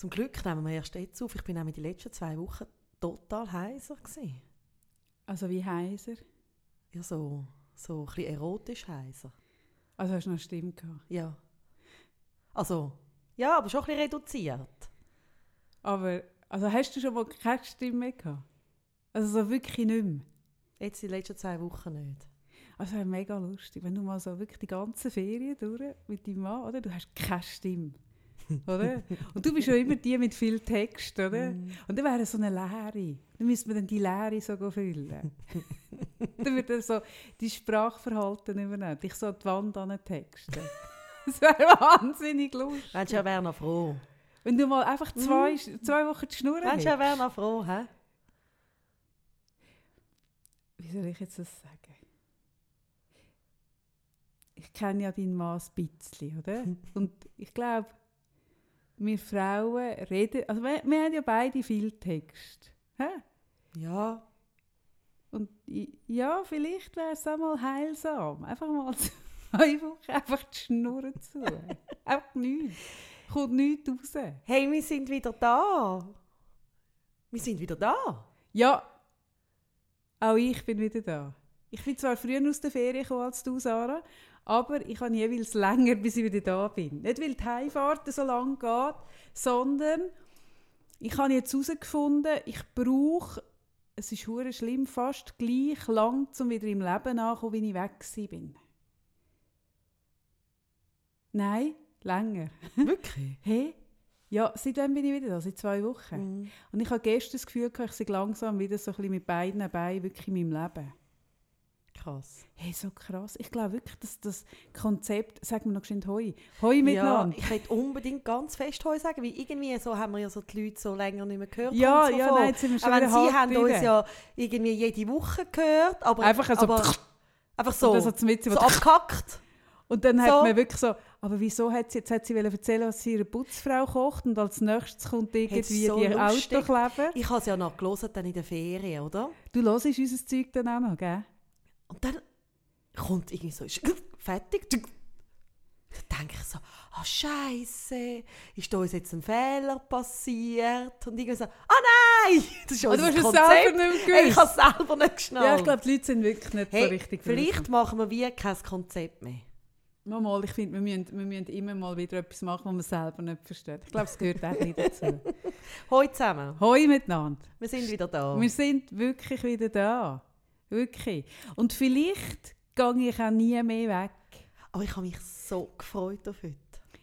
Zum Glück nehmen wir erst jetzt auf. Ich bin nämlich die letzten zwei Wochen total heiser gewesen. Also wie heiser? Ja, so, so ein bisschen erotisch heiser. Also hast du noch eine Stimme gehabt? Ja. Also, ja, aber schon ein bisschen reduziert. Aber, also hast du schon mal keine Stimme mehr gehabt? Also so wirklich nicht mehr? Jetzt die letzten zwei Wochen nicht. Also mega lustig, wenn du mal so wirklich die ganze Ferien durch mit deinem Mann, oder? Du hast keine Stimme. Oder? Und du bist schon immer die mit viel Text, oder? Mm. Und dann wäre so eine Leere. Dann müsste man dann die Leere so füllen. dann würde er so die Sprachverhalten übernehmen. Dich so an die Wand an texten. das wäre wahnsinnig lustig. Mensch, ja, wäre noch froh. Wenn du mal einfach zwei, zwei Wochen die Schnur Mensch, hast. ja, wäre noch froh, hä? Wie soll ich jetzt das sagen? Ich kenne ja deinen Mann ein bisschen, oder? Und ich glaube, wir Frauen reden, also wir, wir haben ja beide viel Text. Hä? Ja, Und ja, vielleicht wäre es auch mal heilsam. Einfach mal zwei Wochen einfach die Schnur zu. einfach nichts. Kommt nichts raus. Hey, wir sind wieder da. Wir sind wieder da. Ja, auch ich bin wieder da. Ich bin zwar früher aus der Ferien gekommen als du, Sarah, aber ich habe jeweils länger, bis ich wieder da bin. Nicht, weil die Heimfahrt so lange geht, sondern ich habe jetzt herausgefunden, ich brauche, es ist hure schlimm, fast gleich lang, um wieder im Leben anzukommen, wie ich weg bin. Nein, länger. Wirklich? Hey, ja, seit wann bin ich wieder da? Seit zwei Wochen. Mhm. Und ich habe gestern das Gefühl, gehabt, ich sei langsam wieder so ein bisschen mit beiden Beinen wirklich in meinem Leben. Krass. Hey, so krass. Ich glaube wirklich, dass das Konzept, sagen wir noch geschwind Heu, Heu miteinander. Ja, ich möchte unbedingt ganz fest heute sagen, weil irgendwie so haben wir ja so die Leute so länger nicht mehr gehört. Ja, so ja, vor. nein, sind wir schon Aber Sie haben uns ja irgendwie jede Woche gehört, aber Einfach so aber, einfach so, Und das hat's mit- so abgehackt. Und dann So. hat man wirklich so, aber wieso hat sie jetzt hat sie erzählen, was sie ihre Putzfrau kocht und als nächstes kommt irgendwie so die. Autoklebe. Ich habe es ja noch gelesen dann in der Ferien, oder? Du hörst unser Zeug dann auch noch, gell? Und dann kommt irgendwie so, ist fertig. Dann denke ich so, ah Scheiße, ist da uns jetzt ein Fehler passiert? Und irgendwie so, ah nein, das ist du unser hast es Konzept. selber nicht mehr Ey, Ich habe es selber nicht geschnallt. Ja, ich glaube, die Leute sind wirklich nicht hey, so richtig vielleicht machen wir wie kein Konzept mehr. Mal, ich finde, wir müssen, wir müssen immer mal wieder etwas machen, was man selber nicht versteht. Ich glaube, es gehört auch nicht dazu. Heute zusammen, Hoi miteinander. wir sind wieder da. Wir sind wirklich wieder da. Wirklich. Und vielleicht gehe ich auch nie mehr weg. Aber ich habe mich so gefreut auf heute.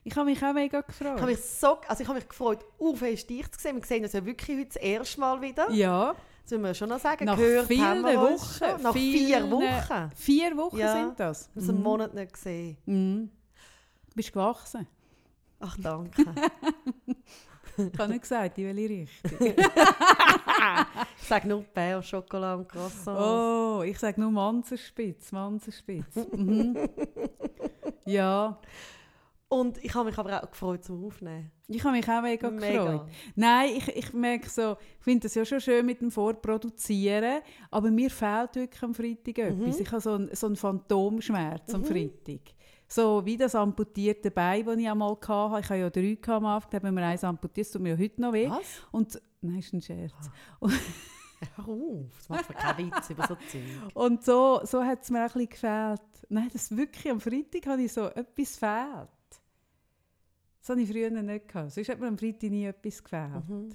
Ich habe mich auch mega Ich habe gefreut. mich so, also ich habe mich gefreut, fest dich zu sehen. Wir sehen uns ja wirklich heute das erste Mal wieder. Ja, Das müssen wir schon noch sagen. nach Gehört vielen Wochen. Nach vier Wochen. Vier Wochen Ja. sind das. Wir haben einen Mhm. Monat nicht gesehen. Mhm. Du bist gewachsen. Ach, danke. Ich habe nicht gesagt, in welche Richtung. ich sage nur Bär, Schokolade und Croissants. Oh, ich sage nur Manzerspitz, Manzerspitz. Mhm. Ja, Und ich habe mich aber auch gefreut zum Aufnehmen. ich habe mich auch mega, Mega. gefreut. Nein, ich, ich merke so, ich finde das ja schon schön mit dem Vorproduzieren, aber mir fehlt wirklich am Freitag etwas. Ich habe so einen, so einen Phantomschmerz am Freitag. So wie das amputierte Bein, das ich einmal hatte. Ich habe ja drei am Anfang, da haben wir eins amputiert, das tut mir ja heute noch weh. Was? Und, nein, ist ein Scherz. Hör auf, das macht mir keinen Witz über so Zeug. Und so, so hat es mir auch ein bisschen gefehlt. Nein, das wirklich, am Freitag habe ich so etwas fehlt. Das habe ich früher nicht gehabt. Sonst hat mir am Freitag nie etwas gefehlt. Mhm.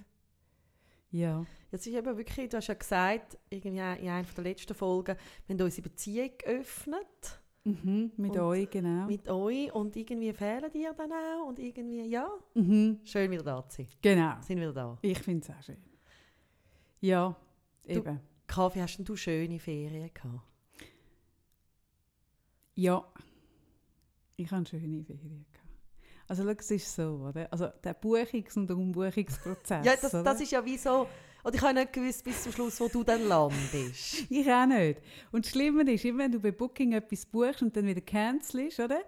Ja. Jetzt ist eben wirklich, du hast ja gesagt, irgendwie in einer der letzten Folgen, wir haben unsere Beziehung geöffnet Mhm, mit Und euch, genau. mit euch und irgendwie fehlen dir dann auch und irgendwie, ja, Mhm, schön wieder da zu sein. genau. Sind wieder da. Ich finde es auch schön. Ja, Du- eben. Kaffee, hast denn du schöne Ferien gehabt? Ja, ich habe schöne Ferien gehabt. Also schau, es ist so, oder? Also der Buchungs- und Umbuchungsprozess, Ja, das, das ist ja wie so, oder ich habe nicht gewusst bis zum Schluss, wo du dann landest. Ich auch nicht. Und das Schlimme ist, immer wenn du bei Booking etwas buchst und dann wieder cancelst, oder?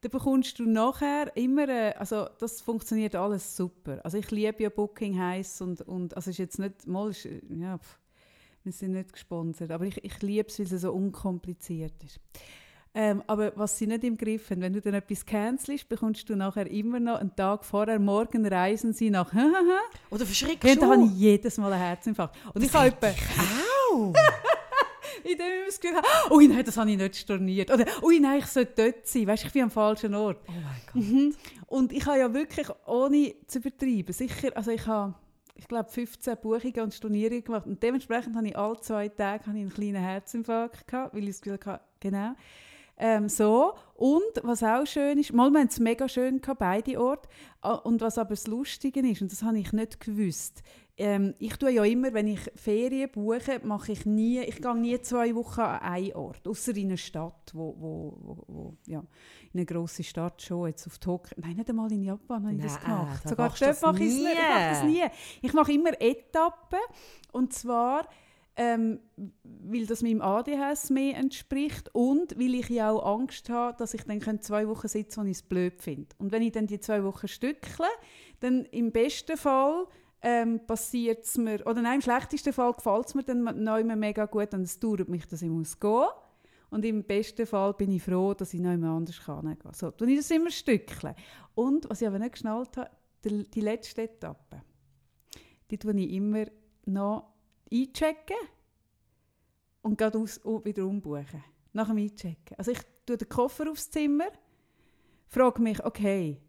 Dann bekommst du nachher immer, äh, also das funktioniert alles super. Also ich liebe ja Booking heiß und, und also ist jetzt nicht, mal ja, pff, wir sind nicht gesponsert, aber ich, ich liebe es, weil es so unkompliziert ist. Ähm, aber was sie nicht im Griff haben, wenn du dann etwas cancelst, bekommst du nachher immer noch einen Tag vorher, morgen reisen sie nach Oder verschrickst Ja, du? da habe ich jedes Mal einen Herzinfarkt. Und ich habe Au! in dem ich das Gefühl habe, ui nein, das habe ich nicht storniert. Oder ui nein, ich sollte dort sein. Weißt du, ich bin am falschen Ort. Oh mein Gott. Mhm. Und ich habe ja wirklich, ohne zu übertreiben, sicher, also ich habe, ich glaube, 15 Buchungen und Stornierungen gemacht. Und dementsprechend habe ich alle zwei Tage habe ich einen kleinen Herzinfarkt gehabt, weil ich das Gefühl hatte, genau. Ähm, so. Und was auch schön ist, mal, wir haben es mega schön gehabt, beide Orte. Ah, Und was aber das Lustige ist, und das habe ich nicht gewusst, ähm, ich tue ja immer, wenn ich Ferien buche, mache ich nie, ich gehe nie zwei Wochen an einen Ort, außer in eine Stadt, wo, wo, wo, wo ja, in eine grosse Stadt schon, jetzt auf Tokio, nein, nicht einmal in Japan habe ich das Nein, gemacht. da Sogar dort das mache ich es das nie. Ich mache immer Etappen, und zwar ähm, weil das meinem ADHS mehr entspricht und weil ich ja auch Angst habe, dass ich dann zwei Wochen sitzen und ich es blöd finde. Und wenn ich dann die zwei Wochen stückle, dann im besten Fall ähm, passiert es mir, oder nein, im schlechtesten Fall gefällt es mir dann neu mega gut und es dauert mich, dass ich muss gehen und im besten Fall bin ich froh, dass ich noch jemand anders kann. So, tue ich das immer stückeln. Und was ich aber nicht geschnallt habe, die, die letzte Etappe, die tue ich immer noch einchecken und gerade aus, wieder umbuchen. Nach dem Einchecken. Also ich tue den Koffer aufs Zimmer, frage mich, okay,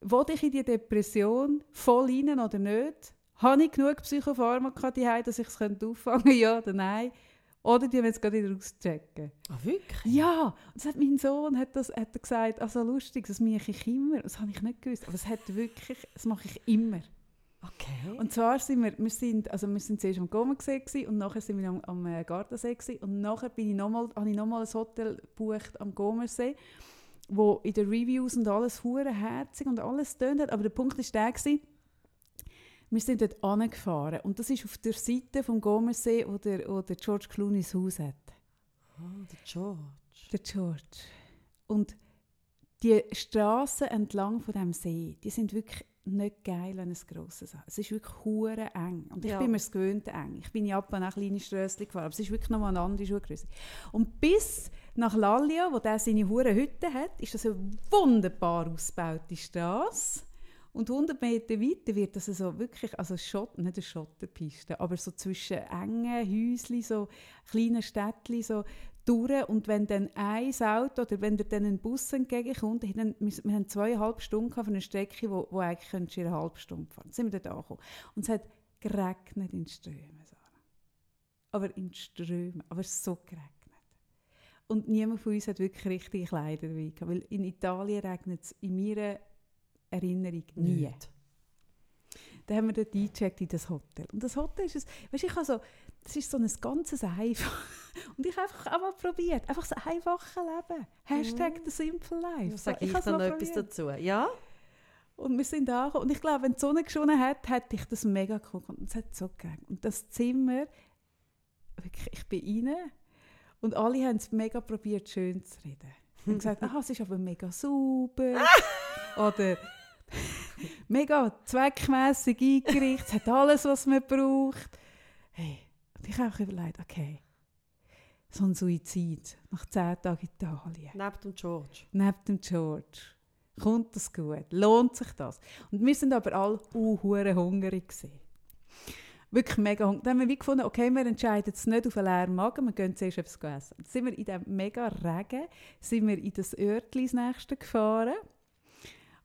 will ich in die Depression voll rein oder nicht? Habe ich genug Psychopharmaka daheim, dass ich es auffangen könnte, ja oder nein? Oder die wir jetzt gerade wieder auschecken. Ah, wirklich? Ja, und das hat mein Sohn hat das, hat gesagt, also lustig, das mache ich immer. Das habe ich nicht gewusst, aber es hat wirklich, das mache ich immer. Okay. Und zwar sind wir, wir sind, also wir sind zuerst am gewesen, und nachher sind wir am, am äh, Gardasee gewesen, und nachher bin ich noch mal, habe ich nochmal ein Hotel gebucht am Gommersee, wo in den Reviews und alles hure herzig und alles tönt hat. Aber der Punkt ist der gewesen, wir sind dort angefahren und das ist auf der Seite vom Gommersee, wo der, wo der George Clooney's Haus hat. Oh, der George. Der George. Und die Straßen entlang von dem See, die sind wirklich nicht geil, wenn es grosses ist. Es ist wirklich hure eng. Und ich Ja. bin mir es gewöhnt eng. Ich bin in Japan auch kleine Strössli gefahren, aber es ist wirklich nochmal eine andere Schuhgröße. Und bis nach Lallia, wo der seine hure Hütte hat, ist das eine wunderbar ausgebaute Straße. Und 100 Meter weiter wird das so wirklich, also Schott, nicht eine Schotterpiste, aber so zwischen engen Häuschen, so kleinen Städtchen, so durch. Und wenn dann ein Auto oder wenn dir dann ein Bus entgegenkommt, wir, haben zweieinhalb Stunden für eine Strecke, wo, wo eigentlich könntest du in einer halben Stunde fahren. Dann sind wir dort angekommen. Und es hat geregnet in Strömen, Sarah. Aber in Strömen, aber so geregnet. Und niemand von uns hat wirklich richtige Kleider dabei gehabt, weil in Italien regnet es in meiner Erinnerung nie. Nicht. Dann haben wir dort eingecheckt in das Hotel. Und das Hotel ist, ein, weißt, ich habe so, das ist so ein ganzes einfach. Und ich habe einfach auch mal probiert, einfach das einfache Leben. Hashtag the simple life. Da sage So, ich, mal noch etwas probiert. dazu. Ja? Und wir sind angekommen. Und ich glaube, wenn die Sonne geschonen hat, hätte ich das mega cool gefunden. Und es hat so geregnet. Und das Zimmer, wirklich, ich bin rein und alle haben es mega probiert, schön zu reden. Und gesagt, ah, es ist aber mega sauber. Oder mega zweckmässig eingerichtet, es hat alles, was man braucht. Hey, und ich habe auch überlegt, okay, so ein Suizid nach zehn Tagen Italien Neben dem George. neben dem George. Kommt das gut? Lohnt sich das? Und wir sind aber alle uh, hure hungrig gewesen. Wirklich mega hungrig. Dann haben wir wie gefunden, okay, wir entscheiden es nicht auf einen leeren Magen, wir gehen zuerst etwas essen. Dann sind wir in diesem mega Regen, sind wir in das Örtli das nächste gefahren.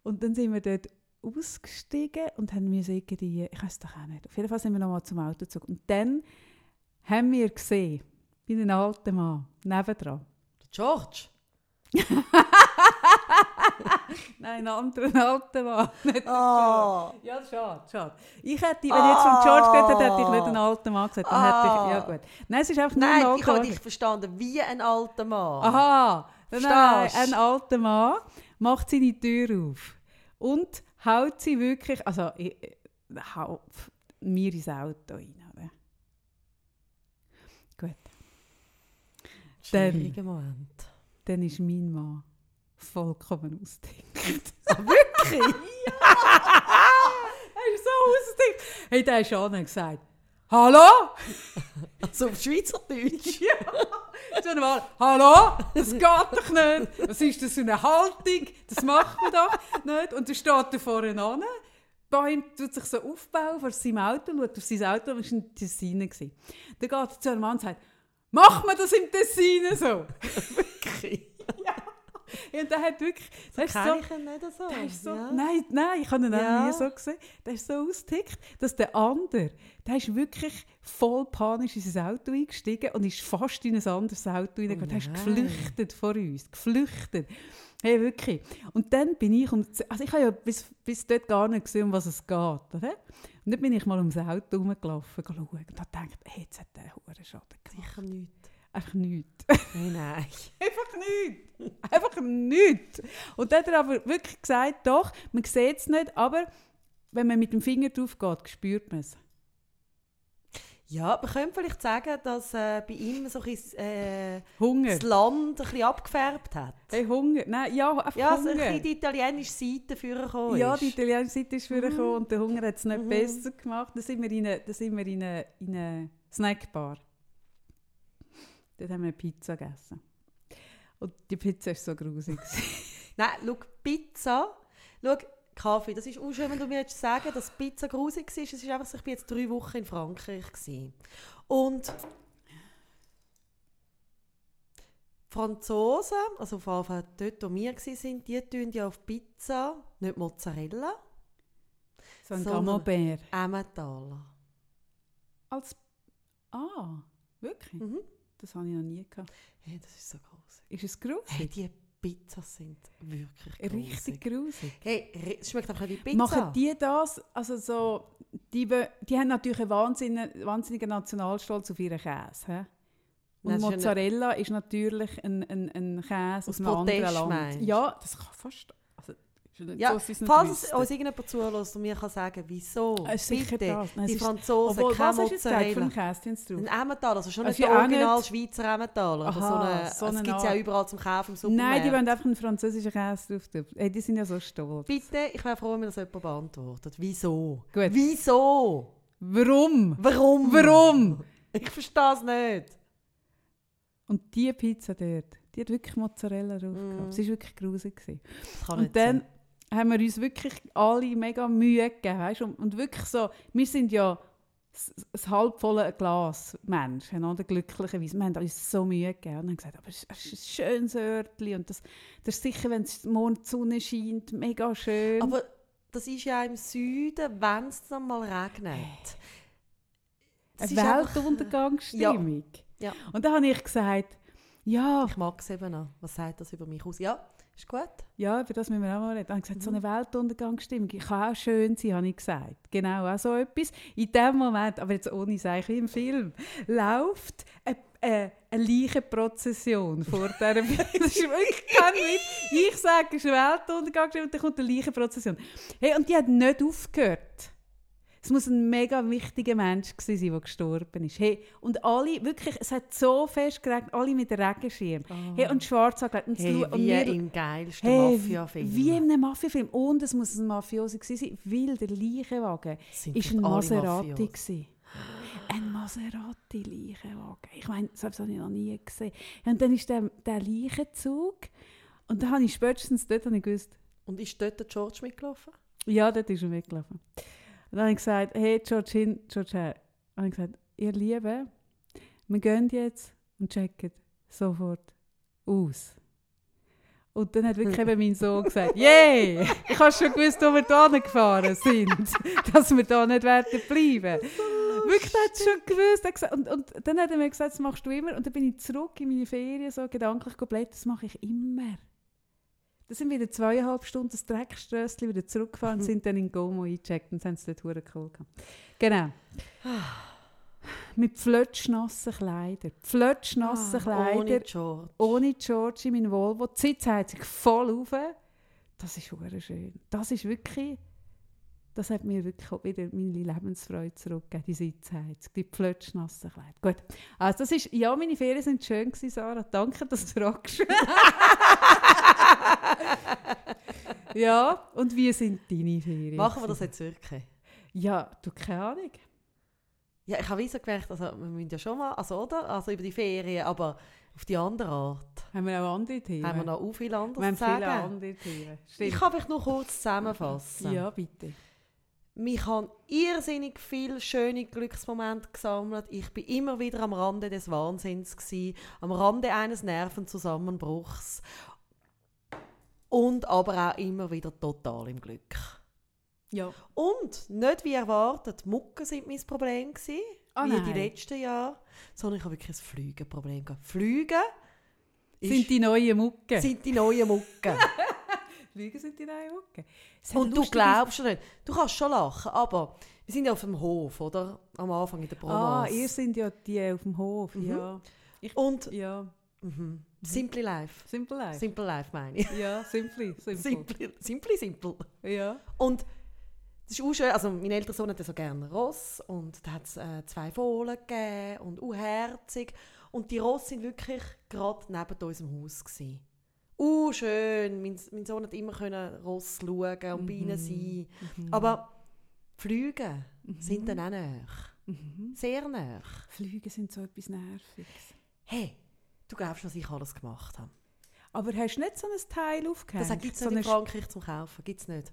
Und dann sind wir dort ausgestiegen und haben müssen irgendwie, ich weiß doch auch nicht, auf jeden Fall sind wir nochmal zum Auto gezogen. Und dann haben wir gesehen, wie ein alter Mann, nebendran, Der George? Nein, einen anderen alten Mann. Nicht Oh. Ja, schade, schade. Ich hätte, wenn ich jetzt von George geredet hätte, hätte ich nicht einen alten Mann gesagt. Dann hätte Ah. ich, ja gut. Nein, es ist einfach nur ein Nein, alter ich habe dich verstanden wie ein alter Mann. Aha, nein, nein, Verstehst? ein alter Mann macht seine Tür auf und haut sie wirklich, also ich, haut mir ins Auto rein. Oder? Gut, Schwieriger Moment. dann ist mein Mann vollkommen ausgedickt. Wirklich? er ist so ausgedickt. Hey, der ist und gesagt, «Hallo?» Also auf Schweizerdeutsch? Ja. Schon mal, hallo, das geht doch nicht. Was ist das für eine Haltung? Das macht man doch nicht. Und dann steht er vorne an, Bein tut sich so aufbauen vor seinem Auto, schaut auf sein Auto, das war ein Tessin. Dann geht er zu einem Mann und sagt, macht man das im Tessin so? Wirklich? Ja. Und der hat wirklich... So das ist kenne ich ihn nicht so. der ist so, ja. nein, nein, ich habe ihn Ja. auch nie so gesehen. Der ist so ausgetickt, dass der andere, der ist wirklich voll panisch in sein Auto eingestiegen und ist fast in ein anderes Auto reingegangen. der ist geflüchtet vor uns, geflüchtet. Hey, wirklich. Und dann bin ich, und, also ich habe ja bis, bis dort gar nicht gesehen, um was es geht. Oder? Und dann bin ich mal ums Auto rumgelaufen, schauen, und habe gedacht, hey, jetzt hat der einen Schaden gemacht. Sicher nicht. Einfach nichts. Nein, nein. Einfach nichts. Einfach nichts. Und dann hat er aber wirklich gesagt, doch, man sieht es nicht, aber wenn man mit dem Finger drauf geht, spürt man es. Ja, man könnte vielleicht sagen, dass äh, bei ihm so ein bisschen, äh, Hunger. das Land ein bisschen abgefärbt hat. Hey, Hunger. Nein, ja, einfach Ja, so ein Hunger. bisschen die italienische Seite vorgekommen ja, die italienische Seite ist vorgekommen und der Hunger hat es nicht Mhm. besser gemacht. Da sind wir in eine, da sind wir in eine, in eine Snackbar. Dort haben wir eine Pizza gegessen. Und die Pizza war so grusig. Nein, schau, Pizza, schau, Kaffee, das ist auch schön, wenn du mir jetzt sagen, dass Pizza grusig war. Es ist einfach ich bin jetzt drei Wochen in Frankreich. Gewesen. Und die Franzosen, also vor allem dort, wo wir waren, die tun ja auf Pizza nicht Mozzarella, so ein Sondern- Camembert. Emmentaler. Als... Ah, wirklich? Mhm. Das habe ich noch nie gehabt. Hey, das ist so grusig. Ist es grusig? Hey, die Pizzas sind wirklich grusig. Richtig grusig. Hey, schmeckt einfach wie Pizza. Machen die das, also so, die, die haben natürlich einen wahnsinnigen, wahnsinnigen Nationalstolz auf ihren Käse. He? Und Mozzarella ist natürlich ein, ein, ein Käse aus Aus einem anderen Land. meinst? Ja, das kann fast... Also, ja so, falls es uns irgendjemand zulässt und mir kann sagen, wieso, Es bitte, das. Nein, die Franzosen, Obwohl, kein was hast du Mozzarella. Ein? Emmentaler, also schon Also nicht der original nicht- Schweizer Emmentaler. aber so Aha, eine, so das eine gibt es ja überall zum Kaufen im Supermarkt. Nein, die wollen einfach einen französischen Käse drauf. Hey, die sind ja so stolz. Bitte, ich wäre froh, wenn mir das jemand beantwortet. Wieso? Gut. Wieso? Warum? Warum? Warum? Ich verstehe es nicht. Und die Pizza dort, die hat wirklich Mozzarella drauf Mm. gehabt. Sie war wirklich kann Und nicht dann sein. Haben wir uns wirklich alle mega Mühe gegeben. Weißt? Und, und wirklich so, wir sind ja ein halbvolles Glas Menschen, oder? glücklicherweise. Wir haben uns so Mühe gegeben und haben gesagt, aber es ist ein schönes Örtchen und das, das ist sicher, wenn es morgen die Sonne scheint, mega schön. Aber das ist ja im Süden, wenn es dann mal regnet. Das eine Weltuntergangsstimmung. Ja. Und dann habe ich gesagt, ja, Ich mag es eben auch. Was sagt das über mich aus? Ja, ist gut. Ja, über das müssen wir auch mal reden. Dann habe ich gesagt, so Mhm. eine Weltuntergangsstimmung kann auch schön sein, habe ich gesagt. Genau, auch so etwas. In dem Moment, aber jetzt ohne Seich wie im Film, läuft eine, eine, eine Leichenprozession vor dieser Das ist wirklich kein Witz. Ich sage, es ist eine Weltuntergangsstimmung und dann kommt eine Leichenprozession. Hey, und die hat nicht aufgehört. Es muss ein mega wichtiger Mensch gewesen sein, der gestorben ist. Hey, und alle, wirklich, es hat so fest geregnet, alle mit dem Regenschirm. Hey, und schwarz angelegt. Und, Hey, und wie wir- im geilsten Hey, Mafia-Film. Wie in einem Mafia-Film. Und es muss ein Mafiosi gewesen sein, weil der Leichenwagen ist ein Maserati. Gewesen. Ein Maserati-Leichenwagen. Ich meine, das habe ich noch nie gesehen. Und dann ist der, der Leichenzug. Und dann habe ich spätestens dort habe ich gewusst, Und ist dort der George mitgelaufen? ja, dort ist er mitgelaufen. Und dann habe ich gesagt, hey, George hin, George her. Und ich gesagt, ihr Lieben, wir gehen jetzt und checken sofort aus. Und dann hat wirklich eben mein Sohn gesagt, yay, ich habe schon gewusst, wo wir da gefahren sind, dass wir da nicht werden bleiben. Wirklich, er hat schon gewusst. Und, und dann hat er mir gesagt, das machst du immer. Und dann bin ich zurück in meine Ferien, so gedanklich geblättert, das mache ich immer. Dann sind wir wieder zweieinhalb Stunden das Dreckströssli wieder zurückgefahren und sind dann in Gomo eingecheckt und haben es dort verdammt cool gehabt. Genau. Mit pflötschnassen Kleidern. Pflötschnassen Ah, Kleider. Ohne George. Ohne George in mein Volvo. Die Sitzheizung voll rauf. Das ist hure schön. Das ist wirklich... Das hat mir wirklich auch wieder meine Lebensfreude zurückgegeben, die Sitzheizung, die pflötschnassen Kleider. Gut, also das ist... Ja, meine Ferien sind schön gewesen, Sarah. Danke, dass du fragst. ja, und wie sind deine Ferien? Machen wir das gewesen? jetzt wirklich? Ja, du, keine Ahnung. Ja, ich habe so gemerkt, also wir müssen ja schon mal, also oder? Also über die Ferien, aber auf die andere Art. Haben wir auch andere Themen? Haben wir noch auch viel Wir anderes haben zu viele sagen? andere Themen. Ich Stimmt. kann mich nur kurz zusammenfassen. Ja, bitte. Mich haben irrsinnig viele schöne Glücksmomente gesammelt. Ich bin immer wieder am Rande des Wahnsinns gsi, am Rande eines Nervenzusammenbruchs und aber auch immer wieder total im Glück. Ja. Und nicht wie erwartet, Mucken sind mein Problem gsi, Ah, wie die letzten Jahre, sondern ich habe wirklich ein Flügenproblem gehabt. Flügen Sind die neuen Mucken? sind die neuen Mucken. Flüge sind die neuen Mucken. Und du glaubst schon nicht. Du kannst schon lachen, aber wir sind ja auf dem Hof, oder? Am Anfang in der Ah, Provence. ihr sind ja die auf dem Hof. Mhm. Ja. Und Ja. Mhm. Simply Life. Simple Life. Simple Life meine ich. ja, simply. Simple. Simply, simply simple. Ja. Und das ist auch schön, also mein älterer Sohn hatte so gerne Ross und da hat es äh, zwei Fohlen gegeben und auch herzig. Und die Ross sind wirklich gerade neben unserem Haus gewesen. Uh, schön. Mein, mein Sohn hat immer können Ross schauen und bei ihnen sein. Mhm. Aber Flüge sind dann auch näher. Mhm. Sehr näher. Flüge sind so etwas Nerviges. Hey, du glaubst, was ich alles gemacht habe. Aber hast du nicht so ein Teil aufgehängt? Das gibt es so in Frankreich zum Kaufen. Gibt es nicht.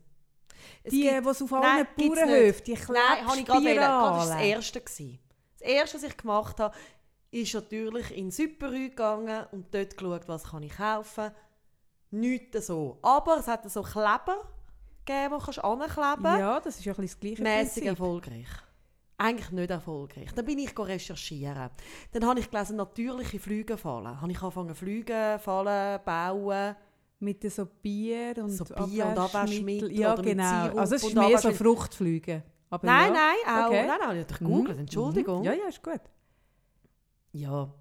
Es Die, gibt- die es auf allen Bauernhöfen, die Nein, habe ich gerade. Das war das Klebspiralen. Erste. gewesen. Das Erste, was ich gemacht habe, ist natürlich in Superrü gegangen und dort geschaut, was kann ich kaufen Nichts so. Aber es hat so Kleber gegeben, die kannst du ankleben Ja, das ist ja ein bisschen das gleiche Mäßig erfolgreich. Eigentlich nicht erfolgreich. Dann bin ich recherchieren. Dann habe ich gelesen, natürliche Flüge fallen. Habe ich angefangen, Flüge fallen, bauen. Mit den so Bier und So Bier und Abwaschmittel Ja, genau. Also es ist mehr so. Fruchtflüge. Aber Nein, ja. nein, auch. Okay. Nein, nein, habe ich Mhm. gegoogelt. Entschuldigung. Mhm. Ja, ja, ist gut. Ja.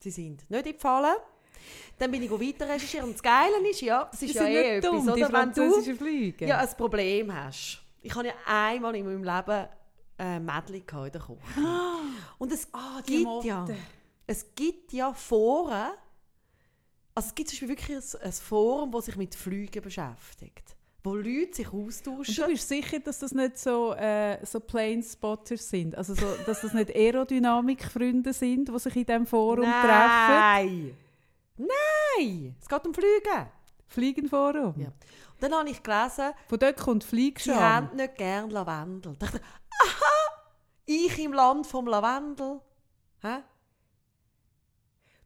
Sie sind nicht gefallen. Dann bin ich weiter recherchieren. Und das Geile ist, ja, das ist Die ja eh nicht etwas, dumm, die oder? Wenn du Flüge. ja, ein Problem hast. Ich habe ja einmal in meinem Leben ein Mädchen in der Küche. Und es Ah, gibt ja, es gibt ja Foren, also es gibt zum Beispiel wirklich ein, ein Forum, das sich mit Flügen beschäftigt. Wo Leute sich Und austauschen. du bist sicher, dass das nicht so, äh, so Planespotters sind? Also so, dass das nicht Aerodynamik-Freunde sind, die sich in diesem Forum treffen? Nein! Nein! Es geht um Flüge. Fliegenforum. Ja. Und dann habe ich gelesen, Von dort kommt sie Fliegscham. haben nicht gerne Lavendel. Da dachte ich, aha! Ich im Land vom Lavendel. Hä?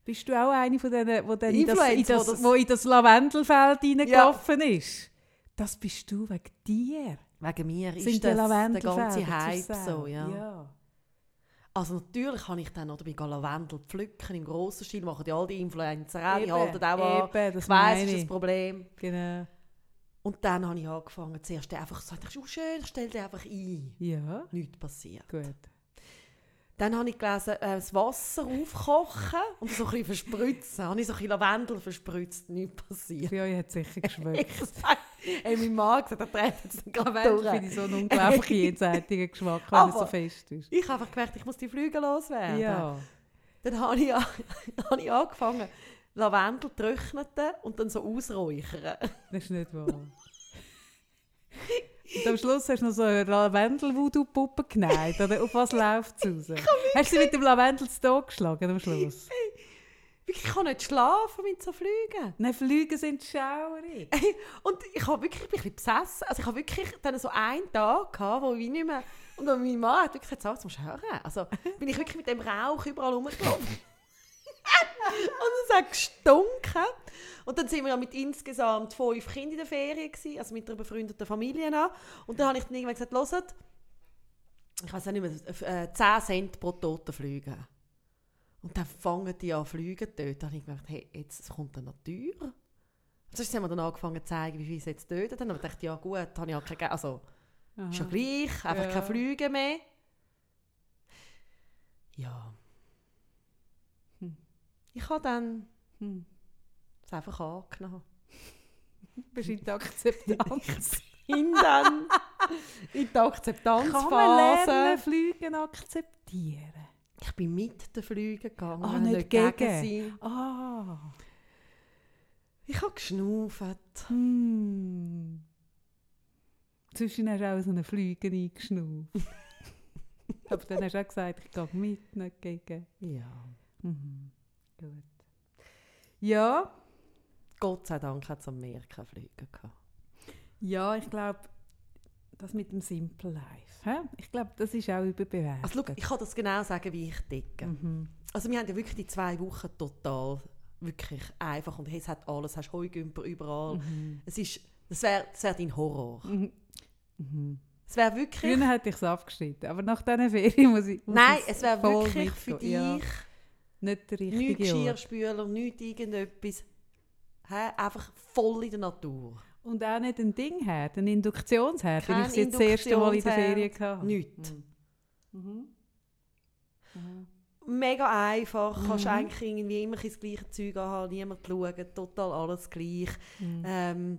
Bist du auch eine von denen, die dann in das, in das, wo das- wo in das Lavendelfeld reingelaufen ist? Das bist du wegen dir. Wegen mir ist Sind die das der ganze Hype so, ja. ja. Also natürlich habe ich dann oder bin Lavendel pflücken im grossen Stil, machen die all die Influencer auch, die halten auch an. eben, das Ich weiss, ist das. Problem. Genau. Und dann habe ich angefangen, zuerst einfach zu sagen, auch schön, ich stelle dich einfach ein. Ja, Nichts passiert. gut. Dann habe ich gelesen, äh, das Wasser aufkochen und so ein bisschen verspritzen. Habe ich so ein bisschen Lavendel verspritzt, nichts passiert. Für euch hat es sicher geschmeckt. Ich ey, mein Mann gesagt, er dreht jetzt gerade Lavendel finde ich so einen unglaublich jenseitigen Geschmack, wenn er so fest ist. Ich habe einfach gemerkt, ich muss die Flüge loswerden. Ja. Dann habe ich, an- habe ich angefangen, Lavendel trockneten und dann so ausräuchern. Das ist nicht wahr. Und am Schluss hast du noch so eine Lavendel-Voodoo-Puppe genäht. Oder auf was läuft es raus? Hast du sie mit dem Lavendel zu Tod geschlagen am Schluss? Ich kann nicht schlafen mit so Flügen. Nein, Flüge sind schaurig. Und ich habe wirklich ein bisschen besessen. Also ich habe wirklich dann so einen Tag gehabt, wo ich nicht mehr... Und dann mein Mann hat wirklich gesagt, «Sarah, zum hören. Also bin ich wirklich mit dem Rauch überall rumgelaufen. und es hat gestunken. Und dann sind wir ja mit insgesamt fünf Kindern in der Ferien gewesen, also mit einer befreundeten Familie noch. Und dann habe ich dann irgendwann gesagt, «Hört, ich weiß nicht mehr, äh, 10 Cent pro toten Flüge. Und dann fangen die an fliegen dort. Dann habe ich gedacht, hey, jetzt kommt eine Natur. Sonst haben wir dann angefangen zu zeigen, wie viel sie jetzt töten. Dann habe ich gedacht, ja gut, habe ich auch keine, also ist ja Aha. gleich, einfach Ja. keine Flüge mehr. Ja. Ich habe dann Hm. es einfach angenommen. Bist in der Akzeptanz. In dann in die Kann man Akzeptanzphase. lernen, Flüge akzeptieren? Ich bin mit den Flügen gegangen, Ah, nicht gegen. sie. Ah. Ich habe geschnauft. Hm. Zwischen hast du auch so eine Flüge eingeschnauft. Aber dann hast du auch gesagt, ich gehe mit, nicht gegen. Ja. Mhm. Gut. Ja, Gott sei Dank hat es am Meer keine Flüge gehabt. ja, ich glaube, das mit dem Simple Life. Hä? Ich glaube, das ist auch überbewertet. Also, schau, ich kann das genau sagen, wie ich denke. mhm. Also wir haben ja wirklich die zwei Wochen total wirklich einfach und hey, es hat alles, hast Heugümper überall. Mhm. Es ist, das wäre das wär dein Horror. Mhm. Mhm. Es wäre wirklich... Früher hätte ich es abgeschnitten, aber nach diesen Ferien muss ich muss Nein, ich es wäre wirklich für dich Ja, nicht der richtige Ort. Geschirrspüler, nichts irgendetwas. Hä? Einfach voll in der Natur. Und auch nicht ein Dingherd, ein Induktionsherd, den Kein ich jetzt das erste Mal in der Ferien Induktionsherd, hatte. Nichts. Mhm. Mhm. Mega einfach, kannst Mhm. eigentlich irgendwie immer das gleiche Zeug haben, niemand schauen, total alles gleich. Mhm. Ähm,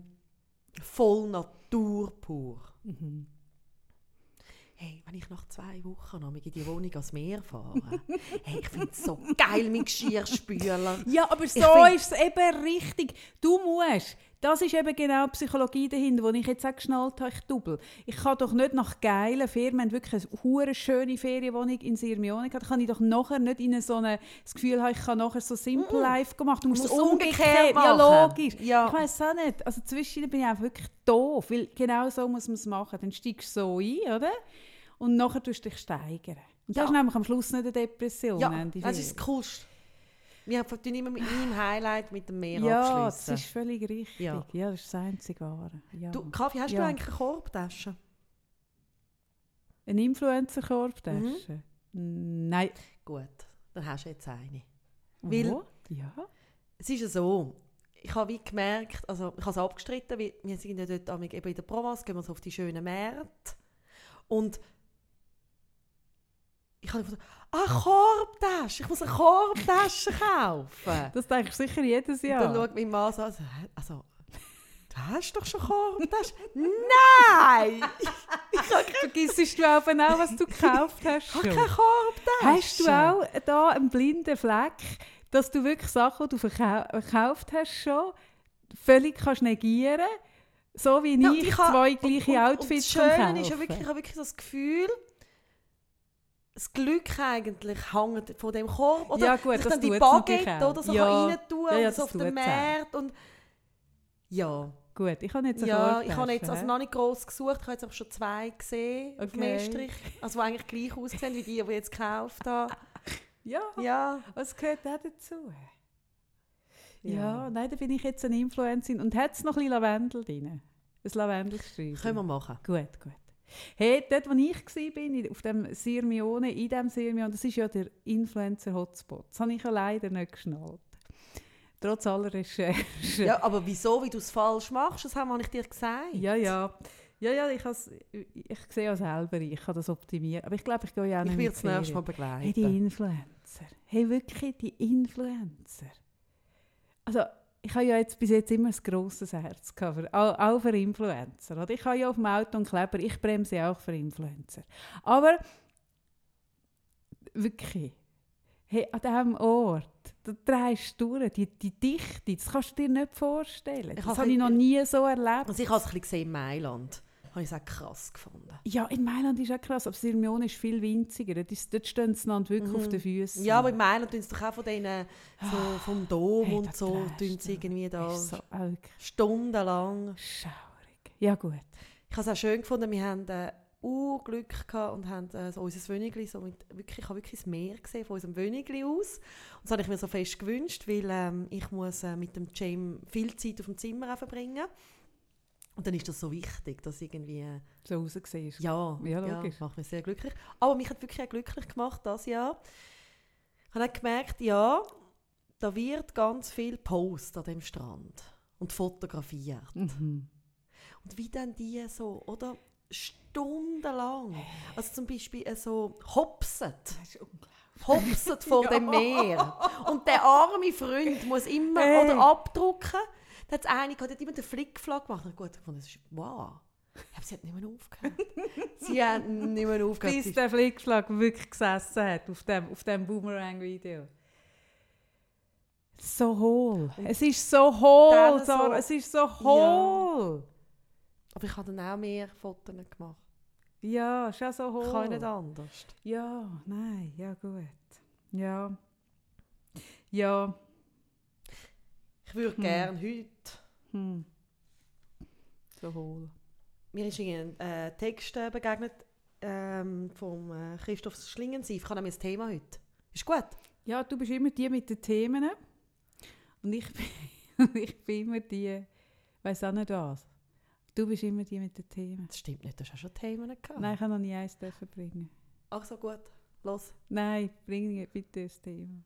voll Natur pur. Mhm. Hey, wenn ich nach zwei Wochen noch in die Wohnung ans Meer fahre, hey, ich finde es so geil mit Geschirrspüler. Ja, aber so ist es eben richtig. Du musst. Das ist eben genau die Psychologie dahinter, wo ich jetzt auch geschnallt habe, ich double. Ich kann doch nicht nach geilen haben wirklich eine hure schöne Ferienwohnung in Sirmione gehabt, kann ich doch nachher nicht in so eine, das Gefühl haben, ich kann nachher so Simple Life gemacht. Du musst es umgekehrt, umgekehrt ja machen. logisch. Ja. Ich weiß auch nicht. Also zwischen bin ich einfach wirklich doof, weil genau so muss man es machen. Dann steigst du so ein, oder? Und nachher tust du dich steigern. Und das Ja. ist nämlich am Schluss nicht eine Depression. Ja, das ist das Coolste. Wir tun immer mit meinem Highlight mit dem Meer Ja, das abschließen. ist völlig richtig. Ja, Ja. das ist das einzige Wahre. Ja. Du, Kaffee, hast Ja. du eigentlich eine Korbtasche? Eine Influencer-Korbtasche? Nein. Gut, dann hast du jetzt eine. Weil- Wo? Ja. Es ist ja so, ich habe wie gemerkt, also ich habe es abgestritten, weil wir sind ja dort eben in der Provence, gehen wir so auf die schönen Märkte und ich habe gedacht, ah, Korbtasche, ich muss eine Korbtasche kaufen. Das denkst du sicher jedes Und Jahr. dann schaut mein Mann so, also, also du hast doch schon Korbtasche? Nein! Vergissest du auch, auch, was du gekauft hast? Ich habe keine Korbtasche. Hast du auch da einen blinden Fleck, dass du wirklich Sachen, die du verkau gekauft hast, schon völlig kannst negieren So wie Ja, und ich, habe- zwei gleiche und, Outfits und das zum Schöne ist ja wirklich, ich habe wirklich das Gefühl, das Glück eigentlich hängt von dem Korb. Oder Ja, gut, dann die Baguette oder so Ja. rein tun Ja, ja, so auf auch. Markt. Und ja, Gut, ich habe jetzt eine ja ich habe jetzt also noch nicht gross gesucht, ich habe jetzt aber schon zwei gesehen auf dem Okay. Estrich. Also die eigentlich gleich aussehen wie die, die ich jetzt gekauft habe. Ja, Ja, das gehört auch dazu. Ja, Ja. nein, da bin ich jetzt eine Influencerin. Und hat es noch ein bisschen Lavendel drin? Ein Lavendelsträuchchen? können wir machen. Gut, gut. Hey, dort, wo ich war, auf dem Sirmione, in diesem Sirmione, das ist ja der Influencer-Hotspot. Das habe ich ja leider nicht geschnallt. Trotz aller Recherchen. Ja, aber wieso, wie du es falsch machst, das habe ich dir gesagt. ja. Ja, ja, ja ich, has, ich sehe ja selber, ich kann das optimieren. Aber ich glaube, ich gehe ja auch Ich werde es nächstes Mal Ferien. Hey, die begleiten. Influencer. Hey, wirklich, die Influencer. Also, ich habe ja jetzt bis jetzt immer ein grosses Herz gehabt, für, auch, auch für Influencer. Oder? Ich habe ja auf dem Auto einen Kleber, ich bremse auch für Influencer. Aber wirklich, hey, an diesem Ort, da drehst du durch, die, die Dichte, das kannst du dir nicht vorstellen. Das habe habe ich noch nie so erlebt. Also ich habe es ein bisschen gesehen in Mailand. Habe ich es auch krass gefunden. Ja, in Mailand ist auch krass, aber Sirmione ist viel winziger. Dort, ist, dort stehen sie einander wirklich Mhm. auf den Füßen. Ja, aber in Mailand tun sie doch auch von denen, so vom Dom Hey, und so, tun sie irgendwie da so stundenlang. schaurig. Ja gut. Ich habe es auch schön gefunden, wir haben äh, Glück gehabt und haben äh, so unser Wönigli, so mit, wirklich, ich habe wirklich das Meer gesehen von unserem Wönigli aus. Und das habe ich mir so fest gewünscht, weil ähm, ich muss äh, mit dem James viel Zeit auf dem Zimmer verbringen. Und dann ist das so wichtig, dass irgendwie... Äh, So rausgesehen. Ja, Ja, ja, logisch. macht mich sehr glücklich. Aber mich hat wirklich auch glücklich gemacht das Jahr. Ich habe gemerkt, ja, da wird ganz viel Post an dem Strand und fotografiert. Mhm. Und wie dann die so, oder? Stundenlang. Also zum Beispiel äh, so hopset. Das ist unglaublich. Hopset vor Ja. dem Meer. Und der arme Freund muss immer Hey. oder abdrucken. Da hat eine gehabt, die hat immer den Flickflack gemacht. Und gut, ich fand, das ist wow. Aber sie hat nicht mehr aufgehört. sie hat nicht mehr aufgehört. Bis der Flickschlag wirklich gesessen hat auf dem, auf dem Boomerang-Video. So hohl. Es ist so hohl, so-. Es ist so hohl. Aber ich habe dann auch mehr Fotos gemacht. Ja, ist auch so hohl. Ich kann nicht anders. Ja, nein, ja gut. Ja. Ja. Ich würde Hm. gerne heute... Hm. So hohl. Mir ist ein äh, Text äh, begegnet ähm, vom äh, Christoph Schlingensief. Ich habe nämlich ein Thema heute. Ist gut? Ja, du bist immer die mit den Themen. Und ich bin, ich bin immer die, weiß auch nicht was. Du bist immer die mit den Themen. Das stimmt nicht, du hast auch schon Themen gehabt. Nein, ich habe noch nie eins dürfen bringen. Ach so, gut. Los. Nein, bring bitte das Thema.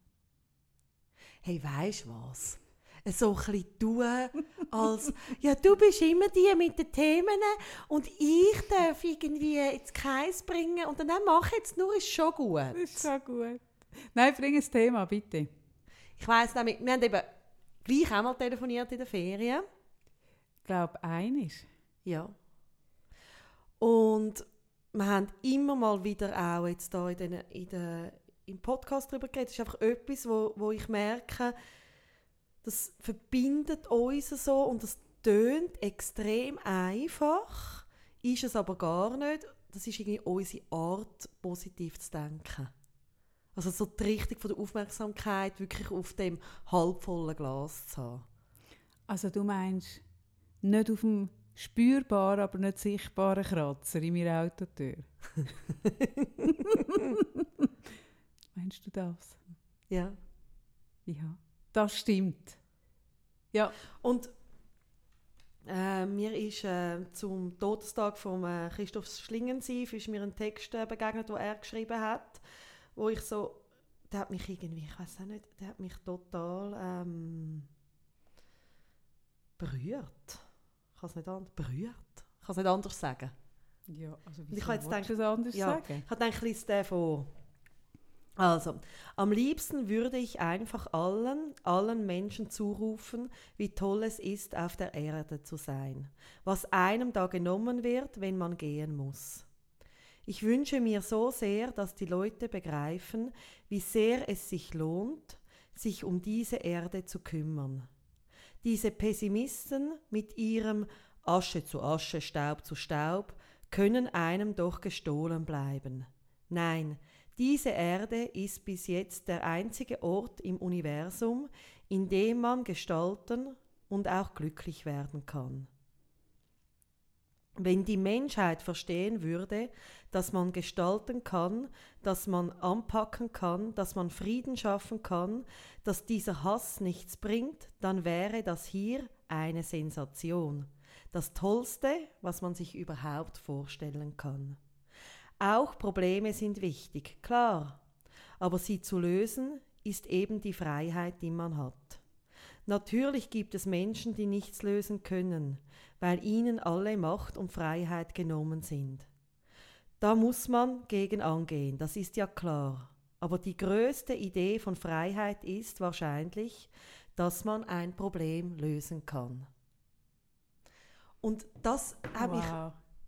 Hey, weisst du was? So ein tun, als ja, du bist immer die mit den Themen und ich darf irgendwie ins Kreis bringen und dann mache ich jetzt nur, ist schon gut. Das ist so gut. Nein, bring das Thema, bitte. Ich weiss nämlich, wir haben eben gleich einmal telefoniert in der Ferien. Ich glaube, einiges. Ja. Und wir haben immer mal wieder auch jetzt da in den, in den, im Podcast darüber geredet. Das ist einfach etwas, wo, wo ich merke, das verbindet uns so und das tönt extrem einfach, ist es aber gar nicht. Das ist irgendwie unsere Art, positiv zu denken. Also so die Richtung von der Aufmerksamkeit wirklich auf dem halbvollen Glas zu haben. Also du meinst nicht auf dem spürbaren, aber nicht sichtbaren Kratzer in meiner Autotür? meinst du das? Ja. Ja, das stimmt. Ja, Und äh, mir ist äh, zum Todestag von äh, Christoph Schlingensief ist mir ein Text äh, begegnet, wo er geschrieben hat, wo ich so, der hat mich irgendwie, ich weiß auch nicht, der hat mich total ähm, berührt. Ich kann es nicht anders, berührt. Ich kann es nicht anders sagen. ja also ich habe jetzt das anders ja. sagen? Ich habe gedacht, ich lese den vor. Also, am liebsten würde ich einfach allen, allen Menschen zurufen, wie toll es ist, auf der Erde zu sein, was einem da genommen wird, wenn man gehen muss. Ich wünsche mir so sehr, dass die Leute begreifen, wie sehr es sich lohnt, sich um diese Erde zu kümmern. Diese Pessimisten mit ihrem Asche zu Asche, Staub zu Staub können einem doch gestohlen bleiben. Nein, diese Erde ist bis jetzt der einzige Ort im Universum, in dem man gestalten und auch glücklich werden kann. Wenn die Menschheit verstehen würde, dass man gestalten kann, dass man anpacken kann, dass man Frieden schaffen kann, dass dieser Hass nichts bringt, dann wäre das hier eine Sensation. Das Tollste, was man sich überhaupt vorstellen kann. Auch Probleme sind wichtig, klar, aber sie zu lösen ist eben die Freiheit, die man hat. Natürlich gibt es Menschen, die nichts lösen können, weil ihnen alle Macht und Freiheit genommen sind. Da muss man gegen angehen, das ist ja klar. Aber die größte Idee von Freiheit ist wahrscheinlich, dass man ein Problem lösen kann. Und das hat, mich,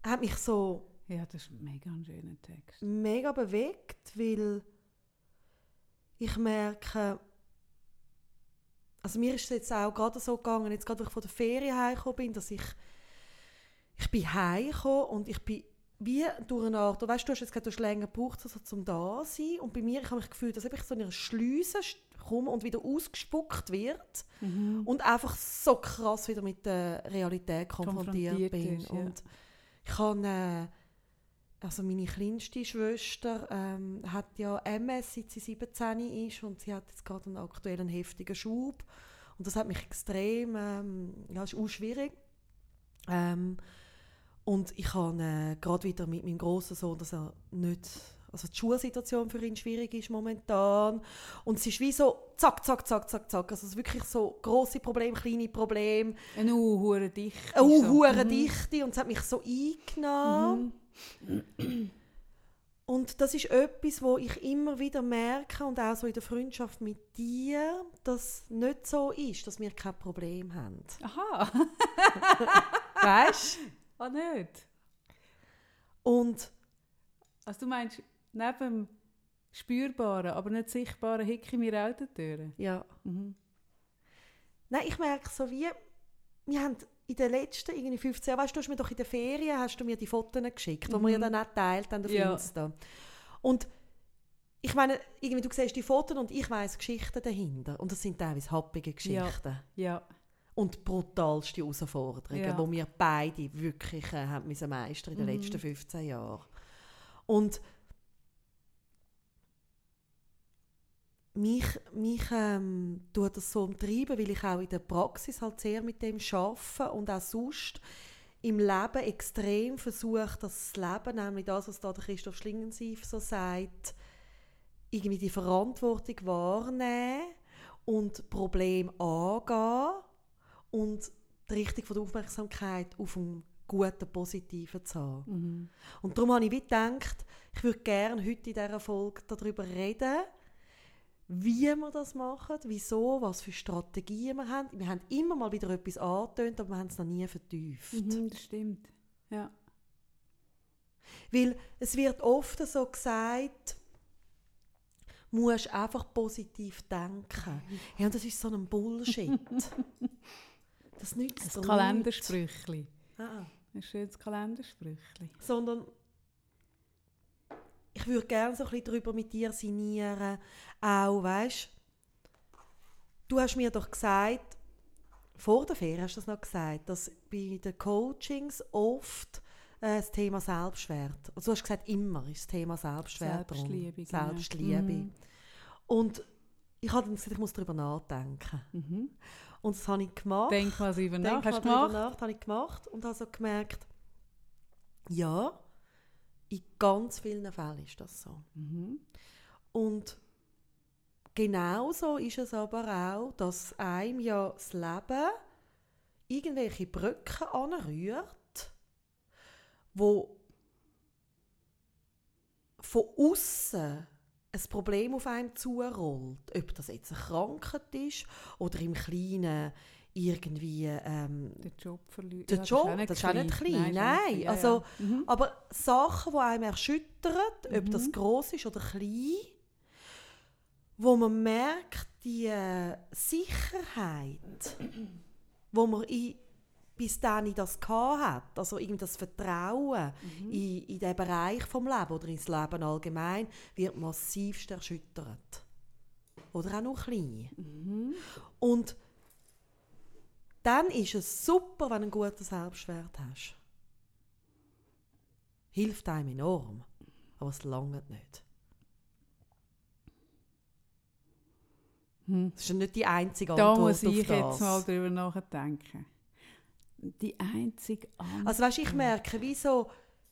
hat mich so Ja, das ist mega ein schöner Text. mega bewegt, weil ich merke, also mir ist es jetzt auch gerade so gegangen, jetzt gerade, als ich von der Ferien heimgekommen bin, dass ich, ich bin heimgekommen und ich bin wie durch eine Art, du weißt, du hast jetzt hast länger gebraucht, also zum da sein und bei mir, ich habe mich gefühlt, dass ich so in einer Schleuse komme und wieder ausgespuckt wird Mhm. und einfach so krass wieder mit der Realität konfrontiert, Konfrontiert bin. ist, ja. Und ich habe, äh, also meine kleinste Schwester ähm, hat ja MS, seit sie 17 ist und sie hat jetzt gerade einen aktuellen heftigen Schub und das hat mich extrem, ähm, ja, ist auch schwierig. Ähm, und ich habe äh, gerade wieder mit meinem grossen Sohn, dass er nicht, also die Schulsituation für ihn schwierig ist momentan. Und es ist wie so zack, zack, zack, zack, zack. Also es ist wirklich so grosse Probleme, kleine Probleme, Eine hure dicht. eine so. hohe Mhm. Dichte und es hat mich so eingenommen. Und das ist etwas, wo ich immer wieder merke und auch so in der Freundschaft mit dir, dass nicht so ist, dass wir kein Problem haben. Aha. Weißt ah, nicht? Und Also du meinst, neben dem spürbaren, aber nicht sichtbaren Hick in meiner Autotür? ja. Mhm. Nein, ich merke so wie, wir haben in den letzten irgendwie 15 Jahren, weißt du, hast mir doch in den Ferien hast du mir die Fotos geschickt, die wir ja Mhm. dann auch teilt haben auf Ja. Insta. Und ich meine, irgendwie, du siehst die Fotos und ich weiss Geschichten dahinter. Und das sind teilweise happige Geschichten. Ja. Und brutalste Herausforderungen, Ja. die wir beide wirklich äh, haben meistern in den Mhm. letzten 15 Jahren. Und mich, mich ähm, tut das so umtreiben, weil ich auch in der Praxis halt sehr mit dem arbeite und auch sonst im Leben extrem versuche, das Leben, nämlich das, was da der Christoph Schlingensief so sagt, irgendwie die Verantwortung wahrnehmen und Problem angehen und die Richtung von der Aufmerksamkeit auf einen guten, positiven zu haben. Mhm. Und darum habe ich wie gedacht, ich würde gerne heute in dieser Folge darüber reden, wie wir das machen, wieso, was für Strategien wir haben. Wir haben immer mal wieder etwas angetönt, aber wir haben es noch nie vertieft. Mhm, das stimmt. Ja. Weil es wird oft so gesagt, musst einfach positiv denken. Ja, und das ist so ein Bullshit. das nützt nichts. Kalendersprüchli. Ah. Ein schönes Kalendersprüchli. sondern ich würde gerne so ein bisschen darüber mit dir sinnieren. Auch, weißt du, hast mir doch gesagt, vor der Ferien hast du das noch gesagt, dass bei den Coachings oft äh, das Thema Selbstwert, also du hast gesagt, immer ist das Thema Selbstwert drum. Selbstliebe. genau. Selbstliebe. Mhm. Und ich habe dann gesagt, ich muss darüber nachdenken. Mhm. Und das habe ich gemacht. Denk mal über nach. Denk Hast mal du drüber gemacht? nach, das habe ich gemacht und habe so gemerkt, ja, in ganz vielen Fällen ist das so. Mhm. Und genauso ist es aber auch, dass einem ja das Leben irgendwelche Brücken anrührt, wo von außen ein Problem auf einem zurollt. Ob das jetzt eine Krankheit ist oder im Kleinen irgendwie ähm, Den Job verlieren. der Job, das ist auch nicht klein, nein. Ja, also, ja. Mhm. Aber Sachen, die einem erschüttern, ob Mhm. das gross ist oder klein, wo man merkt, die äh, Sicherheit, wo man in, bis dann in das hat, also irgendwie das Vertrauen Mhm. in, in diesen Bereich vom Leben oder ins Leben allgemein, wird massivst erschüttert. Oder auch noch klein. Mhm. Und dann ist es super, wenn du einen guten Selbstwert hast. Hilft einem enorm, aber es langt nicht. Hm. Das ist nicht die einzige Da Antwort muss auf ich jetzt mal drüber nachdenken. Die einzige Antwort. Also weißt, ich merke, wie so,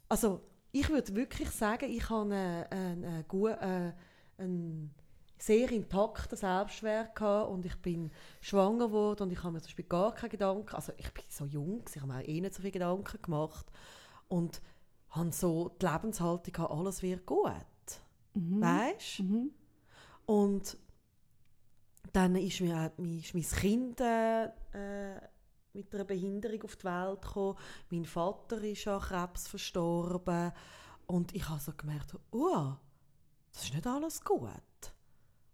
also ich würde wirklich sagen, ich habe einen, einen, einen, äh, einen sehr intakten Selbstwert gehabt und ich bin schwanger geworden und ich habe mir zum Beispiel gar keine Gedanken, also ich bin so jung, ich habe mir auch eh nicht so viele Gedanken gemacht und habe so die Lebenshaltung gehabt, alles wird gut, mhm. weißt? Mhm. Und dann ist mir ist mein Kind äh, mit einer Behinderung auf die Welt gekommen. Mein Vater ist an Krebs verstorben. Und ich habe so gemerkt, oh, das ist nicht alles gut.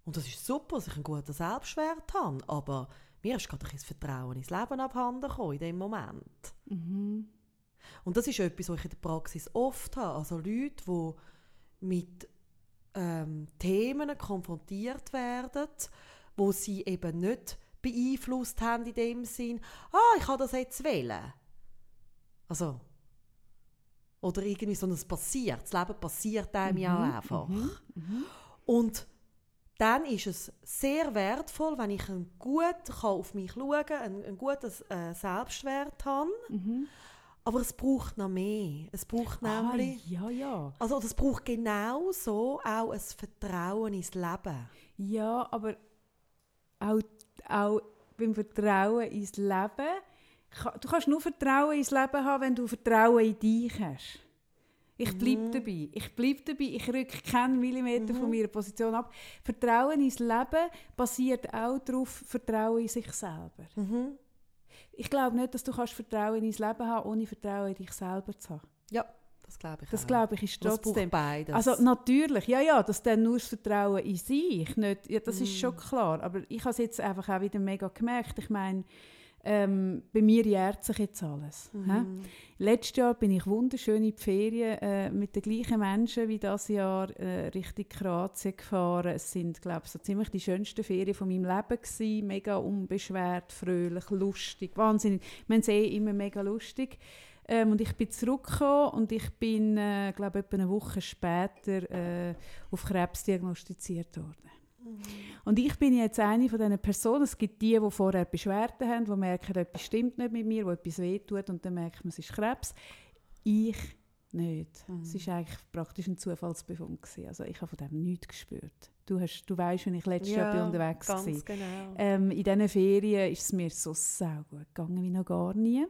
Und das ist super, dass ich einen guten Selbstwert habe. Aber mir ist gerade ein bisschen das Vertrauen ins Leben abhanden gekommen in dem Moment. Mhm. Und das ist etwas, was ich in der Praxis oft habe. Also Leute, die mit ähm, Themen konfrontiert werden, wo sie eben nicht beeinflusst haben in dem Sinn, ah, ich habe das jetzt wählen. Also, oder irgendwie so, es passiert. Das Leben passiert einem ja Mhm, einfach. mhm, mhm. Und dann ist es sehr wertvoll, wenn ich ein gut kann auf mich schauen kann, einen, einen guten äh, Selbstwert habe. Mhm. Aber es braucht noch mehr. Es braucht nämlich... Ah, ja, ja. Also es braucht genauso auch ein Vertrauen ins Leben. Ja, aber auch, auch beim Vertrauen ins Leben, du kannst nur Vertrauen ins Leben haben, wenn du Vertrauen in dich hast. Ich bleibe Mhm. dabei. Ich bleibe dabei. Ich rücke keinen Millimeter von meiner Position ab. Vertrauen ins Leben basiert auch darauf, Vertrauen in sich selber. Mhm. Ich glaube nicht, dass du kannst Vertrauen ins Leben haben, ohne Vertrauen in dich selber zu haben. Ja, das glaube ich Das glaube ich ist trotzdem. beides. Also natürlich, ja, ja, dass dann nur das Vertrauen in sich, nicht, ja, das ist Mhm. schon klar. Aber ich habe es jetzt einfach auch wieder mega gemerkt. Ich meine, ähm, bei mir jährt sich jetzt alles. Mhm. Letztes Jahr bin ich wunderschön in die Ferien äh, mit den gleichen Menschen wie das Jahr äh, Richtung Kroatien gefahren. Es sind, glaube ich, so ziemlich die schönsten Ferien von meinem Leben gewesen. Mega unbeschwert, fröhlich, lustig, wahnsinnig. Wir haben es eh immer mega lustig. Ähm, und ich bin zurückgekommen und ich bin, äh, glaube etwa eine Woche später äh, auf Krebs diagnostiziert worden. Und ich bin jetzt eine von diesen Personen, es gibt die, die vorher Beschwerden haben, die merken, etwas stimmt nicht mit mir, wo etwas wehtut und dann merkt man, es ist Krebs. Ich nicht. Es war eigentlich praktisch ein Zufallsbefund. Gewesen. Also ich habe von dem nichts gespürt. Du, hast, du weißt, wenn ich letztes Jahr bin unterwegs war. genau. Ähm, in diesen Ferien ist es mir so sau gut gegangen wie noch gar nie.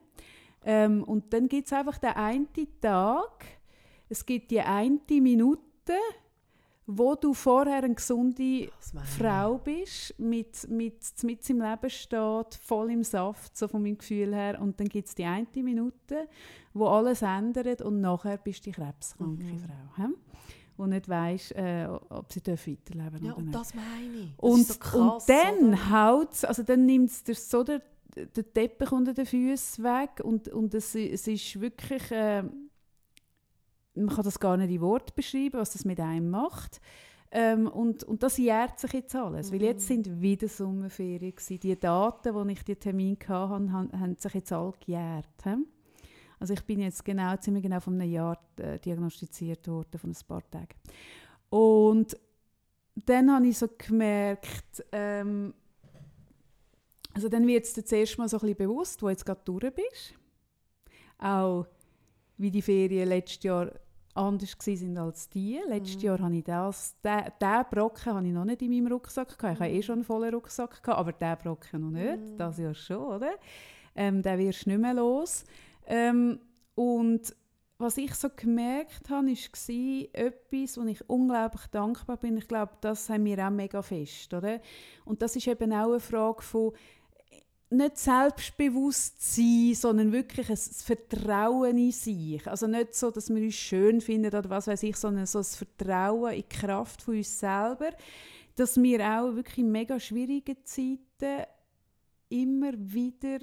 Ähm, und dann gibt es einfach den einen Tag, es gibt die eine Minute, wo du vorher eine gesunde. Frau bist, mit, mit, mit im Leben steht, voll im Saft, so von meinem Gefühl her. Und dann gibt es die eine Minute, wo alles ändert und nachher bist du die krebskranke Mhm. Frau. He? Wo nicht weißt, äh, ob sie weiterleben Ja, oder und nicht. das meine ich. Das Und, so krass, und dann haut also dann nimmt es so der, der Teppich unter den Füßen weg und, und es, es ist wirklich, äh, man kann das gar nicht in Wort beschreiben, was das mit einem macht. Ähm, und, und das jährt sich jetzt alles, weil jetzt sind wieder Sommerferien gewesen. Die Daten, wo ich die Termin hatte, haben, haben sich jetzt alle gejährt. he? Also ich bin jetzt genau, ziemlich genau von einem Jahr äh, diagnostiziert worden, von ein paar Tagen. Und dann habe ich so gemerkt, ähm, also dann wird es dir zuerst mal so ein bisschen bewusst, wo jetzt gerade durch bist. Auch wie die Ferien letztes Jahr anders sind als die. Letztes Jahr habe ich das, den, den Brocken habe ich noch nicht in meinem Rucksack gehabt. Ich habe eh schon einen vollen Rucksack gehabt, aber den Brocken noch nicht. Das Jahr schon, oder? Ähm, den wirst du nicht mehr los. Ähm, und was ich so gemerkt habe, war etwas, wo ich unglaublich dankbar bin. Ich glaube, das haben wir auch mega fest, oder? Und das ist eben auch eine Frage von nicht selbstbewusst sein, sondern wirklich ein Vertrauen in sich. Also nicht so, dass wir uns schön finden oder was weiß ich, sondern so ein Vertrauen in die Kraft von uns selber, dass wir auch wirklich in mega schwierigen Zeiten immer wieder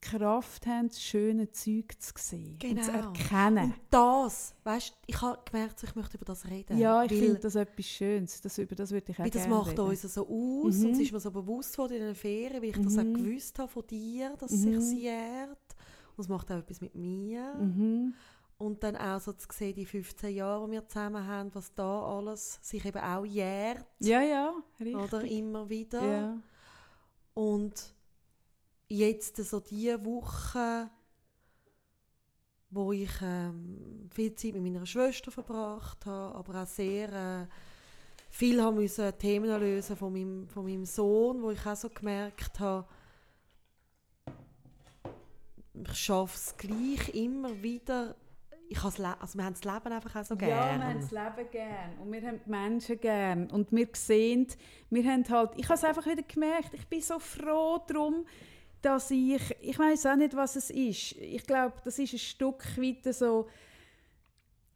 Kraft haben, das schöne Zeug zu sehen und zu Genau. erkennen. Und das, weißt ich habe gemerkt, ich möchte über das reden. ja, ich finde das etwas Schönes. Das, über das würde ich auch Weil das macht reden. uns so aus Mhm. und es ist mir so bewusst worden in den Ferien, weil ich das auch Mhm. gewusst habe von dir, dass Mhm. sich jährt. Und es macht auch etwas mit mir. Mhm. Und dann auch so zu sehen, die 15 Jahre, die wir zusammen haben, was da alles sich eben auch jährt. Ja, ja, richtig. Oder immer wieder. Ja. Und jetzt so die Woche, wo ich ähm, viel Zeit mit meiner Schwester verbracht habe, aber auch sehr äh, viel haben müssen Themen lösen von meinem, von meinem Sohn, wo ich auch so gemerkt habe, ich schaffe es gleich immer wieder. Ich has also wir haben das Leben einfach auch so Ja, gerne. wir haben das Leben gern und wir haben die Menschen gern und wir sehen, wir haben halt, ich habe es einfach wieder gemerkt, ich bin so froh darum, dass ich, ich weiß auch nicht, was es ist. Ich glaube, das ist ein Stück weit so,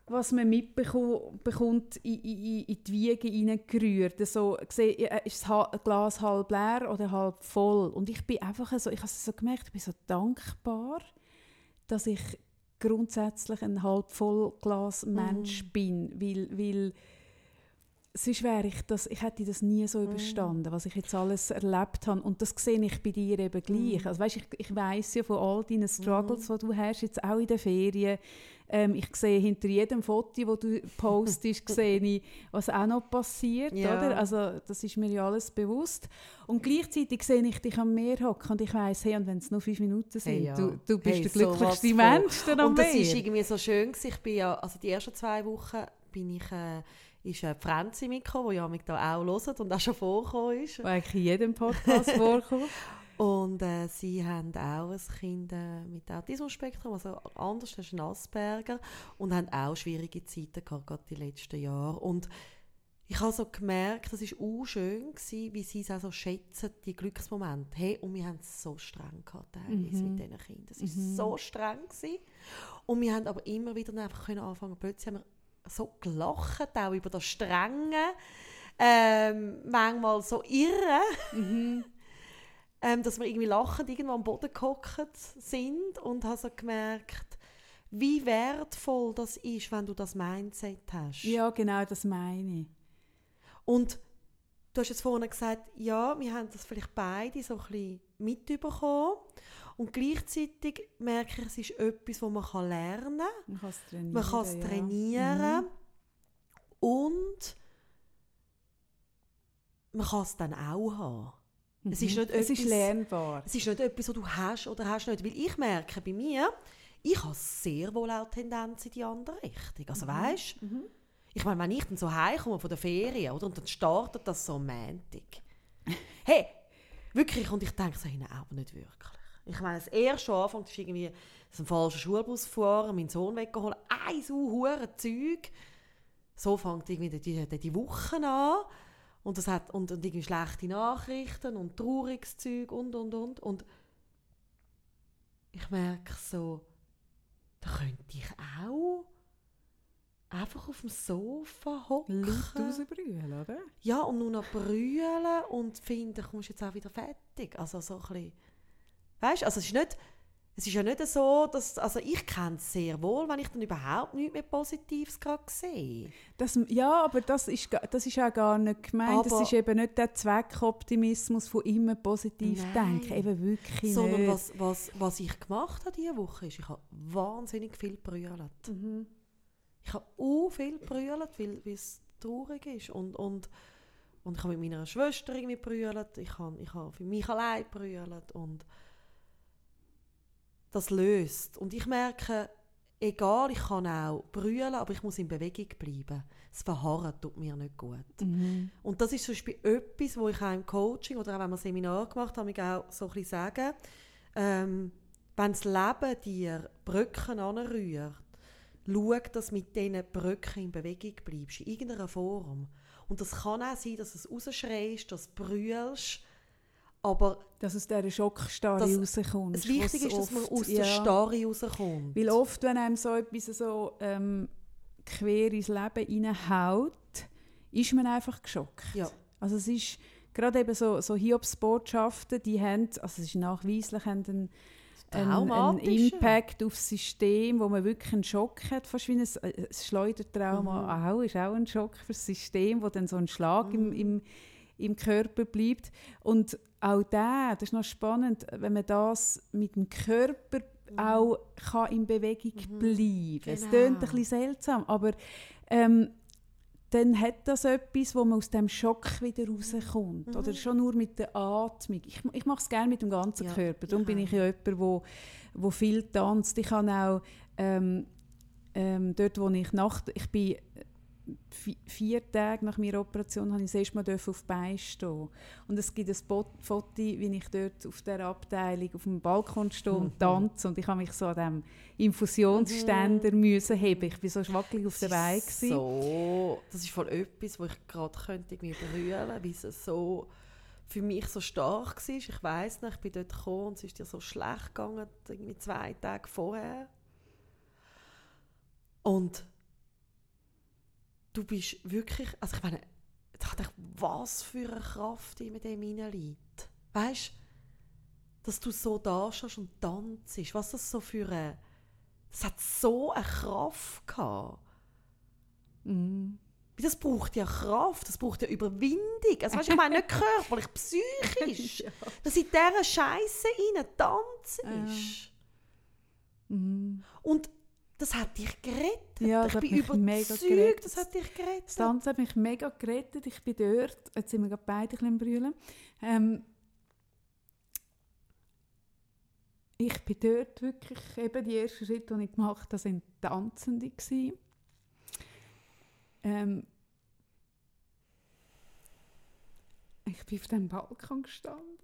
was man mitbekommt, in, in, in die Wiege hineingerührt. So, äh, ist das Glas halb leer oder halb voll? Und ich bin einfach so, ich habe es so gemerkt, ich bin so dankbar, dass ich grundsätzlich ein halb voll Glas Mensch bin, weil, weil sonst wäre ich das, ich hätte das nie so überstanden, was ich jetzt alles erlebt habe und das sehe ich bei dir eben gleich. Also weißt, ich, ich weiß ja von all deinen Struggles, die du hast, jetzt auch in den Ferien, ähm, ich sehe hinter jedem Foto, das du postest, sehe ich, was auch noch passiert, Ja. oder? Also das ist mir ja alles bewusst. Und gleichzeitig sehe ich dich am Meer hocken und ich weiss, hey, und wenn es nur fünf Minuten sind, Hey, ja. du, du bist Hey, der glücklichste. Mensch dann am Und das Meer. ist irgendwie so schön gewesen. Ich bin ja, also die ersten zwei Wochen bin ich, äh, ist die Franzi mitgekommen, die ja mich da auch hört und auch schon vorgekommen ist. Wo eigentlich in jedem Podcast vorkommt. Und äh, sie haben auch ein Kind äh, mit Autismus-Spektrum, also anders, ist ein Asperger, und haben auch schwierige Zeiten gehabt, gerade die letzten Jahre. Und ich habe so gemerkt, das war auch schön, gewesen, wie sie es auch so schätzen, die Glücksmomente. Hey, und wir haben es so streng gehabt, teilweise Mhm. mit diesen Kindern. Es war so streng. Gewesen. Und wir haben aber immer wieder einfach können anfangen, plötzlich haben wir so gelacht, auch über das Strenge, ähm, manchmal so irre. Mhm. ähm, dass wir irgendwie lachend irgendwo am Boden gehockt sind und habe so gemerkt, wie wertvoll das ist, wenn du das Mindset hast. Ja, genau, das meine ich. Und du hast jetzt vorhin gesagt, ja, wir haben das vielleicht beide so ein bisschen mitbekommen. Und gleichzeitig merke ich, es ist etwas, das man lernen kann. Man kann es trainieren. Man kann es ja. trainieren. Mhm. Und man kann es dann auch haben. Es ist Mhm. nicht es ist etwas- lernbar. Es ist nicht etwas, was du hast oder hast nicht. Weil ich merke bei mir, ich habe sehr wohl auch Tendenz in die andere Richtung. Also weißt Mhm. ich meine, wenn ich dann so heimkomme von der Ferien, oder, und dann startet das so am Montag. Hey, wirklich, und ich denke so, hey, nein, aber nicht wirklich. Ich meine, das erste Anfang ist irgendwie so ein falscher Schulbus fahren, meinen Sohn weggeholt, ein so hure Zeug. So fängt irgendwie die, die, die Woche an. Und, das hat, und, und irgendwie schlechte Nachrichten und trauriges Zeug und, und, und. Und ich merke so, da könnte ich auch einfach auf dem Sofa hocken. Laut rausbrüllen, oder? Ja, und nur noch brüllen und finden, kommst jetzt auch wieder fertig. Also so ein bisschen, weißt, also es ist nicht, es ist ja nicht so, dass, also ich kenne es sehr wohl, wenn ich dann überhaupt nichts mehr Positives gerade sehe. Das, ja, aber das ist, das ist auch gar nicht gemeint. das Aber- ist eben nicht der Zweckoptimismus von immer positiv Nein. denken. Eben wirklich Sondern nicht. was, was, was ich gemacht habe diese Woche, ist, ich habe wahnsinnig viel gebrüllt. Mhm. Ich habe auch viel gebrüllt, weil, es traurig ist. Und, und, und ich habe mit meiner Schwester irgendwie gebrüllt. Ich habe, ich habe für mich allein gebrüllt. Und das löst. Und ich merke, egal, ich kann auch brüllen, aber ich muss in Bewegung bleiben. Das Verharren tut mir nicht gut. Mhm. Und das ist zum Beispiel etwas, wo ich auch im Coaching oder auch wenn wir Seminar gemacht haben, ich auch so ein bisschen sagen, ähm, wenn das Leben dir Brücken anrührt, schau, dass du mit diesen Brücken in Bewegung bleibst, in irgendeiner Form. Und das kann auch sein, dass du es rausschreist, dass du brüllst, aber Dass aus dieser Schockstarre Das- rauskommt. das Wichtige ist, dass man aus der ja. Starre rauskommt. Weil oft, wenn einem so etwas so ähm, quer ins Leben reinhaut, ist man einfach geschockt. Ja. Also es ist gerade eben so, so Hiobs-Botschaften, die haben, also es ist nachweislich, haben einen, einen, einen. Impact auf das System, wo man wirklich einen Schock hat, fast wie ein, ein Schleudertrauma Mhm. auch, ist auch ein Schock für das System, wo dann so ein Schlag Mhm. im, im Körper bleibt. Und auch da, das ist noch spannend, wenn man das mit dem Körper auch kann in Bewegung Mhm. bleiben Es Genau. klingt ein bisschen seltsam, aber ähm, dann hat das etwas, wo man aus dem Schock wieder rauskommt. Mhm. Oder schon nur mit der Atmung. Ich, ich mache es gerne mit dem ganzen Ja, Körper. Darum ich bin ich ja jemand, wo, wo viel tanzt. Ich habe auch ähm, ähm, dort, wo ich nach... Ich bin vier Tage nach meiner Operation habe ich das erste Mal auf die Beine stehen. Und es gibt ein Foto, wie ich dort auf der Abteilung auf dem Balkon stehe und Mhm. tanze. Und ich habe mich so an diesem Infusionsständer müssen heben. Ich war so schwackelig auf der Beine. So, das ist voll etwas, wo ich gerade könnte irgendwie berühren, wie es so für mich so stark war. Ich weiß nicht, ich bin dort gekommen und es ist dir so schlecht gegangen, irgendwie zwei Tage vorher. Und du bist wirklich, also ich meine, ich dachte, was für eine Kraft in dem liegt. Weißt du, dass du so da stehst und tanzt, was das so für eine, das hat so eine Kraft gehabt. Weil Das braucht ja Kraft, das braucht ja Überwindung. Also, weißt, ich meine nicht körperlich, psychisch. Dass in dieser Scheiße rein tanzen ist. Mhm. Und das hat dich gerettet. Ja, das ich bin überzeugt, gerettet. das hat dich gerettet. Das Tanzen hat mich mega gerettet. Ich bin dort, jetzt sind wir gerade beide ein bisschen brüllen. Ähm, ich bin dort wirklich, eben die ersten Schritte, die ich gemacht habe, sind Tanzende gewesen. Ähm, ich bin auf dem Balkon gestanden.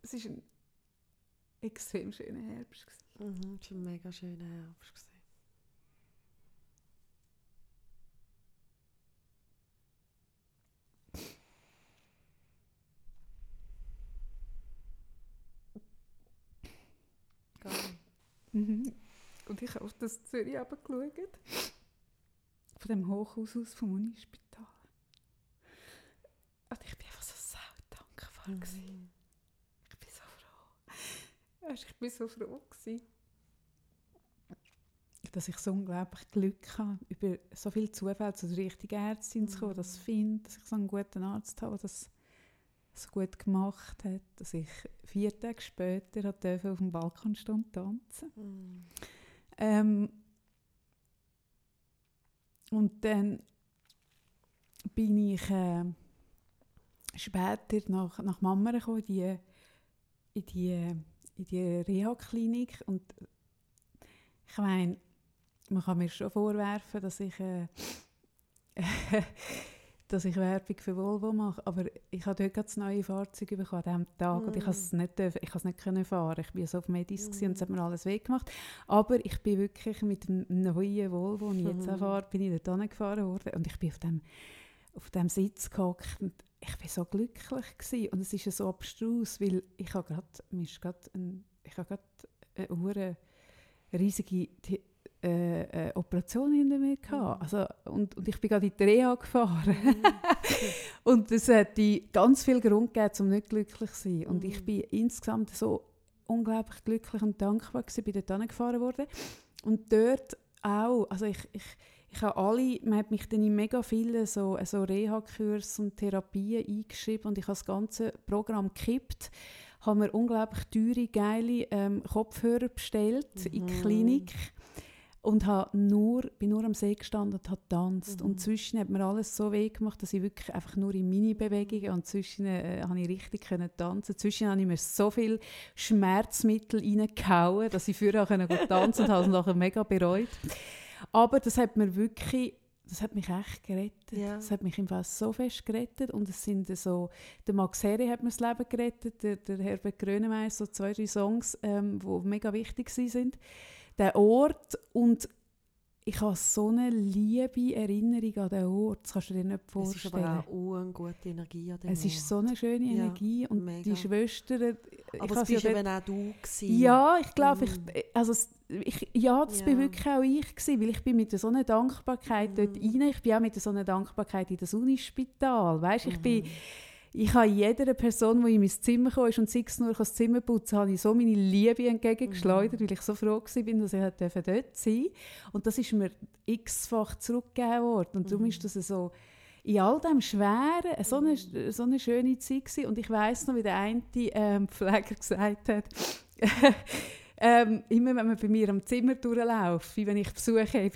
Es war ein extrem schöner Herbst. Mhm, das war ein mega schöner Herbst. Geil. Mhm. Und ich habe auf das Zürich runtergeschaut. Von dem Hochhaus aus vom Unispital. Und ich bin einfach so sau dankbar. gewesen. Mhm. Ich war so froh, gewesen, dass ich so unglaublich Glück habe, über so viele Zufälle zu der richtigen Ärztin zu kommen, dass ich finde, dass ich so einen guten Arzt habe, der das so gut gemacht hat, dass ich vier Tage später auf dem Balkon stehen und tanzen. Mm. Ähm, und dann bin ich äh, später nach, nach Mama gekommen, in die, in die, in die Reha-Klinik. Und ich meine, man kann mir schon vorwerfen, dass ich, äh, dass ich Werbung für Volvo mache, aber ich habe dort das neue Fahrzeug bekommen an diesem Tag und ich Mm. konnte es nicht, dürfen- ich konnte es nicht können fahren. Ich bin so auf Medis mm. und es hat Mm. mir alles weggemacht. Aber ich bin wirklich mit dem neuen Volvo, den ich jetzt auch Mhm. fahre, bin ich dort gefahren worden und ich bin auf dem, auf dem Sitz gehockt und ich bin so glücklich gewesen. und es ist ja so abstrus, weil ich habe gerade, mir ist gerade ein, ich habe gerade eine riesige äh, äh, Operation hinter mir gehabt. Mhm. Also, und, und ich bin gerade in die Reha gefahren. Mm. Und es hat ganz viel Grund gegeben, um nicht glücklich zu sein. Und ich Mhm. bin insgesamt so unglaublich glücklich und dankbar gewesen, bin dort hingefahren worden. Und dort auch, also ich, ich, ich habe alle, man hat mich dann in mega viele so, so Reha-Kurse und Therapien eingeschrieben und ich habe das ganze Programm gekippt, habe mir unglaublich teure, geile ähm, Kopfhörer bestellt in die Mhm. Klinik und habe nur, bin nur am See gestanden und habe getanzt. Mhm. Und zwischen hat mir alles so weh gemacht, dass ich wirklich einfach nur in Mini-Bewegungen und zwischen äh, habe ich richtig können tanzen. Zwischen habe ich mir so viel Schmerzmittel reingehauen, dass ich früher auch können gut tanzen und habe es nachher mega bereut. Aber das hat mir wirklich, das hat mich echt gerettet. Ja. Das hat mich im Fall so fest gerettet und es sind so, der Max Herre hat mir das Leben gerettet, der, der Herbert Grönemeyer, so zwei, drei Songs, ähm, die mega wichtig waren sind. Der Ort und ich habe so eine liebe Erinnerung an den Ort, das kannst du dir nicht Es ist vorstellen. aber auch eine gute Energie an dem Es ist so eine schöne Ja, Energie und mega. die Schwestern, ich Aber es bist ja dort- eben auch du gewesen. ja, ich glaube, Mm. ich, also, es- ich, ja, das bin Ja. wirklich auch ich gewesen, weil ich bin mit so einer Dankbarkeit dort Mm. rein, ich bin auch mit so einer Dankbarkeit in das Unispital, weißt, ich bin, Mhm. Ich habe jeder Person, die in mein Zimmer kam und sei es nur das Zimmer putzen, habe ich so meine Liebe entgegengeschleudert, Mhm. weil ich so froh war, dass ich dort sein durfte. Und das ist mir x-fach zurückgegeben worden. Und darum Mhm. ist das so in all dem Schweren so eine, Mhm. so eine schöne Zeit gewesen. Und ich weiß noch, wie der eine ähm, Pfleger gesagt hat, ähm, immer wenn man bei mir am Zimmer durchläuft, wie wenn ich Besuch habe,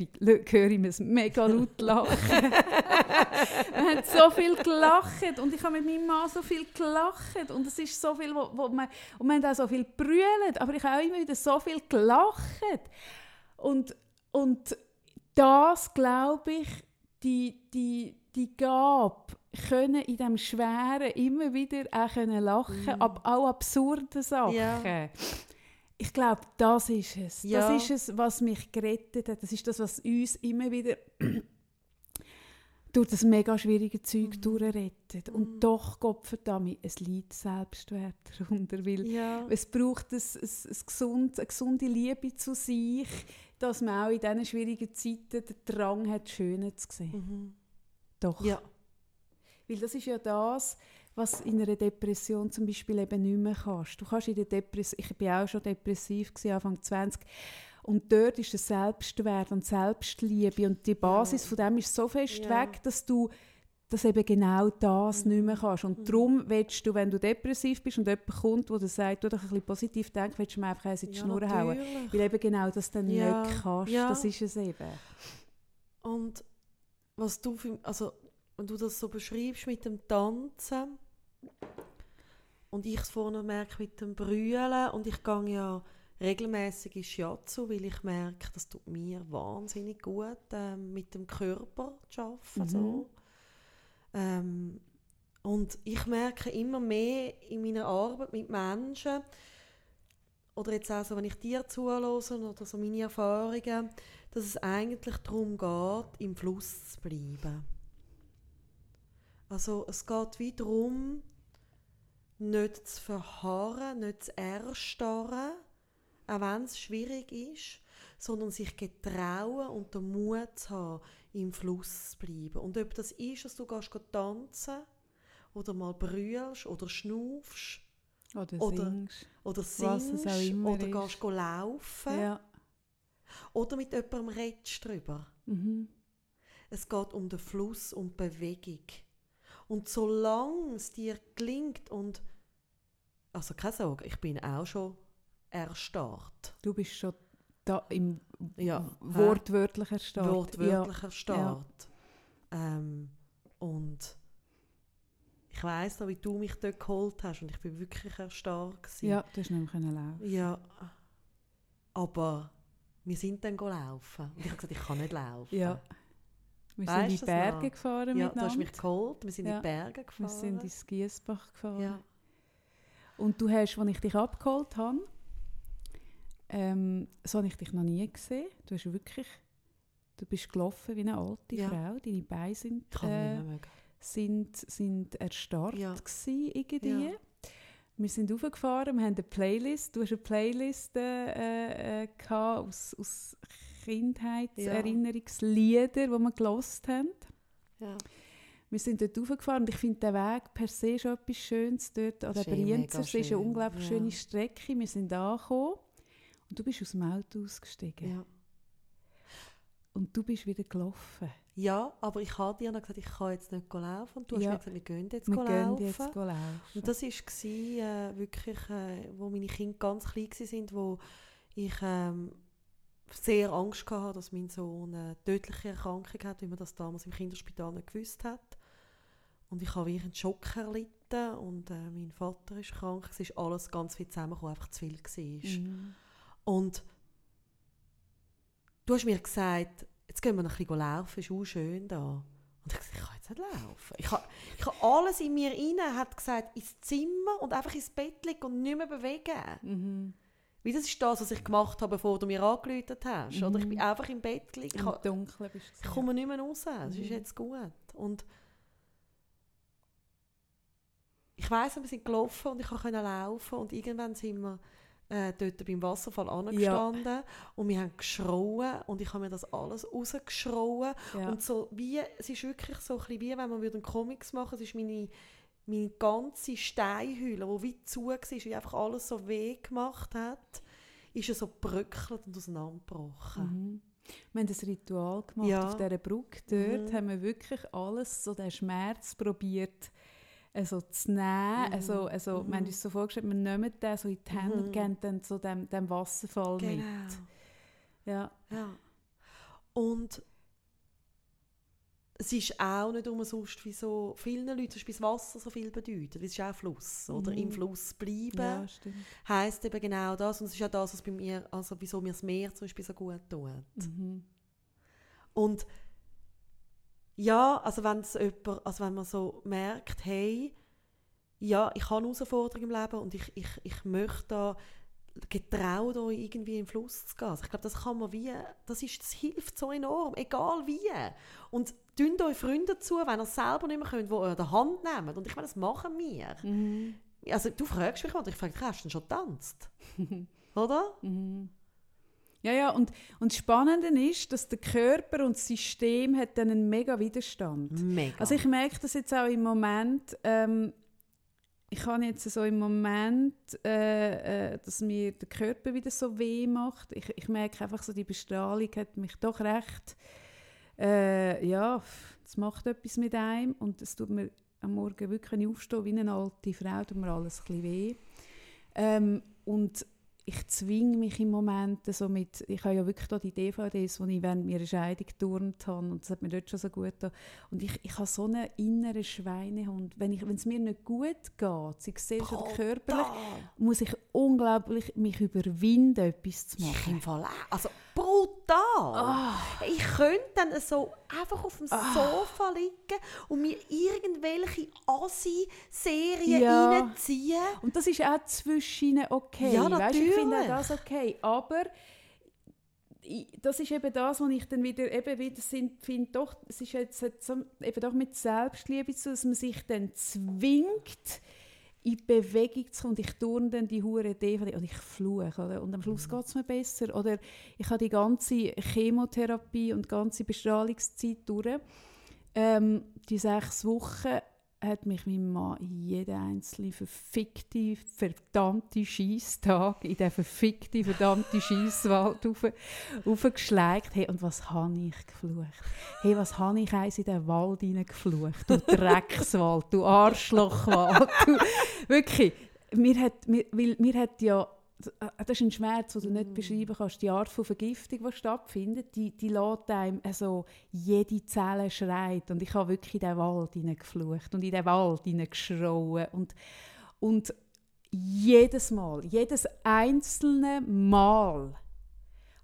höre ich mir mega laut lachen. man hat so viel gelacht und ich habe mit meinem Mann so viel gelacht und es ist so viel, wo, wo man, und man hat auch so viel brüllt, aber ich habe auch immer wieder so viel gelacht. Und, und das, glaube ich, die, die, die Gabe, können in dem Schweren immer wieder auch können lachen, Mhm. ab auch absurde Sachen. Ja. Ich glaube, das ist es. Ja. Das ist es, was mich gerettet hat. Das ist das, was uns immer wieder durch das mega schwierige Zeug Mhm. durchrettet. Mhm. Und doch, Gott verdammt, es liegt Selbstwert darunter, weil Ja. es braucht ein, ein, ein gesund, eine gesunde Liebe zu sich, dass man auch in diesen schwierigen Zeiten den Drang hat, Schöne zu sehen. Mhm. Doch. Ja. Weil das ist ja das, was in einer Depression zum Beispiel eben nicht mehr kannst. Du kannst in der Depression, ich bin auch schon depressiv gewesen, Anfang 20 und dort ist der Selbstwert und Selbstliebe und die Basis Ja. von dem ist so fest Ja. weg, dass du dass eben genau das Mhm. nicht mehr kannst. Und Mhm. darum willst du, wenn du depressiv bist und jemand kommt, der sagt, du doch ein bisschen positiv denkst, willst du mir einfach eins in die Ja, Schnur hauen. Weil eben genau das dann Ja. nicht kannst. Ja. Das ist es eben. Und was du für, also wenn du das so beschreibst mit dem Tanzen und ich es vorne merke mit dem Brüllen und ich gehe ja regelmäßig in Shiatsu, weil ich merke, das tut mir wahnsinnig gut, ähm, mit dem Körper zu arbeiten. Mhm. So. Ähm, und ich merke immer mehr in meiner Arbeit mit Menschen, oder jetzt auch so, wenn ich dir zuhöre oder so meine Erfahrungen, dass es eigentlich darum geht, im Fluss zu bleiben. Also es geht wie darum, nicht zu verharren, nicht zu erstarren, auch wenn es schwierig ist, sondern sich getrauen und den Mut zu haben, im Fluss zu bleiben. Und ob das ist, dass du gehst, tanzen oder mal brüllst oder schnaufst Oder, Oder singst. oder singst oder gehst laufen Ja. oder mit jemandem redest drüber. Mhm. Es geht um den Fluss und die Bewegung. Und solange es dir gelingt und also keine Sorge, ich bin auch schon erstarrt. Du bist schon da im Ja, wortwörtlichen Start. wortwörtlich erstarrt. Ähm, und ich weiss noch, wie du mich dort geholt hast und ich bin wirklich erstarrt. Ja, gewesen. ja du hast nicht mehr können laufen. ja. Aber wir sind dann gelaufen. Und ich habe gesagt, ich kann nicht laufen. Ja. Wir Weißt sind in die du Berge noch? gefahren ja du miteinander. hast mich geholt, wir sind in Ja. die Berge wir gefahren. sind ins Giesbach gefahren. ja. Und du hast, als ich dich abgeholt habe, ähm, so habe ich dich noch nie gesehen. Du hast wirklich, du bist gelaufen wie eine alte Ja. Frau. Deine Beine sind, äh, sind, sind erstarrt Ja. gewesen, irgendwie. Ja. Wir sind raufgefahren, wir haben eine Playlist. Du hast eine Playlist äh, äh, aus, aus Kindheitserinnerungslieder, die wir gelost haben. Ja. Wir sind dort raufgefahren und ich finde den Weg per se schon etwas Schönes dort an der eh Brienzer. Es ist eine unglaublich ja. schöne Strecke. Wir sind angekommen und du bist aus dem Auto ausgestiegen. Ja. Und du bist wieder gelaufen. ja, aber ich habe dir gesagt, ich kann jetzt nicht laufen. Und du hast Ja. mir gesagt, wir gehen jetzt Wir laufen. gehen jetzt laufen. Und das war äh, wirklich, äh, wo meine Kinder ganz klein waren, wo ich ähm, sehr Angst hatte, dass mein Sohn eine tödliche Erkrankung hat, wie man das damals im Kinderspital nicht gewusst hat. Und ich habe einen Schock erlitten und äh, mein Vater ist krank, es ist alles ganz viel zusammengekommen, einfach zu viel war. Mhm. Und du hast mir gesagt, jetzt gehen wir noch ein bisschen laufen, ist auch schön da. Und ich habe gesagt, ich kann jetzt nicht laufen. Ich habe, ich habe alles in mir rein, hat gesagt, ins Zimmer und einfach ins Bett liegen und nicht mehr bewegen. Mhm. Wie das ist das, was ich gemacht habe, bevor du mir angerufen hast. Oder ich Mhm. bin einfach im Bett gelegen. Ich, Im Dunkeln bist ich du. komme nicht mehr raus. Es ist Mhm. jetzt gut. Und ich weiss, wir sind gelaufen und ich konnte laufen und irgendwann sind wir äh, dort beim Wasserfall angestanden und wir haben geschrauen und ich habe mir das alles rausgeschrauen ja. und so wie, es ist wirklich so ein bisschen wie, wenn man würde einen Comics machen es ist meine, meine ganze Steinhülle, die wie zu war, wie einfach alles so weh gemacht hat, ist ja so bröckelt und auseinandergebrochen. Mhm. Wir haben ein Ritual gemacht Ja. auf dieser Brücke. Dort Mhm. haben wir wirklich alles, so den Schmerz probiert also zu nehmen. Mhm. Also, also, Wir haben Mhm. uns so vorgestellt, wir nehmen den so in die Hände und Mhm. geben dann so dem, dem Wasserfall Genau. mit. Ja. Ja. Und es ist auch nicht umsonst, wie so vielen Leuten zum Beispiel das Wasser so viel bedeutet. Es ist auch Fluss, oder? Mhm. Im Fluss bleiben ja, heisst eben genau das. Und es ist auch das, was bei mir, also wieso mir das Meer zum Beispiel so gut tut. Mhm. Und ja, also jemand, also wenn man so merkt, hey, ja, ich habe eine Herausforderung im Leben und ich, ich, ich möchte da getraut irgendwie im Fluss zu gehen. Also ich glaube, das kann man wie, das, ist, das hilft so enorm, egal wie. Und tun euch Freunde zu, wenn ihr selber nicht mehr könnt, die der Hand nehmen. Und ich meine, das machen wir. Mhm. Also du fragst mich und ich frage hast du denn schon getanzt? Oder? Mhm. Ja, ja, und, und das Spannende ist, dass der Körper und das System hat dann einen mega Widerstand. Mega. Also ich merke das jetzt auch im Moment, ähm, ich habe jetzt so im Moment, äh, äh, dass mir der Körper wieder so weh macht. Ich, ich merke einfach so, die Bestrahlung hat mich doch recht, äh, ja, es macht etwas mit einem und es tut mir am Morgen wirklich, wenn ich aufstehe, wie eine alte Frau, tut mir alles ein weh. Ähm, und ich zwinge mich im Moment so mit, ich habe ja wirklich da die DVDs, die ich während meiner Scheidung geturnt habe und das hat mir dort schon so gut getan. Und ich, ich habe so einen inneren Schweinehund. Wenn, ich, wenn es mir nicht gut geht, sei es seelisch oder körperlich, muss ich unglaublich mich überwinden, etwas zu Ich machen. im Fall auch. Also brutal. Ah. Ich könnte dann so einfach auf dem Sofa liegen und mir irgendwelche Assi-Serien Ja. reinziehen. Und das ist auch zwischen okay. Ja, Weisst, ich finde auch natürlich. das okay. Aber das ist eben das, was ich dann wieder, eben wieder finde, doch, es ist jetzt so, eben doch mit Selbstliebe zu, dass man sich dann zwingt, in Bewegung zu kommen. Und ich turne dann die hure DVD und ich fluche. Oder? Und am Schluss geht es mir besser. Oder ich habe die ganze Chemotherapie und die ganze Bestrahlungszeit durch. Ähm, die sechs Wochen hat mich mein Mann jeden einzelnen verfickte, verdammte Scheisstag in den verfickte, verdammte Scheisswald raufgeschleicht. Hey, und was habe ich geflucht? Hey, was habe ich eins in den Wald hineingeflucht? Du Dreckswald, du Arschlochwald. Du, wirklich, mir hat, mir, weil, mir hat ja das ist ein Schmerz, den du nicht mm. beschreiben kannst. Die Art von Vergiftung, die stattfindet, die, die lässt einem also jede Zelle schreit. Und ich habe wirklich in den Wald hineingeflucht und in den Wald hineingeschrauen. Und, und jedes Mal, jedes einzelne Mal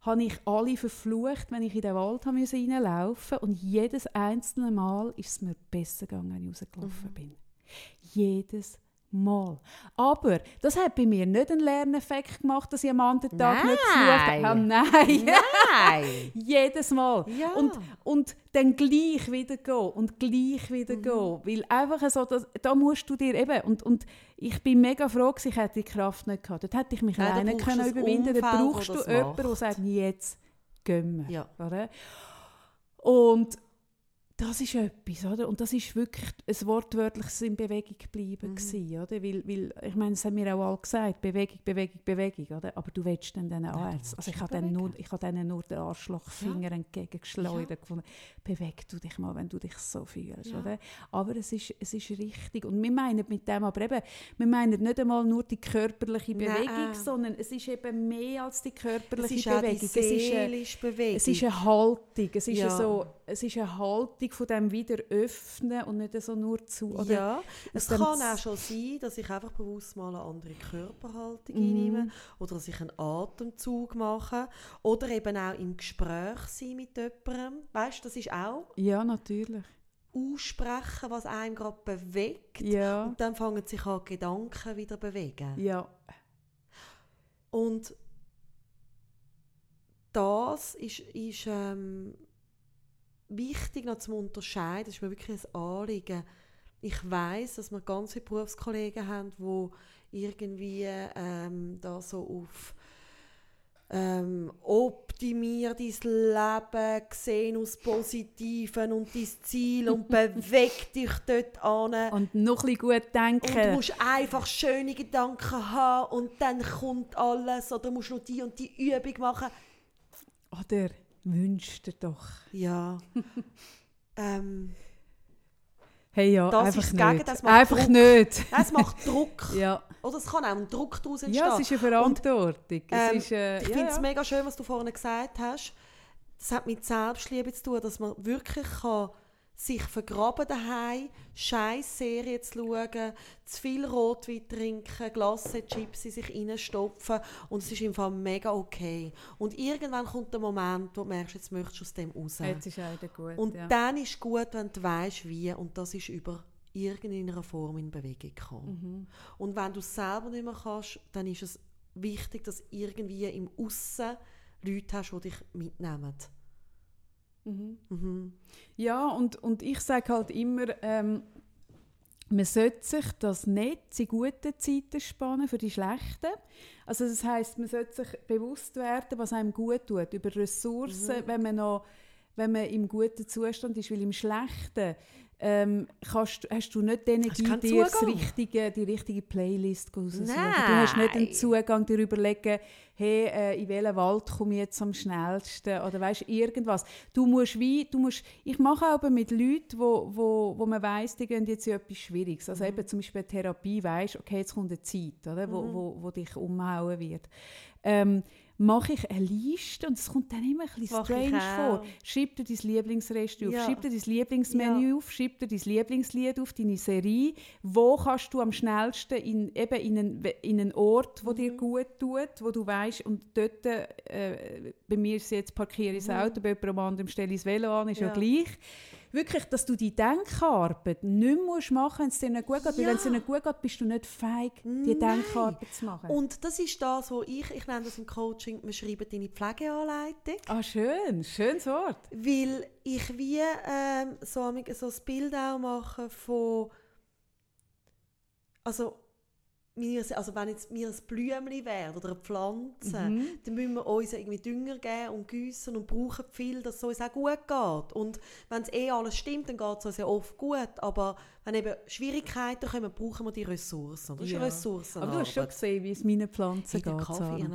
habe ich alle verflucht, wenn ich in den Wald reinlaufen musste. Und jedes einzelne Mal ist es mir besser gegangen, wenn ich rausgelaufen mhm. bin. Jedes Mal. Aber das hat bei mir nicht einen Lerneffekt gemacht, dass ich am anderen Tag Nein. nicht geflucht habe. Nein. Nein. Jedes Mal. Ja. Und, und dann gleich wieder gehen und gleich wieder Mhm. gehen. Weil einfach so, dass, da musst du dir eben, und, und ich bin mega froh, ich hätte die Kraft nicht gehabt. Dort hätte ich mich Nein, alleine können überwinden können. Da brauchst du das jemanden, der sagt, jetzt gehen wir. Ja. Oder? Und das ist etwas, oder? Und das ist wirklich ein wortwörtliches in Bewegung bleiben Mhm. gewesen, oder? Weil, weil, ich meine, das haben mir auch alle gesagt, Bewegung, Bewegung, Bewegung, oder? Aber du willst dann diesen willst Also ich habe dann nur, ich habe denen nur den Arschlochfinger entgegengeschleudert Ja. gefunden. Beweg du dich mal, wenn du dich so fühlst, Ja. oder? Aber es ist, es ist richtig. Und wir meinen mit dem aber eben, wir meinen nicht einmal nur die körperliche Bewegung, Nein. sondern es ist eben mehr als die Es körperliche auch Bewegung. es ist eine, Bewegung. es ist eine Haltung, es ist, Ja. so, es ist eine Haltung von dem wieder öffnen und nicht so nur zu. Oder ja, es kann auch schon sein, dass ich einfach bewusst mal eine andere Körperhaltung Mhm. einnehme oder dass ich einen Atemzug mache oder eben auch im Gespräch sein mit jemandem. Weißt du, das ist auch Ja, natürlich. aussprechen, was einem gerade bewegt. Ja, Und dann fangen sich die Gedanken wieder bewegen. ja, Und das ist, ist ähm, wichtig noch zum Unterscheiden. Das ist mir wirklich ein Anliegen. Ich weiß, dass wir ganz viele Berufskollegen haben, die irgendwie ähm, da so auf ähm, optimier dein Leben, gesehen aus Positiven und dein Ziel und beweg dich dort an. und noch ein gut Und du denken. musst einfach schöne Gedanken haben und dann kommt alles. Oder musst nur die und die Übung machen. Oder wünschst dir doch. Ja. ähm, Hey ja, Das einfach ist das nicht. Das einfach Druck. nicht. es macht Druck. Ja. Oder es kann auch ein Druck daraus entstehen. ja, es ist eine Verantwortung. Ähm, es ist, äh, ich ja, finde es ja. mega schön, was du vorhin gesagt hast. Das hat mit Selbstliebe zu tun, dass man wirklich kann sich vergraben daheim, scheiß Serien zu schauen, zu viel Rotwein trinken, Glasse Chips in sich reinstopfen und es ist im Fall mega okay. Und irgendwann kommt der Moment, wo du merkst, jetzt möchtest du aus dem raus. Jetzt ist auch wieder gut. Und ja. dann ist gut, wenn du weißt, wie. Und das ist über irgendeiner Form in Bewegung kommen. Mhm. Und wenn du es selber nicht mehr kannst, dann ist es wichtig, dass irgendwie im Aussen Leute hast, die dich mitnehmen. Mhm. Mhm. Ja, und, und ich sage halt immer, ähm, man sollte sich das nicht in guten Zeiten spannen für die schlechten. Also das heißt, man sollte sich bewusst werden, was einem gut tut, über Ressourcen, Mhm. wenn man noch wenn man im guten Zustand ist, weil im schlechten ähm, kannst, hast du nicht die Energie, dir richtige, die richtige Playlist rauszusuchen. Du hast nicht den Zugang, dir überlegen, hey, äh, in welchen Wald komme ich jetzt am schnellsten oder weißt irgendwas. Du musst wie, du musst, ich mache auch mit Leuten, wo, wo, wo man weiss, die gehen jetzt in etwas Schwieriges. Also eben zum Beispiel Therapie, weißt, okay, jetzt kommt eine Zeit, oder, wo, wo, wo dich umhauen wird. Ähm, mache ich eine Liste und es kommt dann immer ein bisschen strange vor. Schreib dir dein Lieblingsrestaurant auf, Ja. schreib dir dein Lieblingsmenü auf, schreib dir dein Lieblingslied auf, deine Serie. Wo kannst du am schnellsten in, eben in, einen, in einen Ort, wo Mhm. dir gut tut, wo du weißt und dort, äh, bei mir ist jetzt parkiere ich das Auto, bei jemandem anderem stelle ich das Velo an, ist ja, Mhm. Ja. gleich. Wirklich, dass du die Denkarbeit nicht musst machen wenn es dir nicht gut geht. Weil Ja. wenn es dir nicht gut geht, bist du nicht feig, die Nein. Denkarbeit zu machen. Und das ist das, wo ich, ich nenne das im Coaching, wir schreiben deine Pflegeanleitung. ah, schön, schönes Wort. Weil ich wie ähm, so, so ein Bild auch mache von. Also, wir, also wenn jetzt wir ein Blümchen wären oder eine Pflanze, Mhm. dann müssen wir uns irgendwie Dünger geben und gießen und brauchen viel, dass es uns auch gut geht. Und wenn es eh alles stimmt, dann geht es uns ja oft gut. Aber wenn eben Schwierigkeiten kommen, brauchen wir die Ressourcen. Das ist Ja. Ressourcen. Aber du hast schon gesehen, wie es meinen Pflanzen geht. Kaffee.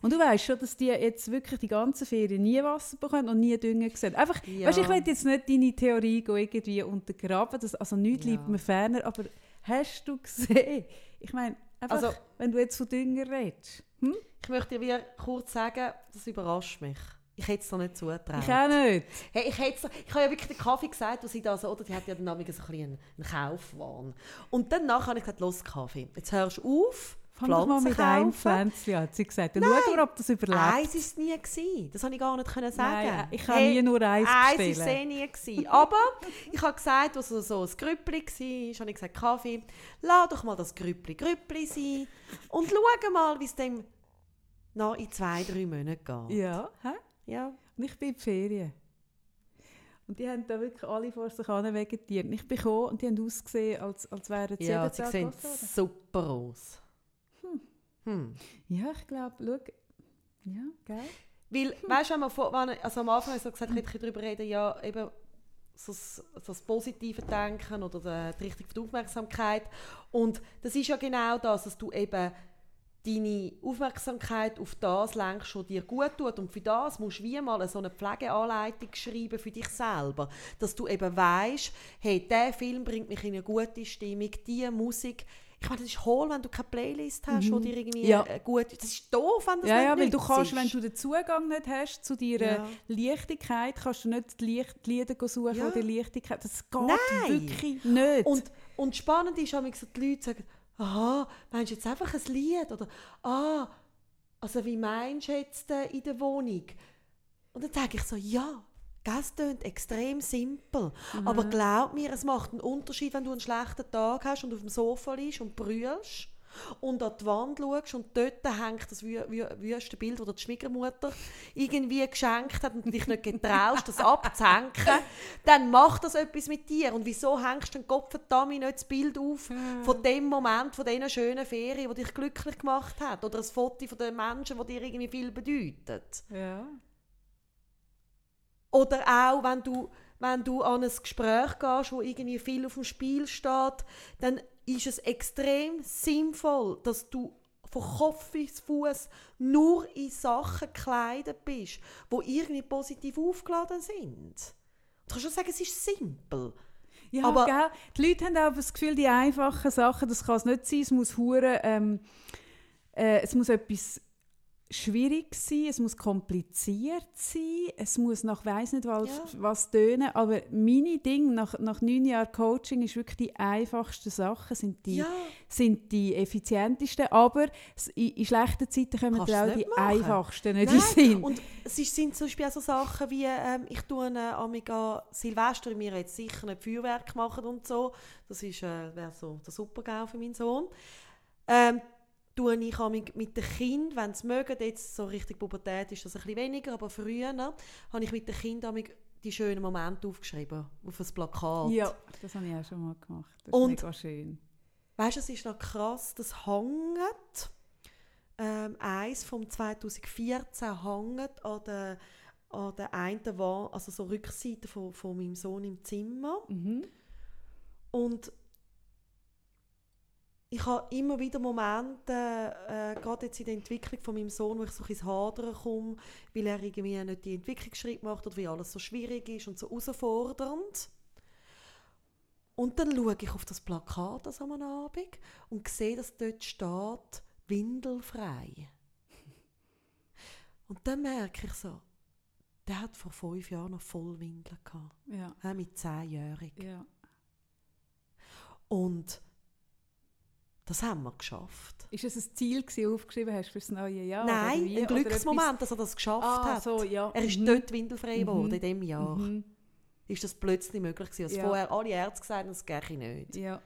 Und du weißt schon, dass die jetzt wirklich die ganze Ferien nie Wasser bekommen und nie Dünger sehen. Einfach, Ja. weißt, ich will jetzt nicht deine Theorie irgendwie untergraben, das, also nichts Ja. liegt mir ferner, aber hast du gesehen? Ich meine, einfach, Also- wenn du jetzt von Dünger redest. Hm? ich möchte dir kurz sagen, das überrascht mich. Ich hätte es noch nicht zugetraut. Ich auch nicht. Hey, ich, hätte, ich habe ja wirklich den Kaffee gesagt, wo sie da so, oder die hat ja dann so ein einen Kaufwahn. Und danach habe ich gesagt, los Kaffee, jetzt hörst du auf, Fang doch mal mit einem kaufen. Pflänzchen an, hat sie gesagt. Dann schauen wir, ob das überlebt. Eins war es nie. Gewesen. Das konnte ich gar nicht können sagen. Nein, ich kann nie nur eins Eins war es bestellen. eh nie. Gewesen. Aber ich habe gesagt, als es so ein Grüppli war, habe ich gesagt, Kaffee, lass doch mal das Grüppli Grüppli sein und schau mal, wie es dem noch in zwei, drei Monaten geht. Ja, hä? Ja. Und ich bin in Ferien. Und die haben da wirklich alle vor sich hin vegetiert. Und ich bin gekommen und die haben ausgesehen, als, als wären sie Ja, sie sehen super aus. Hm. Ja, ich glaube, schau. Ja, geil. Weil, weißt du, wenn, also am Anfang habe ich so gesagt, ich hätte darüber reden, ja, eben so das, so das positive Denken oder die, Richtung die Aufmerksamkeit. Und das ist ja genau das, dass du eben deine Aufmerksamkeit auf das lenkst, was dir gut tut. Und für das musst du wie mal so eine Pflegeanleitung schreiben für dich selber. Dass du eben weißt, hey, der Film bringt mich in eine gute Stimmung, diese Musik. Ich meine, das ist hohl, wenn du keine Playlist hast, die dir irgendwie Ja. äh, gut... Das ist doof, wenn das Ja, nicht ja, weil du kannst, ist. wenn du den Zugang nicht hast zu deiner Ja. Leichtigkeit, kannst du nicht die, Lieder suchen, Ja. die Leichtigkeit. Das geht Nein. wirklich nicht. Und, und spannend ist, wenn so die Leute sagen, aha, meinst du jetzt einfach ein Lied? Oder, ah, also wie meinst du jetzt äh, in der Wohnung? Und dann sage ich so, ja, das klingt extrem simpel. Aber glaub mir, es macht einen Unterschied, wenn du einen schlechten Tag hast und auf dem Sofa liegst und brüllst und an die Wand schaust und dort hängt das wü wü wüste Bild, das die Schwiegermutter irgendwie geschenkt hat und dich nicht getraust, das abzuhängen, dann macht das etwas mit dir. Und wieso hängst du den Kopf verdammt nicht das Bild auf von dem Moment, von diesen schönen Ferien, die dich glücklich gemacht hat? Oder ein Foto von den Menschen, die dir irgendwie viel bedeutet? ja. Oder auch, wenn du, wenn du an ein Gespräch gehst, wo irgendwie viel auf dem Spiel steht, dann ist es extrem sinnvoll, dass du von Kopf bis Fuß nur in Sachen gekleidet bist, wo irgendwie positiv aufgeladen sind. Du kannst schon sagen, es ist simpel. Ja, Aber- gell? Die Leute haben auch das Gefühl, die einfachen Sachen, das kann es nicht sein. Es muss hure, ähm, äh, es muss etwas schwierig sein, es muss kompliziert sein, es muss nach weiss nicht was, Ja. was tönen. Aber meine Dinge nach, nach neun Jahren Coaching ist wirklich die einfachsten Sachen, sind die, Ja. sind die effizientesten. Aber in, in schlechten Zeiten kommen Kannst auch die machen. einfachsten nicht in Nein, Sinn. Und es sind zum Beispiel auch so Sachen wie, ähm, ich tue äh, amiga Silvester, wir jetzt sicher nicht Feuerwerk machen und so. Das ist, äh, wäre so der Supergau für meinen Sohn. Ähm, tue ich mit den Kindern, wenn sie mögen, jetzt so richtig Pubertät ist das ein bisschen weniger, aber früher habe ich mit den Kindern amig die schönen Momente aufgeschrieben, auf ein Plakat. ja, das habe ich auch schon mal gemacht. Das ist Und- mega schön. Weißt du, es ist noch krass, das hängt. Ähm, eins vom 2014 hängt an der, an der einen Wand, also so Rückseite von, von meinem Sohn im Zimmer. Mhm. Und ich habe immer wieder Momente, äh, gerade jetzt in der Entwicklung von meinem Sohn, wo ich so ins Hadern komme, weil er irgendwie nicht die Entwicklungsschritte macht oder wie alles so schwierig ist und so herausfordernd. Und dann schaue ich auf das Plakat also am Abend und sehe, dass dort steht, windelfrei. Und dann merke ich so, der hat vor fünf Jahren noch Vollwindeln gehabt, Ja, äh, mit zehnjährig. ja. Und das haben wir geschafft. Ist es ein Ziel gewesen, aufgeschrieben hast für das neue Jahr? Nein, wie? ein Glücksmoment, dass er das geschafft Ah, hat. so, ja. Er ist Mhm. dort windelfrei geworden Mhm. in diesem Jahr. Mhm. Ist das plötzlich möglich gewesen, was Ja. vorher alle Ärzte gesagt haben, das gehe nicht. Ja.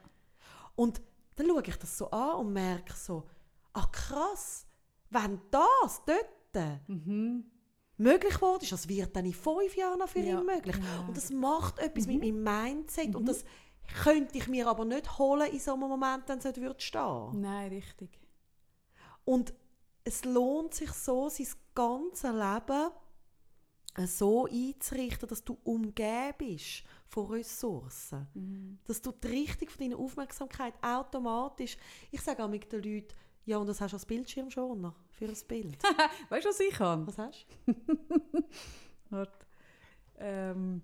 Und dann schaue ich das so an und merke so, ach krass, wenn das dort Mhm. möglich wurde, das wird dann in fünf Jahren für ihn möglich. Und das macht etwas mit meinem Mindset und das könnte ich mir aber nicht holen in so einem Moment, wenn es nicht würde stehen. Nein, richtig. Und es lohnt sich so, sein ganzes Leben so einzurichten, dass du umgeben bist von Ressourcen. Mhm. Dass du die Richtung von deiner Aufmerksamkeit automatisch... Ich sage auch mit den Leuten, ja, und das hast du als Bildschirmschoner für ein Bild. Weißt du, was ich kann? Was hast Warte. Ähm,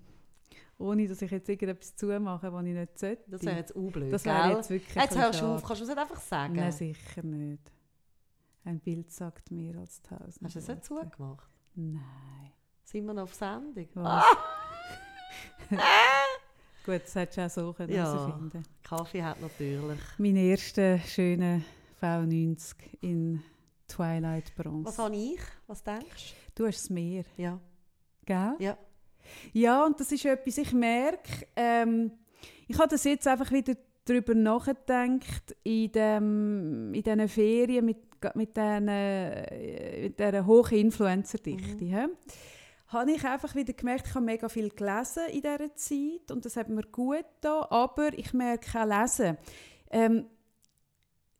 ohne, dass ich jetzt irgendetwas zumache, was ich nicht sollte. Das wäre jetzt unblöd, Das wäre jetzt wirklich Jetzt hörst du auf, kannst du es nicht einfach sagen? Nein, sicher nicht. Ein Bild sagt mehr als tausend Hast du es nicht zugemacht? Nein. Sind wir noch auf Sendung? Was? Gut, das hättest du auch so können Ja. herausfinden. Kaffee hat natürlich... Mein erster schöner V90 in Twilight Bronze. Was habe ich? Was denkst Du hast das Meer, du? Ja. gell? Ja. Ja, und das ist etwas, ich merke, ähm, ich habe das jetzt einfach wieder darüber nachgedacht, in, dem, in diesen Ferien mit, mit, diesen, äh, mit dieser hohen Influencer-Dichte. hä? habe ich einfach wieder gemerkt, ich habe mega viel gelesen in dieser Zeit und das hat mir gut getan, aber ich merke auch Lesen. Ähm,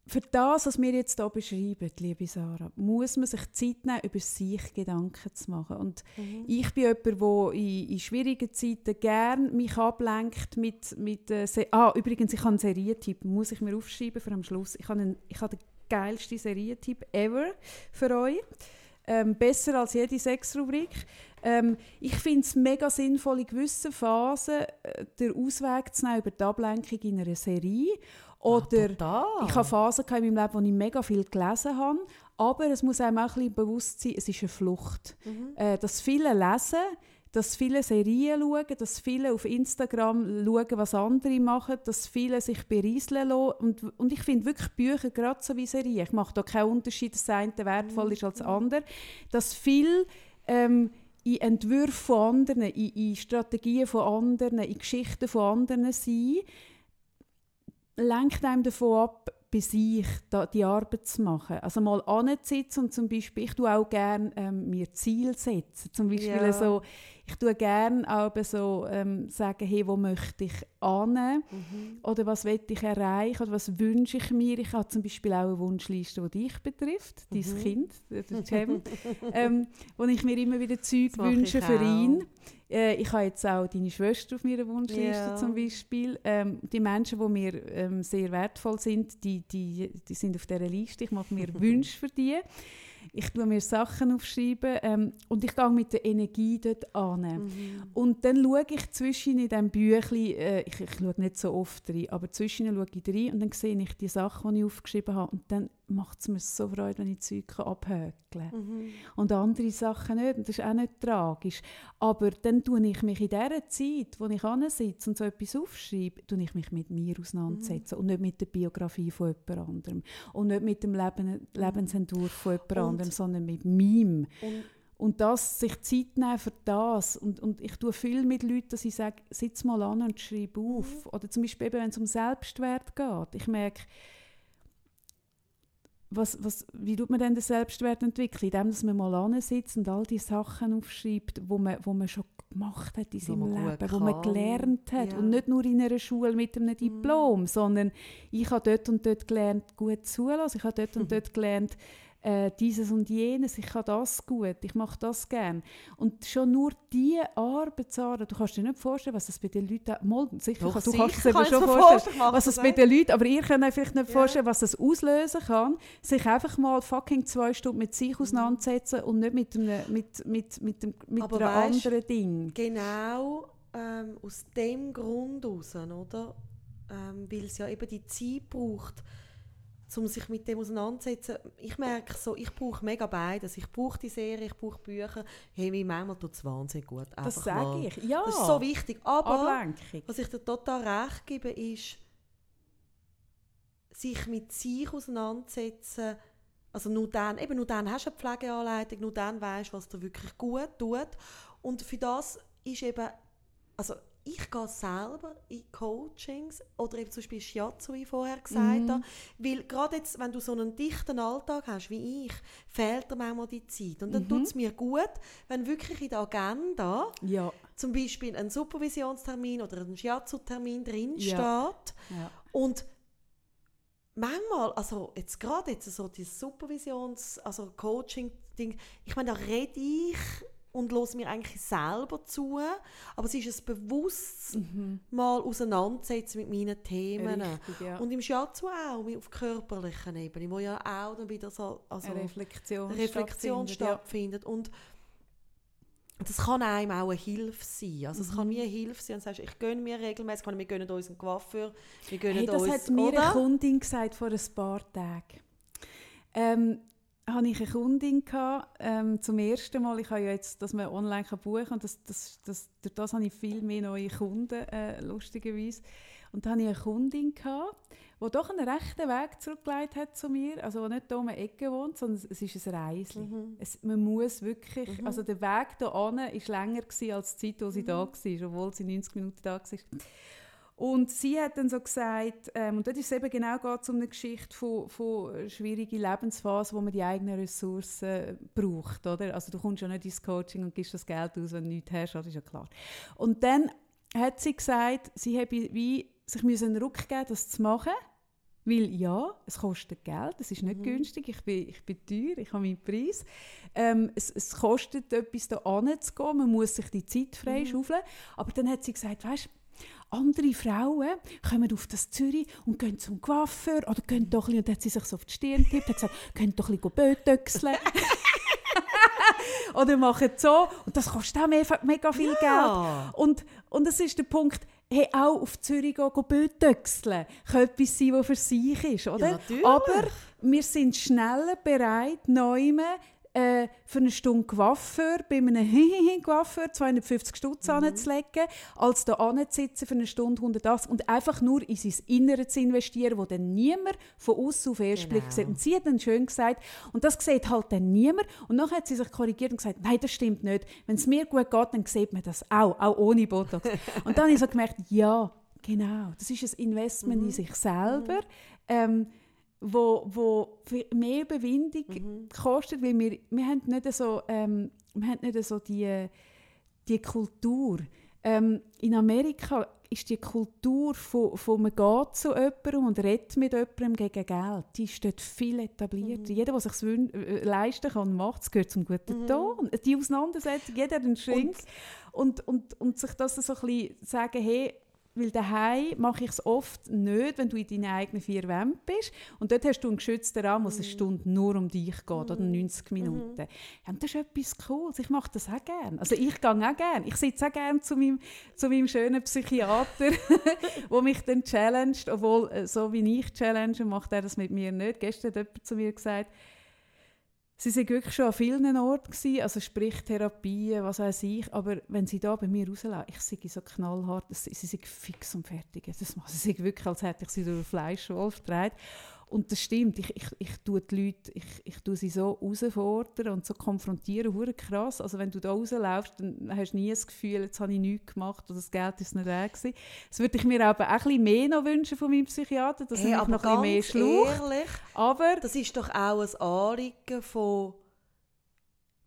für das, was wir jetzt hier beschreiben, liebe Sarah, muss man sich Zeit nehmen, über sich Gedanken zu machen. Und Mhm. ich bin jemand, der in, in schwierigen Zeiten gerne mich ablenkt mit... mit äh, ah, übrigens, ich habe einen Serientipp, muss ich mir aufschreiben für am Schluss. Ich habe, einen, ich habe den geilsten Serientipp ever für euch. Ähm, besser als jede Sexrubrik. Ähm, ich finde es mega sinnvoll, in gewissen Phasen äh, den Ausweg zu nehmen über die Ablenkung in einer Serie. Oder Ah, ich habe Phasen in meinem Leben, wo ich mega viel gelesen habe. Aber es muss einem auch ein bisschen bewusst sein, es ist eine Flucht. Mhm. Äh, dass viele lesen, dass viele Serien schauen, dass viele auf Instagram schauen, was andere machen, dass viele sich berieseln lassen. Und, und ich finde wirklich Bücher, gerade so wie Serien, ich mache da keinen Unterschied, dass das eine wertvoll ist als das andere, dass viel ähm, in Entwürfen von anderen, in, in Strategien von anderen, in Geschichten von anderen sein, lenkt einem davon ab, bei sich da, die Arbeit zu machen. Also mal anzusitzen und zum Beispiel, ich tue auch gerne ähm, mir Ziel setzen. Zum Beispiel Ja. so, ich tue gerne auch so ähm, sagen, hey, wo möchte ich an? Mhm. Oder was will ich erreichen? Oder was wünsche ich mir? Ich habe zum Beispiel auch eine Wunschliste, die dich betrifft, dein Mhm. Kind, der der Cem, ähm, wo ich mir immer wieder Zeug wünsche für auch. ihn. Äh, ich habe jetzt auch deine Schwester auf meiner Wunschliste Ja. zum Beispiel. Ähm, die Menschen, die mir ähm, sehr wertvoll sind, die, die, die sind auf dieser Liste. Ich mache mir Wünsche für die. Ich tue mir Sachen aufschreiben ähm, und ich gehe mit der Energie dort an. Mhm. Und dann schaue ich zwischen in diesem Büchlein, äh, ich, ich schaue nicht so oft rein, aber zwischen schaue ich rein und dann sehe ich die Sachen, die ich aufgeschrieben habe. Und dann macht es mir so Freude, wenn ich Zeug abhökeln kann. Mhm. Und andere Sachen nicht. Und das ist auch nicht tragisch. Aber dann tue ich mich in dieser Zeit, wo ich sitze und so etwas aufschreibe, tue ich mich mit mir auseinandersetzen. Und nicht mit der Biografie von jemand anderem. Und nicht mit dem Leben, Lebensentwurf von jemand Und- anderem, sondern mit meinem. Und Und das, sich Zeit nehmen für das. Und, und ich tue viel mit Leuten, dass ich sage, sitz mal an und schreib auf. Oder zum Beispiel, eben, wenn es um Selbstwert geht. Ich merke, was, was, wie tut man denn den Selbstwert entwickeln? Indem dass man mal an sitzt und all die Sachen aufschreibt, wo man, wo man schon gemacht hat in Wo seinem Leben, wo man kann. gelernt hat. Ja. Und nicht nur in einer Schule mit einem Diplom, sondern ich habe dort und dort gelernt, gut zulassen. Ich habe dort und dort gelernt, äh, dieses und jenes, ich kann das gut, ich mache das gern. Und schon nur diese Arbeit, Sarah, du kannst dir nicht vorstellen, was das bei den Leuten, mal, sicher, Doch, du sicher kannst es dir kann schon vorstellen, vorstellen, was das bei den Leuten, aber ihr könnt euch vielleicht nicht Ja. vorstellen, was das auslösen kann, sich einfach mal fucking zwei Stunden mit sich auseinandersetzen und nicht mit, einem, mit, mit, mit, dem, mit Aber einem weisst- anderen Ding. Genau ähm, aus dem Grund heraus, oder? Ähm, weil es ja eben die Zeit braucht, um sich mit dem auseinanderzusetzen. Ich merke so, ich brauche mega beides. Ich brauche die Serie, ich brauche Bücher. Hey, wie manchmal tut es wahnsinnig gut. Das Einfach sage mal. ich. Ja, Das ist so wichtig. Aber Ablenkung. was ich dir total recht gebe, ist, sich mit sich auseinandersetzen. Also nur dann, eben nur dann hast du eine Pflegeanleitung, nur dann weißt du, was dir wirklich gut tut. Und für das ist eben, also ich gehe selber in Coachings oder eben zum Beispiel Shiatsu, wie ich vorher gesagt Mhm. habe, weil gerade jetzt, wenn du so einen dichten Alltag hast wie ich, fehlt dir manchmal die Zeit. Und dann Mhm. tut es mir gut, wenn wirklich in der Agenda Ja, zum Beispiel ein Supervisionstermin oder ein Shiatsu-Termin drinsteht. Ja. Ja. Und manchmal, also jetzt gerade jetzt so dieses Supervisions-, also Coaching-Ding, ich meine, da rede ich und höre mir eigentlich selber zu, aber es ist ein bewusst mal auseinandersetzen mit meinen Themen. Richtig, ja. Und im Shiatsu auch, auf körperlicher Ebene, wo ja auch dann wieder so also Eine Reflexion, Reflexion stattfindet, stattfindet. Und das kann einem auch eine Hilfe sein. Also es Mhm. kann mir eine Hilfe sein, und sagst, ich gönne mir regelmäßig, wir gönnen uns einen Coiffeur, wir Ja. gönnen Hey, das uns, hat mir oder? eine Kundin gesagt vor ein paar Tagen. Ähm, hatte ich eine Kundin gehabt, ähm, zum ersten Mal, ich habe ja jetzt, dass man online kann buchen kann, und das, das, das, durch das habe ich viel mehr neue Kunden, äh, lustigerweise. Und da hatte ich eine Kundin, gehabt, die doch einen rechten Weg zurückgelegt hat zu mir, also die nicht hier um die Ecke wohnt, sondern es ist ein Reisli. Mhm. Es, man muss wirklich, also der Weg hier war länger gewesen als die Zeit, wo sie da Mhm. war, obwohl sie 90 Minuten da war. Und sie hat dann so gesagt, ähm, und dort ist es eben genau geht um eine Geschichte von, von schwierigen Lebensphasen, wo man die eigenen Ressourcen braucht, oder? Also du kommst ja nicht ins Coaching und gibst das Geld aus, wenn du nichts hast, das ist ja klar. Und dann hat sie gesagt, sie habe wie sich müssen einen Ruck geben, das zu machen, weil ja, es kostet Geld, es ist nicht günstig, ich bin, ich bin teuer, ich habe meinen Preis. Ähm, es, es kostet etwas, da hinzugehen, man muss sich die Zeit freischaufeln. Aber dann hat sie gesagt, weißt andere Frauen kommen auf das Zürich und gehen zum Coiffeur oder gehen doch ein bisschen, und dann hat sie sich so auf die Stirn getippt und gesagt, gehen doch ein bisschen Bötöchseln. oder machen so. Und das kostet auch mega, viel Ja. Geld. Und, und das ist der Punkt, hey, auch auf Zürich gehen, Bötöchseln kann etwas sein, was für sich ist, oder? natürlich. Aber wir sind schneller bereit, Neume äh, für eine Stunde Coiffeur bei einem Coiffeur 250 Stutz Mhm. anzulegen, als da anzusitzen für eine Stunde 180 und einfach nur in sein Innere zu investieren, wo dann niemand von außen auf ersten Blick Genau. sieht. Und sie hat dann schön gesagt, und das sieht halt dann niemand. Und dann hat sie sich korrigiert und gesagt, nein, das stimmt nicht. Wenn es mir gut geht, dann sieht man das auch, auch ohne Botox. und dann habe ich so gemerkt, ja, genau, das ist ein Investment Mhm. in sich selber. Ähm, wo, wo mehr Überwindung Mhm. kostet, weil wir, wir haben nicht so, ähm, wir haben nicht so die, die Kultur. Ähm, in Amerika ist die Kultur von, von man geht zu jemandem und redet mit jemandem gegen Geld, die ist dort viel etabliert. Jeder, der sich äh, leisten kann, macht es, gehört zum guten Ton. Die Auseinandersetzung, jeder hat einen Schrink. Und, und, und sich das so ein bisschen sagen, hey, weil daheim mache ich es oft nicht, wenn du in deinen eigenen vier Wänden bist. Und dort hast du einen geschützten Raum, wo es eine Stunde nur um dich geht, oder 90 Minuten. Ja, und das ist etwas Cooles. Ich mache das auch gerne. Also ich gehe auch gerne. Ich sitze auch gerne zu meinem, zu meinem schönen Psychiater, der mich dann challenged. Obwohl, äh, so wie ich challenge, macht er das mit mir nicht. Gestern hat jemand zu mir gesagt, Sie sind wirklich schon an vielen Orten gewesen, also sprich Therapien, was weiß ich, aber wenn sie da bei mir rauslassen, ich sehe so knallhart, sie, sie sind fix und fertig. Das machen sie wirklich, als hätte ich sie durch den Fleischwolf gedreht. Und das stimmt, ich, ich, ich tue die Leute, ich, ich tue sie so herausfordern und so konfrontieren, hure krass. Also wenn du da rauslaufst, dann hast du nie das Gefühl, jetzt habe ich nichts gemacht oder das Geld ist nicht weg gewesen. Das würde ich mir aber auch ein bisschen mehr noch wünschen von meinem Psychiater, dass Hey, er noch ein bisschen mehr ganz schlaucht. ehrlich, Aber das ist doch auch ein Anliegen von,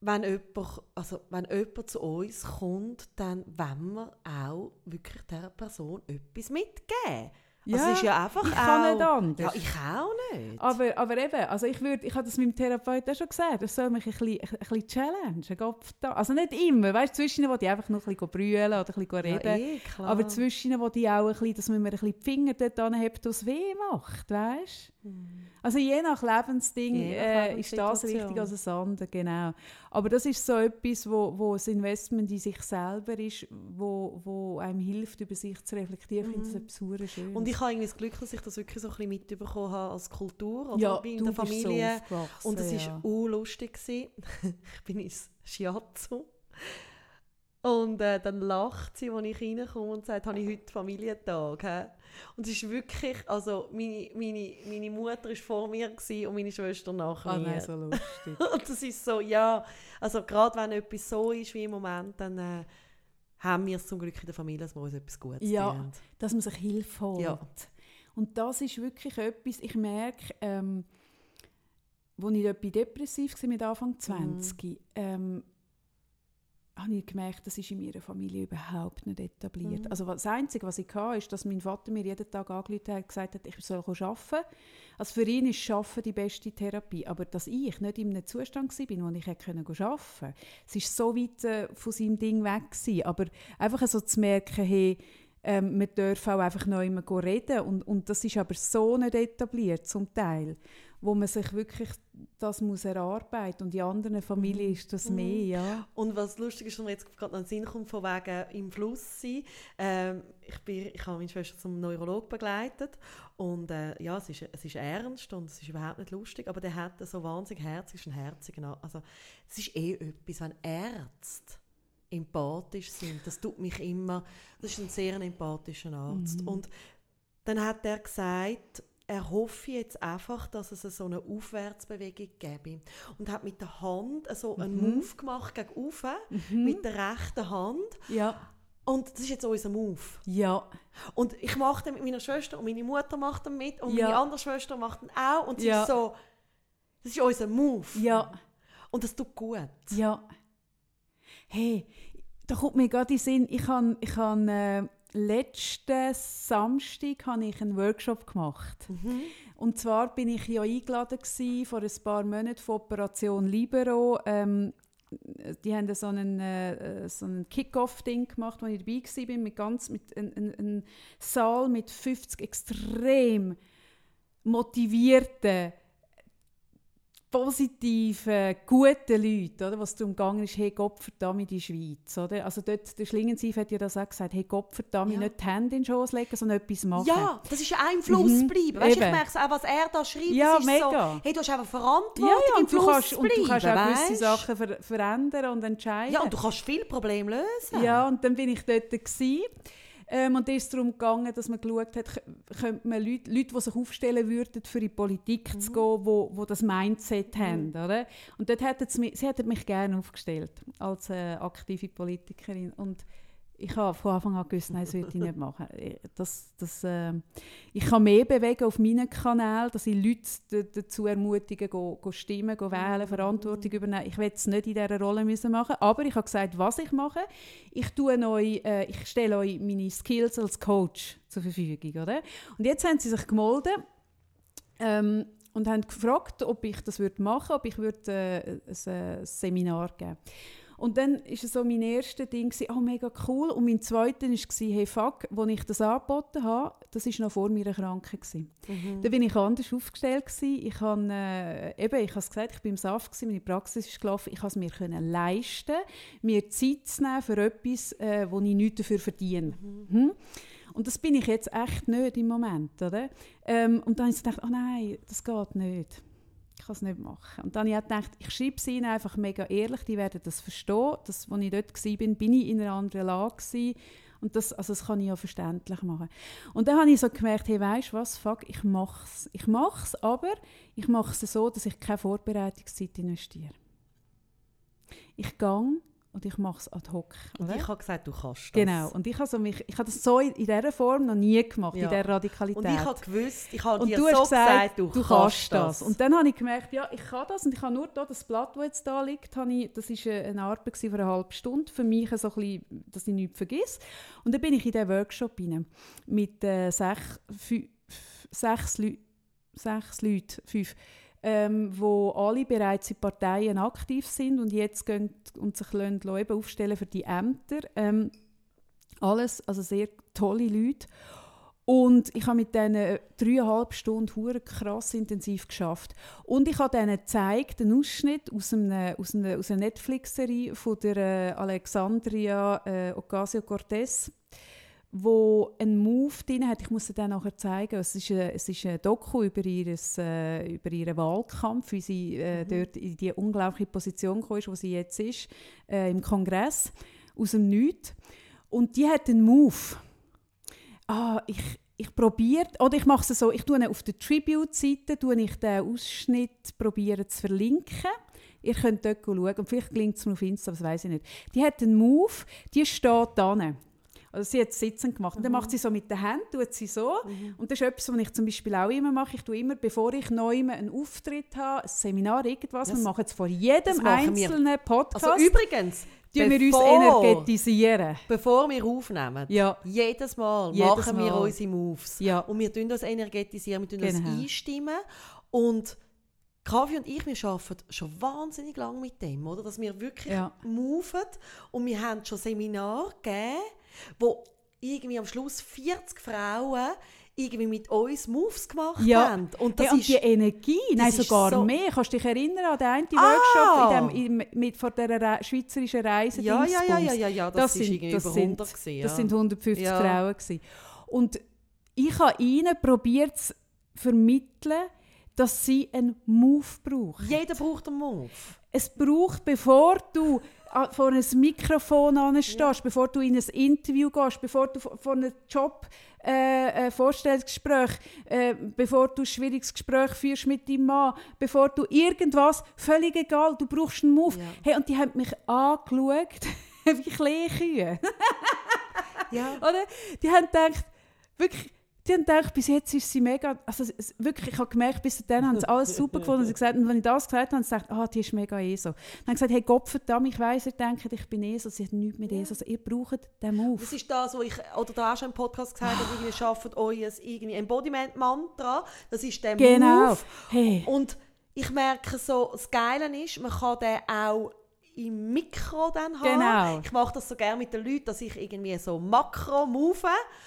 wenn jemand, also wenn jemand zu uns kommt, dann wollen wir auch wirklich dieser Person etwas mitgeben. Also Ja, es ist ja einfach ich auch... kann nicht anders. Ja, ich auch nicht. Aber, aber eben, also ich, würd, ich habe das meinem Therapeuten auch schon gesagt, er soll mich ein bisschen, ein bisschen challengen. Also nicht immer, weißt du, zwischen wo die einfach noch ein bisschen brüllen oder ein bisschen reden. Ja, eh, aber zwischen wo die auch ein bisschen, dass man mir ein bisschen die Finger dort anhebt, was weh macht, weißt Also je nach Lebensding Je nach äh, ist das richtig als das andere, genau. Aber das ist so etwas, wo, wo ein Investment in sich selber ist, wo, wo einem hilft, über sich zu reflektieren. Ich finde das etwas super Schönes. Und ich habe irgendwie das Glück, dass ich das wirklich so ein bisschen mitbekommen habe als Kultur oder ja, bei du der Familie. so Und es ja. war urlustig. gewesen. ich bin ins Shiatsu. Und äh, dann lacht sie, als ich reinkomme und sagt, habe ich heute Familientag. He? Und es ist wirklich, also meine, meine, meine Mutter war vor mir und meine Schwester nach Ah, mir. nein, so lustig. Und das ist so, ja, also gerade wenn etwas so ist wie im Moment, dann äh, haben wir es zum Glück in der Familie, dass wir uns etwas Gutes Ja. tun. dass man sich Hilfe holt. Ja. Und das ist wirklich etwas, ich merke, ähm, als ich bei depressiv war mit Anfang 20, ähm, habe ich gemerkt, das ist in meiner Familie überhaupt nicht etabliert. Mhm. Also das Einzige, was ich hatte, ist, dass mein Vater mir jeden Tag angerufen hat und gesagt hat, ich soll arbeiten. Also für ihn ist Arbeiten die beste Therapie. Aber dass ich nicht in einem Zustand war, wo ich hätte arbeiten konnte, es war so weit äh, von seinem Ding weg. Gewesen. Aber einfach so zu merken, hey, ähm, wir dürfen auch einfach noch immer reden und, und das ist aber so nicht etabliert zum Teil, wo man sich wirklich das muss erarbeiten und in anderen Familien ist das mehr, ja. Und was lustig ist, wenn mir jetzt gerade noch in den Sinn kommt, von wegen im Fluss sein. Ähm, ich, bin, ich habe meine Schwester zum Neurolog begleitet und äh, ja, es ist, es ist ernst und es ist überhaupt nicht lustig, aber der hat so wahnsinnig herzig, ist ein herziger, also es ist eh etwas, wenn Ärzte empathisch sind. Das tut mich immer, das ist ein sehr empathischer Arzt. Mhm. Und dann hat er gesagt, er hoffe jetzt einfach, dass es so eine Aufwärtsbewegung gäbe. Und hat mit der Hand so einen Mhm. Move gemacht gegen rauf, Mhm. mit der rechten Hand. Ja, Und das ist jetzt unser Move. ja, Und ich mache den mit meiner Schwester und meine Mutter macht den mit und meine Ja. andere Schwester macht den auch. Und es Ja. ist so, das ist unser Move. ja. Und das tut gut. Ja. Hey, da kommt mir gerade in den Sinn, ich habe ich han, äh, letzten Samstag habe ich einen Workshop gemacht. Mhm. Und zwar bin ich ja eingeladen gewesen, vor ein paar Monaten von Operation Libero. Ähm, die haben so einen, äh, so einen Kick-Off-Ding gemacht, wo ich dabei war, mit ganz mit einem ein, ein Saal mit 50 extrem motivierten, positiven, guten Leuten, oder, was darum gegangen ist, hey Gott verdammt die Schweiz. Oder? Also dort, der Schlingensief hat ja das auch gesagt, hey Gott verdammt Ja. nicht die Hände in den Schoß legen, sondern etwas machen. Ja, das ist im Fluss Mhm. bleiben. Weißt, ich Eben. merke es auch, was er da schreibt. Ja, ist mega. So, hey, du hast einfach Verantwortung Ja, ja, im und du, Fluss kannst, zu und du kannst auch bleiben, gewisse? Sachen ver verändern und entscheiden. Ja, und du kannst viele Probleme lösen. Ja, und dann bin ich dort. Gewesen. Ähm, und da ist es darum gegangen, dass man geschaut hat, könnte man Leute, Leute, die sich aufstellen würden, für die Politik Mhm. zu gehen, wo, wo das Mindset haben. Oder? Und dort hätten sie, sie hätten mich gerne aufgestellt als äh, aktive Politikerin. Und ich habe von Anfang an gewusst, nein, das würde ich nicht machen. Ich- Das, das, äh, ich kann mehr bewegen auf meinen Kanal, dass ich Leute dazu ermutige, go, go stimmen, go wählen, Verantwortung übernehmen. Ich will es nicht in dieser Rolle müssen machen, aber ich habe gesagt, was ich mache. Ich, tue euch, äh, ich stelle euch meine Skills als Coach zur Verfügung. Oder? Und jetzt haben sie sich gemeldet ähm, und haben gefragt, ob ich das würde machen ob ich würde, äh, ein, äh, Seminar geben und dann war es so mein erstes Ding, gewesen, oh mega cool. Und mein zweites war, hey fuck, als ich das angeboten habe, das war noch vor meiner Krankheit. Gewesen. Mhm. Da bin ich anders aufgestellt. Gewesen. Ich habe äh, eben, ich habe es gesagt, ich bin im Saft, gewesen, meine Praxis ist gelaufen. Ich konnte es mir können leisten, mir Zeit zu nehmen für etwas, äh, wo ich nichts dafür verdiene. Hm? Und das bin ich jetzt echt nicht im Moment. Oder? Ähm, und dann habe ich gedacht, oh nein, das geht nicht. Ich kann es nicht machen. Und dann habe ich gedacht, ich schreibe es ihnen einfach mega ehrlich, die werden das verstehen. Das, als ich dort war, bin, bin ich in einer anderen Lage gewesen. Und das, also das kann ich ja verständlich machen. Und dann habe ich so gemerkt, hey, weißt du was, fuck, ich mache es. Ich mache es, aber ich mache es so, dass ich keine Vorbereitungszeit investiere. Ich gehe und ich mache es ad hoc. Und oder? ich habe gesagt, du kannst das. Genau. Und ich habe, so mich, ich habe das so in, in dieser Form noch nie gemacht, Ja. in dieser Radikalität. Und ich habe gewusst, ich habe Und dir du so hast gesagt, du, du kannst das. Und dann habe ich gemerkt, ja, ich kann das. Und ich habe nur da, das Blatt, das jetzt da liegt, habe ich, das war eine Arbeit für eine halbe Stunde. Für mich so ein bisschen, dass ich nichts vergesse. Und dann bin ich in diesen Workshop rein, mit äh, sech, fü, sechs, Leu sechs Leuten, fünf, ähm, wo alle bereits in Parteien aktiv sind und jetzt gehen und sich lassen, aufstellen für die Ämter. Ähm, alles, also sehr tolle Leute. Und ich habe mit diesen dreieinhalb Stunden hure krass intensiv geschafft. Und ich habe ihnen gezeigt, einen Ausschnitt aus, einem, aus einer, aus einer Netflix-Serie von der äh, Alexandria äh, Ocasio-Cortez, wo einen Move drin hat. Ich muss dir den nachher zeigen. Es ist, ein, es ist ein Doku über, ihres, äh, über ihren Wahlkampf, wie sie äh, dort in die unglaubliche Position gekommen ist, wo sie jetzt ist, äh, im Kongress, aus dem Nichts. Und die hat einen Move. Ah, ich, ich probiere, oder ich mache es so, ich tue auf der Tribute-Seite, tue ich den Ausschnitt probieren zu verlinken. Ihr könnt dort schauen, und vielleicht gelingt es mir auf Insta, das weiß ich nicht. Die hat einen Move, die steht da. Also sie hat es sitzend gemacht. Und dann macht sie so mit den Händen, tut sie so. Und das ist etwas, was ich zum Beispiel auch immer mache. Ich tue immer, bevor ich neu einen Auftritt habe, ein Seminar, irgendwas, Das- wir machen es vor das jedem machen wir. einzelnen Podcast. Also übrigens, Tun wir uns energetisieren. Bevor wir aufnehmen, Ja. jedes Mal Jedes machen wir Mal. unsere Moves. Ja. Und wir tun uns energetisieren, wir tun Genau. einstimmen. Und Kaffee und ich, wir arbeiten schon wahnsinnig lange mit dem, oder? Dass wir wirklich Ja. moven. Und wir haben schon Seminare gegeben, wo irgendwie am Schluss 40 Frauen irgendwie mit uns Moves gemacht Ja. haben. Und das Hey, und ist... die Energie, nein, sogar so- mehr. Kannst du dich erinnern an den einen Ah! Workshop in dem, in, mit, vor dieser Re schweizerischen Reise? ja, ja, ja, ja, ja, ja, das, ist irgendwie das über sind- 100 gewesen, ja. Das sind 150 Ja. Frauen. Gewesen. Und ich habe ihnen probiert zu vermitteln, dass sie einen Move brauchen. Jeder braucht einen Move. Es braucht, bevor du an- vor ein Mikrofon anstehst, bevor du in ein Interview gehst, bevor du vor einem Job äh, äh, Vorstellungsgespräch, äh, bevor du ein schwieriges Gespräch führst mit deinem Mann, bevor du irgendwas, völlig egal, du brauchst einen Move. Ja. Hey, und die haben mich angeschaut wie Kleekühe. Ja. Oder? Die haben gedacht, wirklich, die haben gedacht, bis jetzt ist sie mega, also es- wirklich, ich habe gemerkt, bis dann haben sie alles super gefunden. Sie gesagt, und wenn ich das gesagt habe, haben sie gesagt, ah, die ist mega ESO. Dann haben gesagt, hey Gott verdammt, ich weiss, ihr denkt, ich bin ESO, sie hat nichts mit ESO. Also, ihr braucht den Move. Das ist das, was ich oder da auch schon im Podcast gesagt habe, irgendwie schafft euer Embodiment-Mantra. Das ist der Genau. Move. Hey. Und ich merke so, das Geile ist, man kann den auch im Mikro dann haben. Genau. Ich mache das so gerne mit den Leuten, dass ich irgendwie so makro move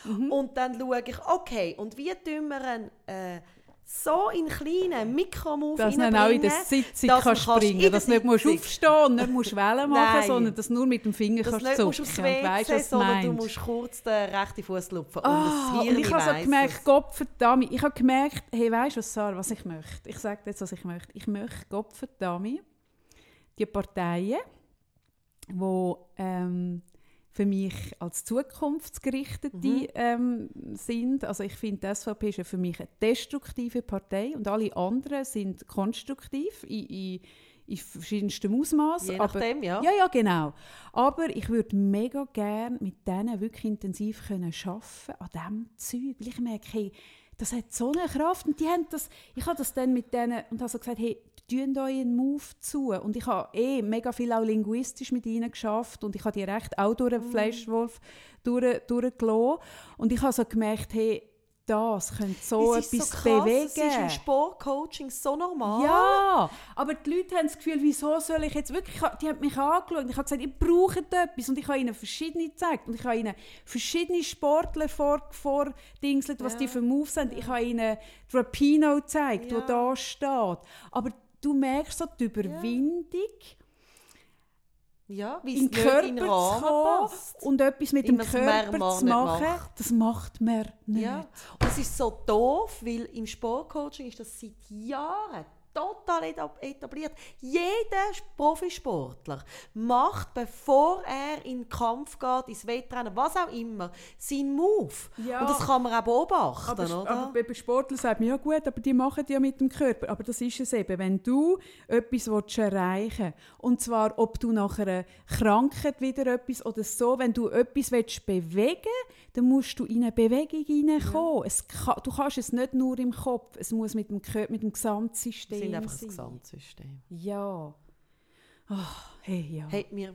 Mhm. und dann schaue ich, okay, und wie tun wir einen, äh, so in kleinen Mikro-Move Dass dann auch in der Sitzung dass kannst man springen in kannst. der Dass du nicht musst aufstehen und nicht musst Wellen machen sondern dass du nur mit dem Finger dass du kannst zucken und weißt, was du sondern du musst kurz den rechten Fuß lupfen. Ah, und das und ich habe so gemerkt. Gott verdammt, ich habe gemerkt, hey, weißt du was, Sarah, was ich möchte? Ich sage jetzt, was ich möchte. Ich möchte, Gott verdammt, die Parteien, die ähm, für mich als zukunftsgerichtete Mhm. ähm, sind, also ich finde, die SVP ist ja für mich eine destruktive Partei und alle anderen sind konstruktiv in, in, in verschiedenstem Ausmaß. Je aber nachdem, ja. ja, ja, genau. Aber ich würde mega gerne mit denen wirklich intensiv können arbeiten an diesem Zeug. Weil ich merke, hey, das hat so eine Kraft. Und die haben das, ich habe das dann mit denen und habe so gesagt, hey, tun einen Move zu. Und ich habe eh mega viel auch linguistisch mit ihnen geschafft und ich habe die recht auch durch den Fleischwolf durch, durchgelassen. Und ich habe so gemerkt, hey, das könnte so es ist etwas so krass, bewegen. Es ist im Sportcoaching so normal. Ja, aber die Leute haben das Gefühl, wieso soll ich jetzt wirklich, die haben mich angeschaut und ich habe gesagt, ihr braucht etwas und ich habe ihnen verschiedene gezeigt und ich habe ihnen verschiedene Sportler vor, vordingselt, was Ja. die für Moves haben. Ich habe ihnen Rapino gezeigt, Ja. wo da steht. Aber du merkst so die Überwindung, Ja, in den Körper in zu den kommen und etwas mit In dem Körper zu machen, macht. das macht man nicht. Ja. Und es ist so doof, weil im Sportcoaching ist das seit Jahren total etab- etabliert. Jeder Profisportler macht, bevor er in den Kampf geht, ins Wettrennen, was auch immer, seinen Move. Ja. Und das kann man auch beobachten, Aber, oder? aber bei Sportlern sagt man, ja gut, aber die machen ja mit dem Körper. Aber das ist es eben, wenn du etwas willst erreichen und zwar, ob du nach einer Krankheit wieder etwas oder so, wenn du etwas willst bewegen dann musst du in eine Bewegung hineinkommen. Es kann, du kannst es nicht nur im Kopf, es muss mit dem, mit dem Gesamtsystem sind einfach das sein. Gesamtsystem. Ja. Ach, hey, ja. Hey, wir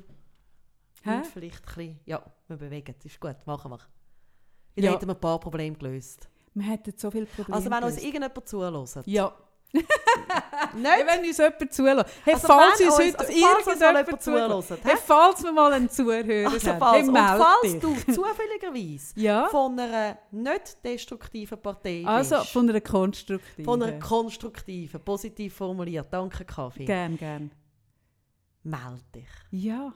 Hä? vielleicht ein bisschen, ja, wir bewegen, das ist gut, machen wir. Dann Ja. hätten wir ein paar Probleme gelöst. Wir hätten so viele Probleme Also wenn uns gelöst. irgendjemand zulässt, Ja. Hey, wenn uns jemand zulässt. Hey, Also falls uns heute also irgendjemand jemand zulässt. Hey, falls wir mal einen Zuhörer Also haben. falls, hey, und meld falls du zufälligerweise Ja. von einer nicht destruktiven Partei Also bist, von einer konstruktiven. von einer konstruktiven, positiv formuliert, danke Kaffee, Gern, gern. melde dich. Ja.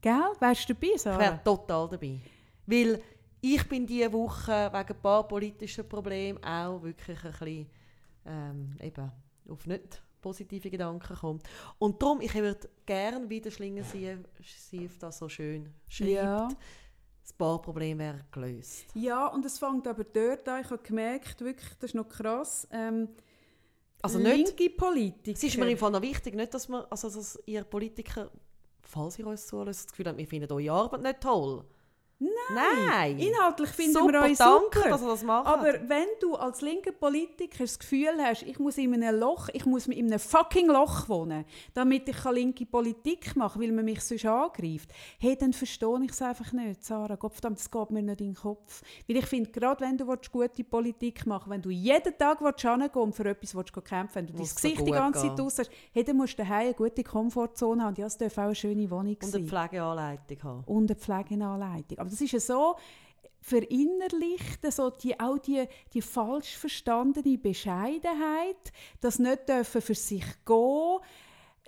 Gell? Wärst du dabei, Ich wäre Sarah? total dabei. Weil ich bin diese Woche wegen ein paar politischen Problemen auch wirklich ein bisschen ähm, eben auf nicht positive Gedanken gekommen. Und darum, ich würde gerne wieder Schlingensief das so schön schreibt. Ja. Das Barproblem wäre gelöst. Ja, und es fängt aber dort an. Ich habe gemerkt, wirklich, das ist noch krass. Ähm, Also nicht, linke Politiker. es ist mir im Fall noch wichtig, nicht, dass, wir, also, dass ihr Politiker, falls ihr uns zulässt, das Gefühl habt, wir finden eure Arbeit nicht toll. Nein. Inhaltlich finden super, wir uns danke, super. dass er das macht. Aber wenn du als linker Politiker das Gefühl hast, ich muss in einem Loch, ich muss in einem fucking Loch wohnen, damit ich linke Politik machen kann, weil man mich sonst angreift, hey, dann verstehe ich es einfach nicht, Sarah. Gottverdammt, das geht mir nicht in den Kopf. Weil ich finde, gerade wenn du willst, gute Politik machen wenn du jeden Tag hingehen und für etwas willst, kämpfen wenn du dein Gesicht die ganze gehen. Zeit aus hast, hey, dann musst du daheim eine gute Komfortzone haben. Und Ja, es darf auch eine schöne Wohnung und sein eine Pflegeanleitung haben. und eine Pflegeanleitung. Aber das ist ja so verinnerlicht, so die, auch die, die falsch verstandene Bescheidenheit, das nicht dürfen für sich gehen,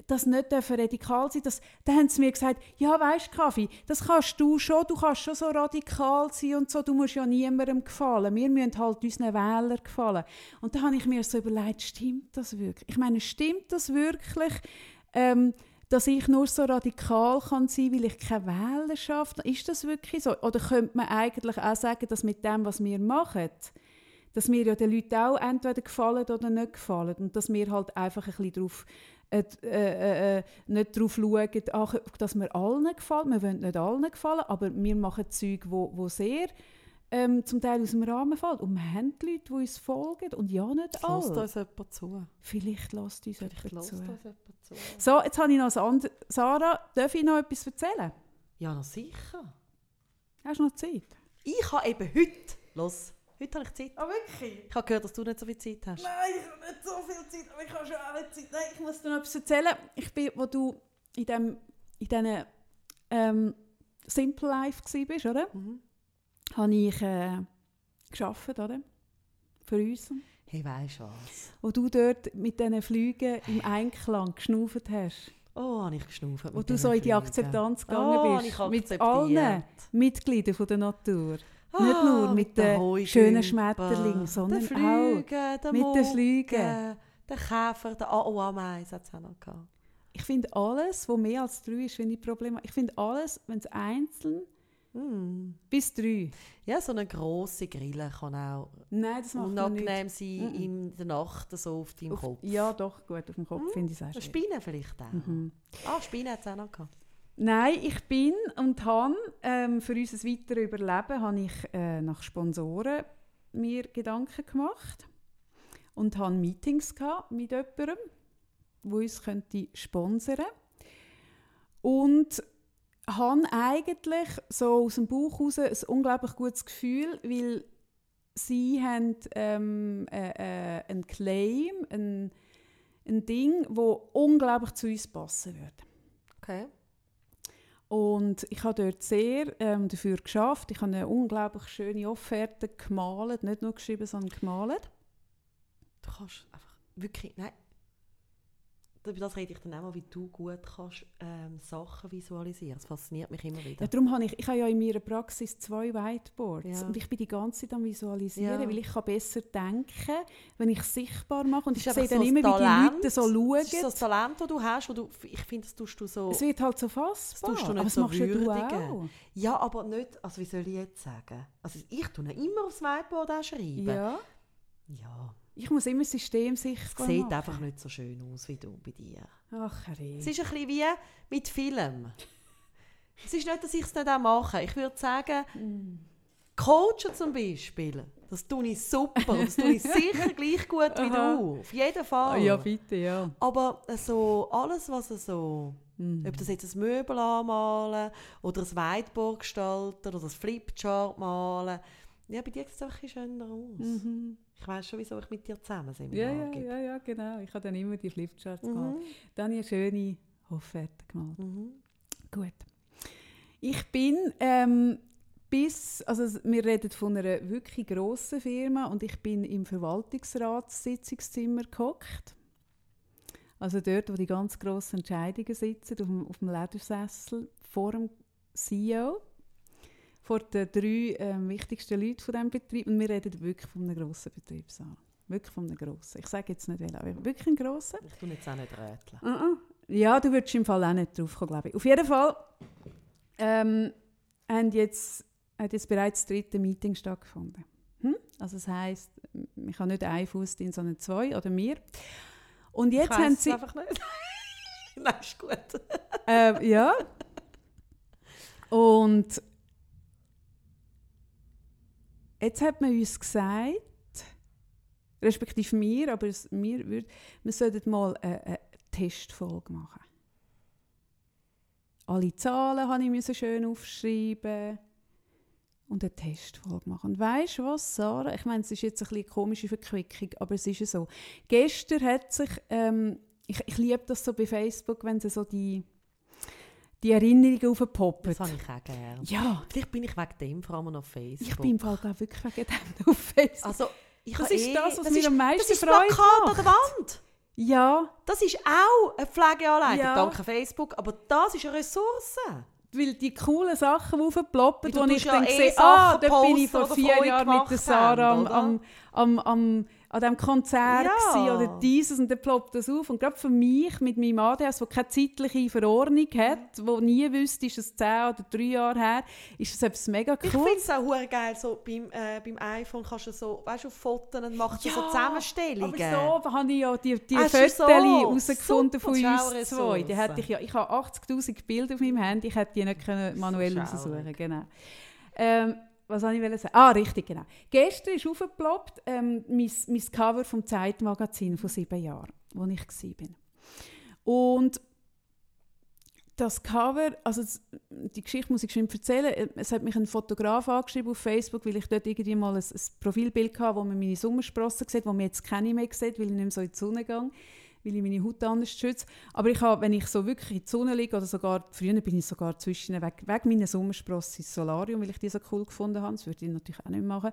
das nicht dürfen radikal sein. Das, da haben sie mir gesagt, ja weisst Kaffee, das kannst du schon, du kannst schon so radikal sein und so, du musst ja niemandem gefallen. Wir müssen halt unseren Wählern gefallen. Und da habe ich mir so überlegt, stimmt das wirklich? Ich meine, stimmt das wirklich? Ähm, dass ich nur so radikal kann sein weil ich keine Wählerschaft Ist das wirklich so? Oder könnte man eigentlich auch sagen, dass mit dem, was wir machen, dass wir ja den Leuten auch entweder gefallen oder nicht gefallen und dass wir halt einfach ein bisschen darauf äh, äh, äh, nicht darauf schauen, ach, dass wir allen gefallen. Wir wollen nicht allen gefallen, aber wir machen Zeug, wo, wo sehr ähm, zum Teil aus dem Rahmen fällt. Und wir haben die Leute, die uns folgen und ja, nicht alle. uns jemand zu? Vielleicht lässt uns Vielleicht jemand zu. uns jemand zu. So, jetzt habe ich noch ein anderes. Sarah, darf ich noch etwas erzählen? Ja, na sicher. Hast du noch Zeit? Ich habe eben heute, los, heute habe ich Zeit. Ah, wirklich? Ich habe gehört, dass du nicht so viel Zeit hast. Nein, ich habe nicht so viel Zeit, aber ich habe schon alle Zeit. Nein, ich muss dir noch etwas erzählen. Ich bin, wo du in dem, in diesen ähm, Simple Life gsi bist, oder? Mhm. Habe ich äh, geschafft, oder? Für uns. Hey, weisst was? Wo du dort mit diesen Flügen im Einklang geschnauft hast. Oh, habe ich geschnauft Wo mit du so in die. Akzeptanz Oh, gegangen habe bist. ich Mit allen Mitgliedern von der Natur. Ah, Nicht nur mit den Heugümpen, schönen Schmetterlingen, sondern den Flügen, auch den mit den Flügen. Den Käfer, den A- oh, Ameisen hat es auch noch gehabt. Ich finde alles, was mehr als drei ist, finde ich Probleme. Ich finde alles, wenn es einzeln Mm. bis drei. Ja, so eine grosse Grille kann auch Nein, das macht unangenehm sein Mhm. in der Nacht so auf deinem Auf, Kopf. ja, doch, gut, auf dem Kopf finde ich es auch Eine schwierig. Spinne vielleicht auch. Mhm. Ah, Spinne hat es auch noch gehabt. Nein, ich bin und habe ähm, für unser weiteres Überleben habe ich äh, nach Sponsoren mir Gedanken gemacht und habe Meetings gehabt mit jemandem, wo uns könnte sponsern und habe eigentlich so aus dem Bauch heraus ein unglaublich gutes Gefühl, weil sie haben ähm, äh, äh, einen Claim, ein, ein Ding, wo unglaublich zu uns passen würde. Okay. Und ich habe dort sehr ähm, dafür geschafft. Ich habe eine unglaublich schöne Offerte gemalt, nicht nur geschrieben, sondern gemalt. Du kannst einfach wirklich, nein, über das rede ich dann auch mal, wie du gut kannst ähm, Sachen visualisieren. Das fasziniert mich immer wieder. Ja, darum habe ich, ich habe ja in meiner Praxis zwei Whiteboards Ja. und ich bin die ganze Zeit am visualisieren, Ja. weil ich kann besser denken, wenn ich es sichtbar mache und ich Das sehe dann immer, ein wie die Talent. Leute so schauen. Das ist so das Talent, das du hast, wo du, ich finde, das tust du so... es wird halt so fassbar, tust du nicht aber das so machst du auch. Ja, aber nicht, also wie soll ich jetzt sagen? Also ich tue immer aufs Whiteboard auch schreiben. Ja, ja. Ich muss immer das System Es sichtbar sieht machen. einfach nicht so schön aus wie du bei dir. Ach, Herr. Es ist ein bisschen wie mit Film. es ist nicht, dass ich es nicht auch mache. Ich würde sagen, Mm. Coachen zum Beispiel, das tue ich super. Das tue ich sicher gleich gut wie du. Auf jeden Fall. Ah, ja, bitte, ja. Aber äh, so, alles, was so, Mhm. ob das jetzt ein Möbel anmalen oder ein Whiteboard gestalten oder das Flipchart malen, ja, bei dir sieht es einfach ein schöner aus. Mhm. Ich weiß schon, wieso ich mit dir zusammen sind. Ja, ja, ja, ja, genau. Ich habe dann immer die Flipcharts gemalt. Mhm. Dann habe ich eine schöne Offerte gemalt. Mhm. Gut. Ich bin ähm, bis, also wir reden von einer wirklich grossen Firma und ich bin im Verwaltungsratssitzungszimmer gehockt. Also dort, wo die ganz grossen Entscheidungen sitzen, auf dem, auf dem Ledersessel vor dem CEO, vor den drei ähm, wichtigsten Leuten von diesem Betrieb. Und wir reden wirklich von einem grossen Betriebssaal. Wirklich von einem grossen. Ich sage jetzt nicht welchen, aber wirklich einen grossen. Ich tue jetzt auch nicht rätseln. Uh-uh. Ja, du würdest im Fall auch nicht drauf kommen, glaube ich. Auf jeden Fall ähm, haben jetzt, hat jetzt bereits das dritte Meeting stattgefunden. Hm? Also das heisst, ich habe nicht einen Fuß drin, sondern zwei oder mehr. Und jetzt ich haben sie... einfach nicht. Nein, ist gut. Äh, ja. Und jetzt hat man uns gesagt, respektive mir, aber es, mir würd, wir sollten mal eine, eine Testfolge machen. Alle Zahlen habe ich schön aufschreiben und eine Testfolge machen. Und weißt du was, Sarah? Ich meine, es ist jetzt eine komische Verquickung, aber es ist ja so. Gestern hat sich, ähm, ich, ich liebe das so bei Facebook, wenn sie so die, die Erinnerungen aufpoppen. Das habe ich auch gerne. Ja, Vielleicht bin ich wegen dem vor allem noch auf Facebook. ich bin im Fall glaub, wirklich wegen dem auf Facebook. Also, Das ist eh, das, was das mir ist, am meisten das ist das Freude Plakat an der Wand. ja, Das ist auch eine Pflegeanleitung, Ja. danke Facebook, aber das ist eine Ressource. weil die coolen Sachen, aufploppen, wo ich ja dann eh sehe, ah, da bin ich vor vier Jahren mit der Sarah am, haben, am, am, am, an diesem Konzert Ja. oder dieses und dann ploppt das auf. Und gerade für mich mit meinem ADHS, der keine zeitliche Verordnung hat, wo nie wüsste, ist es zehn oder drei Jahre her, ist das etwas mega Ich cool. finde es auch geil, so beim, äh, beim iPhone kannst du so, weißt du, auf Fotos und machst du so Zusammenstellungen. Aber so habe ich ja die, die Ah, Fotos so. herausgefunden von uns zwei. Die hätte ich, ja, ich habe 80'000 Bilder auf meinem Handy, ich hätte die nicht können manuell schaurig. raussuchen genau. Ähm, was soll ich sagen? Ah, richtig, genau. Gestern ist aufgeploppt ähm, mein, mein Cover vom Zeitmagazin von sieben Jahren, wo ich war. Und das Cover, also die Geschichte muss ich schon erzählen. Es hat mich ein Fotograf angeschrieben auf Facebook, weil ich dort irgendwie mal ein, ein Profilbild hatte, wo man meine Sommersprossen sieht, wo man jetzt keine mehr sieht, weil ich nicht mehr so in die Sonne gehe, weil ich meine Haut anders schütze. Aber ich habe, wenn ich so wirklich in die Sonne liege, oder sogar, früher bin ich sogar zwischen, weg, weg meiner Sommersprossen ins Solarium, weil ich die so cool gefunden habe, das würde ich natürlich auch nicht machen,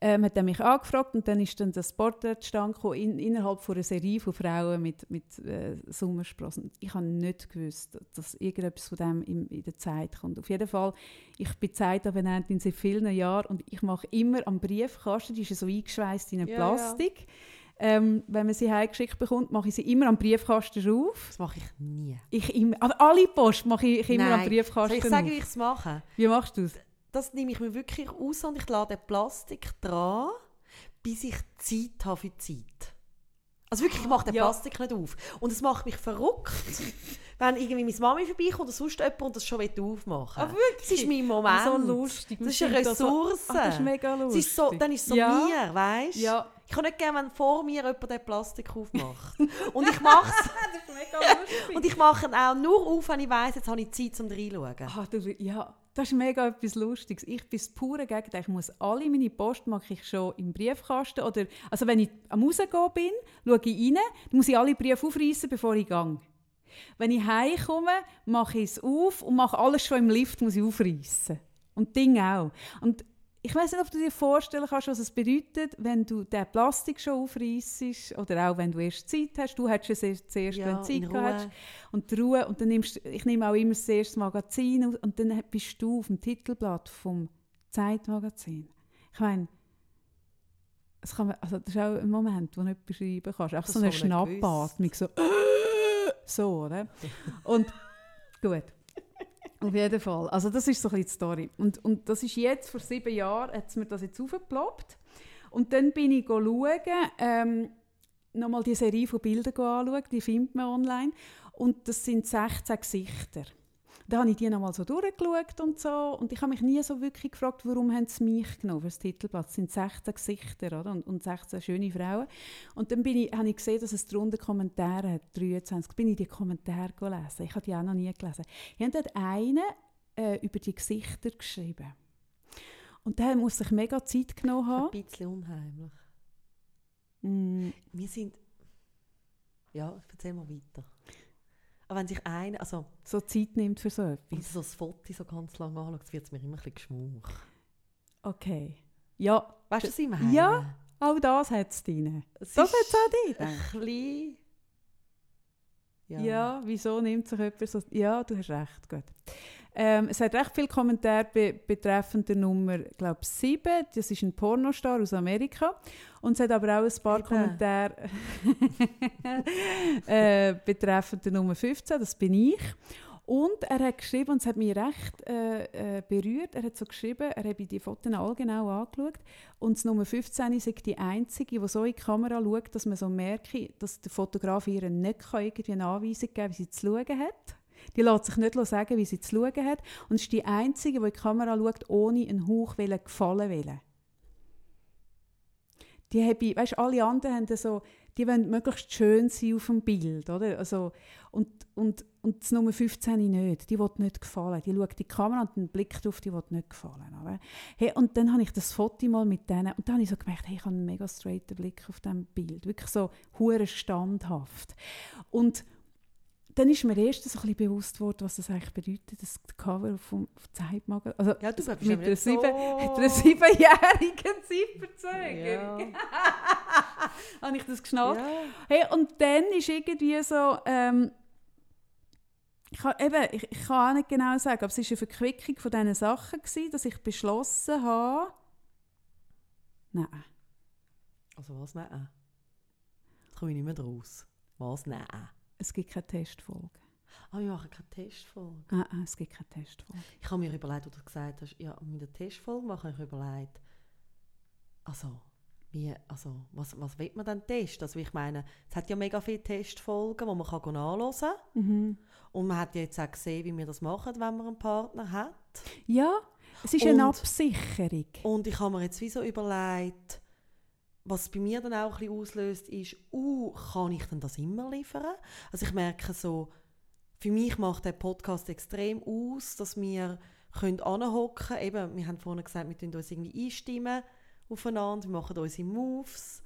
ähm, hat er mich angefragt und dann ist dann das Porträt zustande gekommen, in, innerhalb von einer Serie von Frauen mit, mit äh, Sommersprossen. Ich habe nicht gewusst, dass irgendetwas von dem in, in der Zeit kommt. Auf jeden Fall, ich bin Zeitabonnentin seit vielen Jahren und ich mache immer am Briefkasten, die ist ja so eingeschweißt in eine Ja, Plastik. Ähm, wenn man sie heimgeschickt bekommt, mache ich sie immer am Briefkasten auf. Das mache ich nie. Ich immer, aber alle Post mache ich immer am Nein. Soll Briefkasten ich sagen, wie ich es mache? Wie machst du es? Das nehme ich mir wirklich aus und ich lade Plastik dran, bis ich Zeit habe für Zeit. Also wirklich, ich mache den Ja. Plastik nicht auf. Und es macht mich verrückt, wenn irgendwie meine Mami vorbeikommt oder sonst jemand und das schon aufmachen Ah, wirklich? Das ist mein Moment. So lustig. Das ist eine finden so- Ressource. Ach, das ist mega Es lustig. ist so, dann ist es so ja. mir, weißt du? Ja, Ich kann nicht gerne, wenn vor mir jemand den Plastik aufmacht. und ich mache das ist mega lustig. und ich mache ihn auch nur auf, wenn ich weiss, jetzt habe ich Zeit zum reinschauen. Ah, du, ja, das ist mega etwas Lustiges. Ich bin das pure Gegenteil. Ich muss alle meine Post mache ich schon im Briefkasten. Oder, also wenn ich am Rausgehen bin, schaue ich rein, dann muss ich alle Briefe aufreißen, bevor ich gehe. Wenn ich heimkomme, mache ich es auf und mache alles schon im Lift, muss ich aufreißen. Und Ding auch. Und ich weiß nicht, ob du dir vorstellen kannst, was es bedeutet, wenn du den Plastik schon aufreißt oder auch wenn du erst Zeit hast. Du hättest es erst zuerst, wenn du in Zeit hast und die Ruhe und dann nimmst ich nehme auch immer das erste Magazin aus und dann bist du auf dem Titelblatt vom Zeitmagazin. Ich meine, es kann man, also das ist auch ein Moment, wo du nicht beschreiben kannst. Einfach Das so eine Schnappatmung, so so, oder? Und gut. Auf jeden Fall. Also das ist so ein bisschen die Story. Und, und das ist jetzt, vor sieben Jahren, hat mir das jetzt aufgeploppt. Und dann bin ich schauen, ähm, nochmal die Serie von Bildern anschauen, die findet man online. Und das sind 16 Gesichter. Da habe ich die nochmal so durchgeschaut und so. Und ich habe mich nie so wirklich gefragt, warum haben sie mich genommen für das Titelblatt. Es sind 16 Gesichter oder? Und, und 16 schöne Frauen. Und dann bin ich, habe ich gesehen, dass es darunter Kommentare hat, 23. Bin ich die Kommentare gelesen. Ich habe die auch noch nie gelesen. Ich habe dort einen äh, über die Gesichter geschrieben. Und der muss sich mega Zeit genommen Ein haben. bisschen unheimlich. Mm, Wir sind... Ja, erzähl mal weiter. Aber wenn sich einer... Also, so Zeit nimmt für so wenn etwas. ich so das Foto so ganz lange anschaut, wird es mir immer ein bisschen geschmuch. Okay. Ja, Weißt du, was ich meine? Ja. auch das hat es drin. Das hat es auch drin. ein bisschen... Ja. Ja. wieso nimmt sich jemand so... Ja, du hast recht, gut. Ähm, es hat recht viele Kommentare be betreffend der Nummer, glaube 7. Das ist ein Pornostar aus Amerika. Und es hat aber auch ein paar Eben. Kommentare äh, betreffend der Nummer 15, das bin ich. Und er hat geschrieben, und es hat mich recht äh, äh, berührt, er hat so geschrieben, er habe die Fotos all genau angeschaut und das Nummer 15 ist die einzige, die so in die Kamera schaut, dass man so merke, dass der Fotograf ihr nicht kann irgendwie eine Anweisung geben wie sie zu schauen hat. Die lässt sich nicht sagen, wie sie zu schauen hat. Und ist die einzige, die in die Kamera schaut, ohne einen Hauch gefallen wollen. die habe weißt, alle anderen haben so, die wollen möglichst schön sein auf dem Bild, oder? Also, und, und, und das Nummer 15 nicht, die will nicht gefallen. Die schaut die Kamera und den Blick drauf, die will nicht gefallen. Oder? Hey, und dann habe ich das Foto mal mit denen, und dann habe ich so gemerkt, hey, ich habe einen mega straighten Blick auf diesem Bild, wirklich so hure standhaft. Und dann ist mir erst so ein bisschen bewusst worden, was das eigentlich bedeutet, das Cover vom Zeitmagazin. Also Ja, du mit, einer so- sieben, einer siebenjährigen Zeitverzögerung. habe ich das geschnallt. Ja. Hey, und dann ist irgendwie so, ähm, ich, kann, eben, ich, ich kann auch nicht genau sagen, aber es war eine Verquickung von diesen Sachen, gewesen, dass ich beschlossen habe, nein, Also was nein? Jetzt komme ich nicht mehr draus. Was nein? Es gibt keine Testfolge. Ah, wir machen keine Testfolge. Ah, ah, es gibt keine Testfolge. Ich habe mir überlegt, du gesagt hast, ja, mit der Testfolge machen, habe ich überlegt, also, wie, also was, was will man denn testen? Also ich meine, es hat ja mega viele Testfolgen, die man kann anschauen kann. Mhm. Und man hat ja jetzt auch gesehen, wie wir das machen, wenn man einen Partner hat. Ja, es ist eine Und- Absicherung. Und ich habe mir jetzt wie so überlegt, was bei mir dann auch ein auslöst, ist, uh, kann ich denn das immer liefern? Also ich merke so, für mich macht der Podcast extrem aus, dass wir können anhocken. Eben, wir haben vorhin gesagt, wir tun uns irgendwie einstimmen aufeinander, wir machen unsere Moves,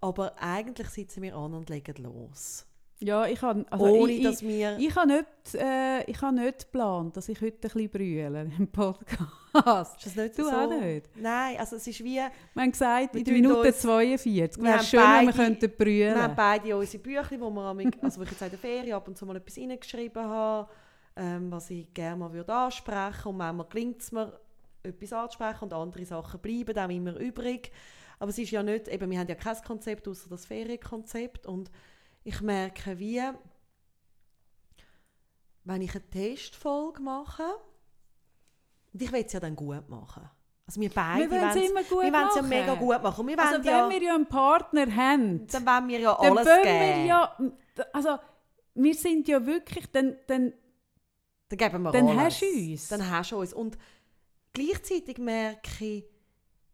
aber eigentlich sitzen wir an und legen los. Ja, ich habe also Ohne, ich, dass ich, wir... ich habe nicht, äh, ich habe nicht geplant, dass ich heute ein bisschen brülle im Podcast. ist das nicht Du so? auch nicht? Nein, also es ist wie... Wir haben gesagt, in der Minute uns- 42. Wir Wäre schön, wenn wir beide- könnten brüllen Wir haben beide unsere Bücher, wo wir, also wo ich jetzt in der Ferien ab und zu mal etwas reingeschrieben habe, ähm, was ich gerne mal würde ansprechen und manchmal gelingt es mir, etwas anzusprechen und andere Sachen bleiben auch immer übrig. Aber es ist ja nicht, eben, wir haben ja kein Konzept außer das Ferienkonzept und ich merke wie, wenn ich eine Testfolge mache, und ich will es ja dann gut machen. Also wir beide Wir wollen es immer gut wir wollen es ja machen. mega gut machen. Und wir Also wenn ja, wir ja einen Partner haben, dann wollen wir ja dann alles wollen geben. wir ja, also wir sind ja wirklich, dann, dann Dann geben wir Dann alles. hast du uns. Dann hast du uns. Und gleichzeitig merke ich,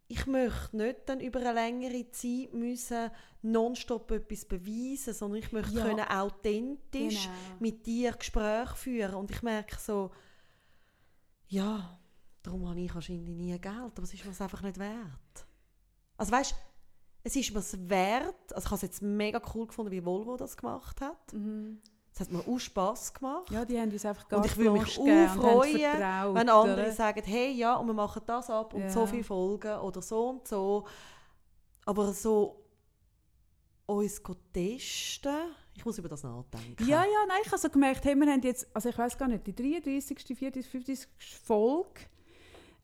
ich möchte nicht dann über eine längere Zeit müssen nonstop etwas beweisen, sondern ich möchte Ja. können authentisch Genau. mit dir Gespräche führen. Und ich merke so, ja, darum habe ich wahrscheinlich nie Geld, aber es ist mir es einfach nicht wert. Also weißt, es ist mir wert, also ich habe es jetzt mega cool gefunden, wie Volvo das gemacht hat. Mhm. Es hat mir auch Spass gemacht. Ja, die haben uns einfach Und ich würde mich auch freuen, wenn andere oder? sagen, hey, ja, und wir machen das ab und Ja. so viele Folgen oder so und so. Aber so uns testen, ich muss über das nachdenken. Ja, ja, nein, ich habe so gemerkt, hey, wir haben jetzt, also ich weiß gar nicht, die 33., 34., 35. Folge.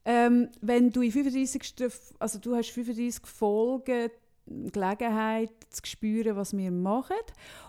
Ähm, wenn du in 35. F- also du hast 35 Folgen Gelegenheit zu spüren, was wir machen.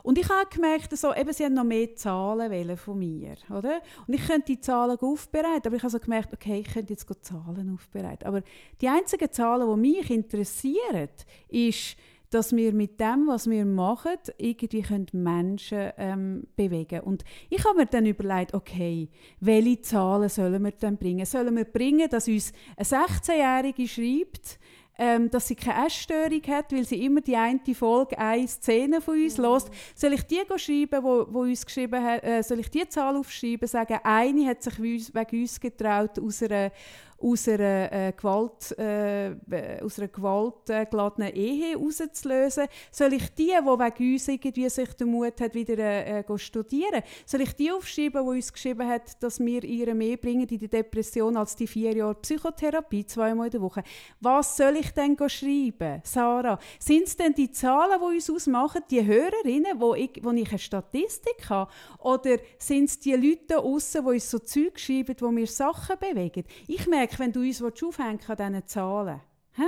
Und ich habe gemerkt, so, eben, sie haben noch mehr Zahlen von mir, oder? Und ich könnte die Zahlen aufbereiten, aber ich habe so gemerkt, okay, ich könnte jetzt Zahlen aufbereiten. Aber die einzigen Zahlen, die mich interessieren, ist, dass wir mit dem, was wir machen, irgendwie können Menschen ähm, bewegen Und ich habe mir dann überlegt, okay, welche Zahlen sollen wir denn bringen? Sollen wir bringen, dass uns eine 16-Jährige schreibt, ähm, dass sie keine Essstörung hat, weil sie immer die eine Folge, eine Szene von uns hört. Soll ich die schreiben, wo, wo uns geschrieben hat, äh, soll ich die Zahl aufschreiben, sagen, eine hat sich wegen uns- wegen uns getraut, aus einer, aus einer, äh, Gewalt, äh, äh, aus einer gewaltgeladenen Ehe rauszulösen? Soll ich die, die wegen uns irgendwie sich den Mut hat, wieder äh, äh, studieren, soll ich die aufschreiben, die uns geschrieben hat, dass wir ihr mehr bringen in die Depression als die vier Jahre Psychotherapie, zweimal in der Woche? Was soll ich denn schreiben, Sarah? Sind es denn die Zahlen, die uns ausmachen, die Hörerinnen, wo ich, wo ich eine Statistik habe? Oder sind es die Leute da draussen, die uns so Zeug schreiben, wo wir Sachen bewegen? Ich merke, wenn du uns aufhängen willst an diesen Zahlen, hä?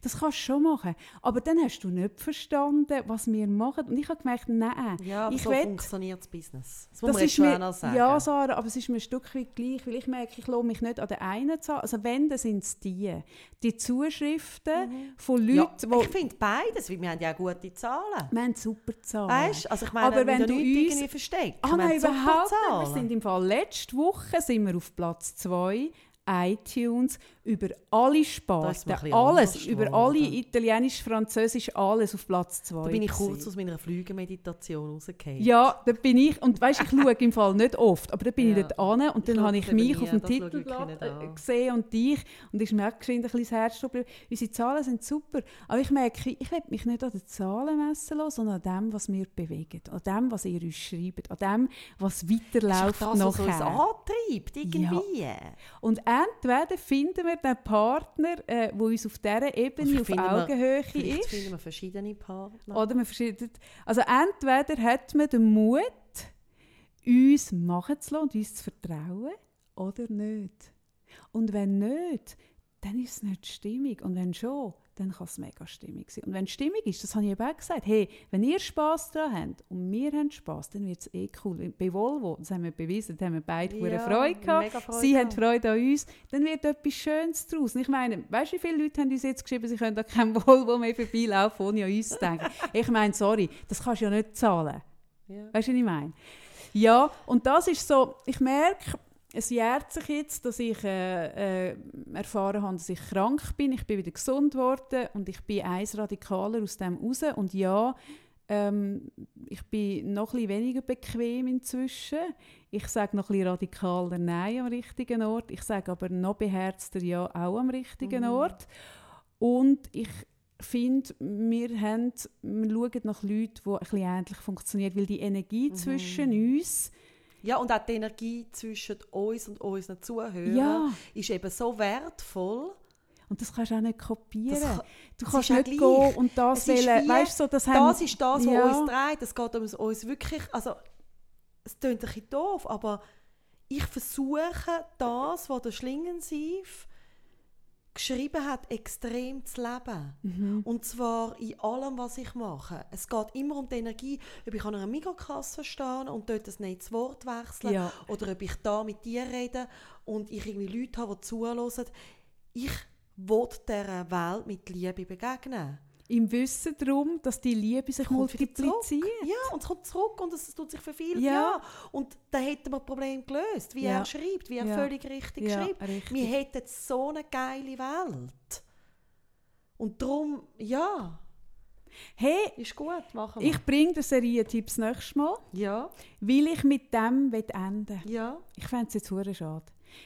das kannst du schon machen. Aber dann hast du nicht verstanden, was wir machen. Und ich habe gemerkt, nein, Ja, aber ich so will- funktioniert das Business. Das das ist mir, sagen. ja, Sarah, aber es ist mir ein Stück weit gleich, weil ich merke, ich lasse mich nicht an der einen Zahl, also wenn, dann sind es die. Die Zuschriften von ja, Leuten, die... ich finde beides, weil wir haben ja gute Zahlen. wir haben super Zahlen. Weißt also ich meine, Aber wenn du uns- irgendwie verstecken. Ah wir nein, überhaupt nicht. Wir sind im Fall letzte Woche sind wir auf Platz 2 iTunes über alle Sparten, alles, über alle. Italienisch, Französisch, alles auf Platz 2. Da bin ich kurz aus meiner Flügemeditation rausgefallen. Ja, da bin ich, und weißt, ich schaue im Fall nicht oft, aber da bin Ja. ich dort an und dann habe ich mich auf dem ich Titelblatt gesehen und dich und mir auch geschwind ein bisschen das Herz. Unsere Zahlen sind super, aber ich merke, ich will mich nicht an den Zahlen messen lassen, sondern an dem, was wir bewegen, an dem, was ihr uns schreibt, an dem, was Das ist weiterläuft doch das, was uns nachher. antreibt, irgendwie. Und entweder finden wir den Partner, der äh, uns auf dieser Ebene, auf wir- Augenhöhe Vielleicht ist. finden wir verschiedene Partner. Oder man verschieden. Also entweder hat man den Mut, uns machen zu lassen und uns zu vertrauen, oder nicht. Und wenn nicht, dann ist es nicht stimmig. Und wenn schon, dann kann es mega stimmig sein. Und wenn es stimmig ist, das habe ich eben auch gesagt, hey, wenn ihr Spass daran habt und wir haben Spass, dann wird es eh cool. Bei Volvo, das haben wir bewiesen, da haben wir beide Ja, Freude gehabt. Freude Sie haben. Freude an uns, dann wird etwas Schönes daraus. Und Ich meine, weißt du, wie viele Leute haben uns jetzt geschrieben, sie können da kein Volvo mehr vorbeilaufen, ohne an uns zu denken. ich meine, sorry, das kannst du ja nicht zahlen. Ja. Weißt du, was ich meine? Ja, und das ist so, ich merke, es jährt sich jetzt, dass ich äh, äh, erfahren habe, dass ich krank bin. Ich bin wieder gesund geworden und ich bin eins radikaler aus dem raus. Und ja, ähm, ich bin noch ein weniger bequem inzwischen. Ich sage noch ein radikaler Nein am richtigen Ort. Ich sage aber noch beherzter Ja auch am richtigen Mhm. Ort. Und ich finde, wir, haben, wir schauen nach Leuten, die ein bisschen ähnlich funktionieren, weil die Energie Mhm. zwischen uns, ja, und auch die Energie zwischen uns und unseren Zuhörern ja, ist eben so wertvoll. und das kannst du auch nicht kopieren. Kann- du kannst nicht gleich. gehen und das wählen. Weißt du, so, das, haben, Das ist das, was ja. uns treibt. Es geht um uns wirklich, also es klingt ein bisschen doof, aber ich versuche das, was der Schlingensief geschrieben hat, extrem zu leben. Mhm. Und zwar in allem, was ich mache. Es geht immer um die Energie, ob ich an einer Mikrokasse stehe und dort ein nettes Wort wechsle Ja. oder ob ich da mit dir rede und ich irgendwie Leute habe, die zuhören. Ich will dieser Welt mit Liebe begegnen. Im Wissen darum, dass die Liebe sich multipliziert. Ja, und es kommt zurück und es tut sich für viele. Ja. Ja. Und dann hätten wir das Problem gelöst, wie Ja. er schreibt, wie er Ja. völlig richtig schreibt. richtig. Wir hätten so eine geile Welt. Und darum, ja, Hey, ist gut, machen wir. ich bringe den Serientipps nächstes Mal, ja, weil ich mit dem will enden ja. Ich fände es jetzt schade.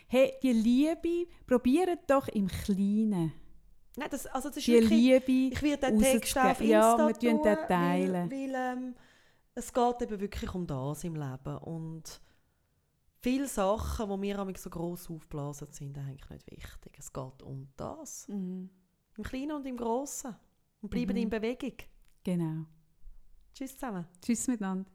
Hey, die Liebe, probiert doch im Kleinen. Nein, das, also das ist Die wirklich, Liebe ich werde den Text auf rauszugeben. Ja, Insta wir tun den teilen. Weil, weil ähm, es geht eben wirklich um das im Leben. Und viele Sachen, die mir so gross aufgeblasen sind, sind eigentlich nicht wichtig. Es geht um das. Mhm. Im Kleinen und im Grossen. Und bleiben Mhm. in Bewegung. Genau. Tschüss zusammen. Tschüss miteinander.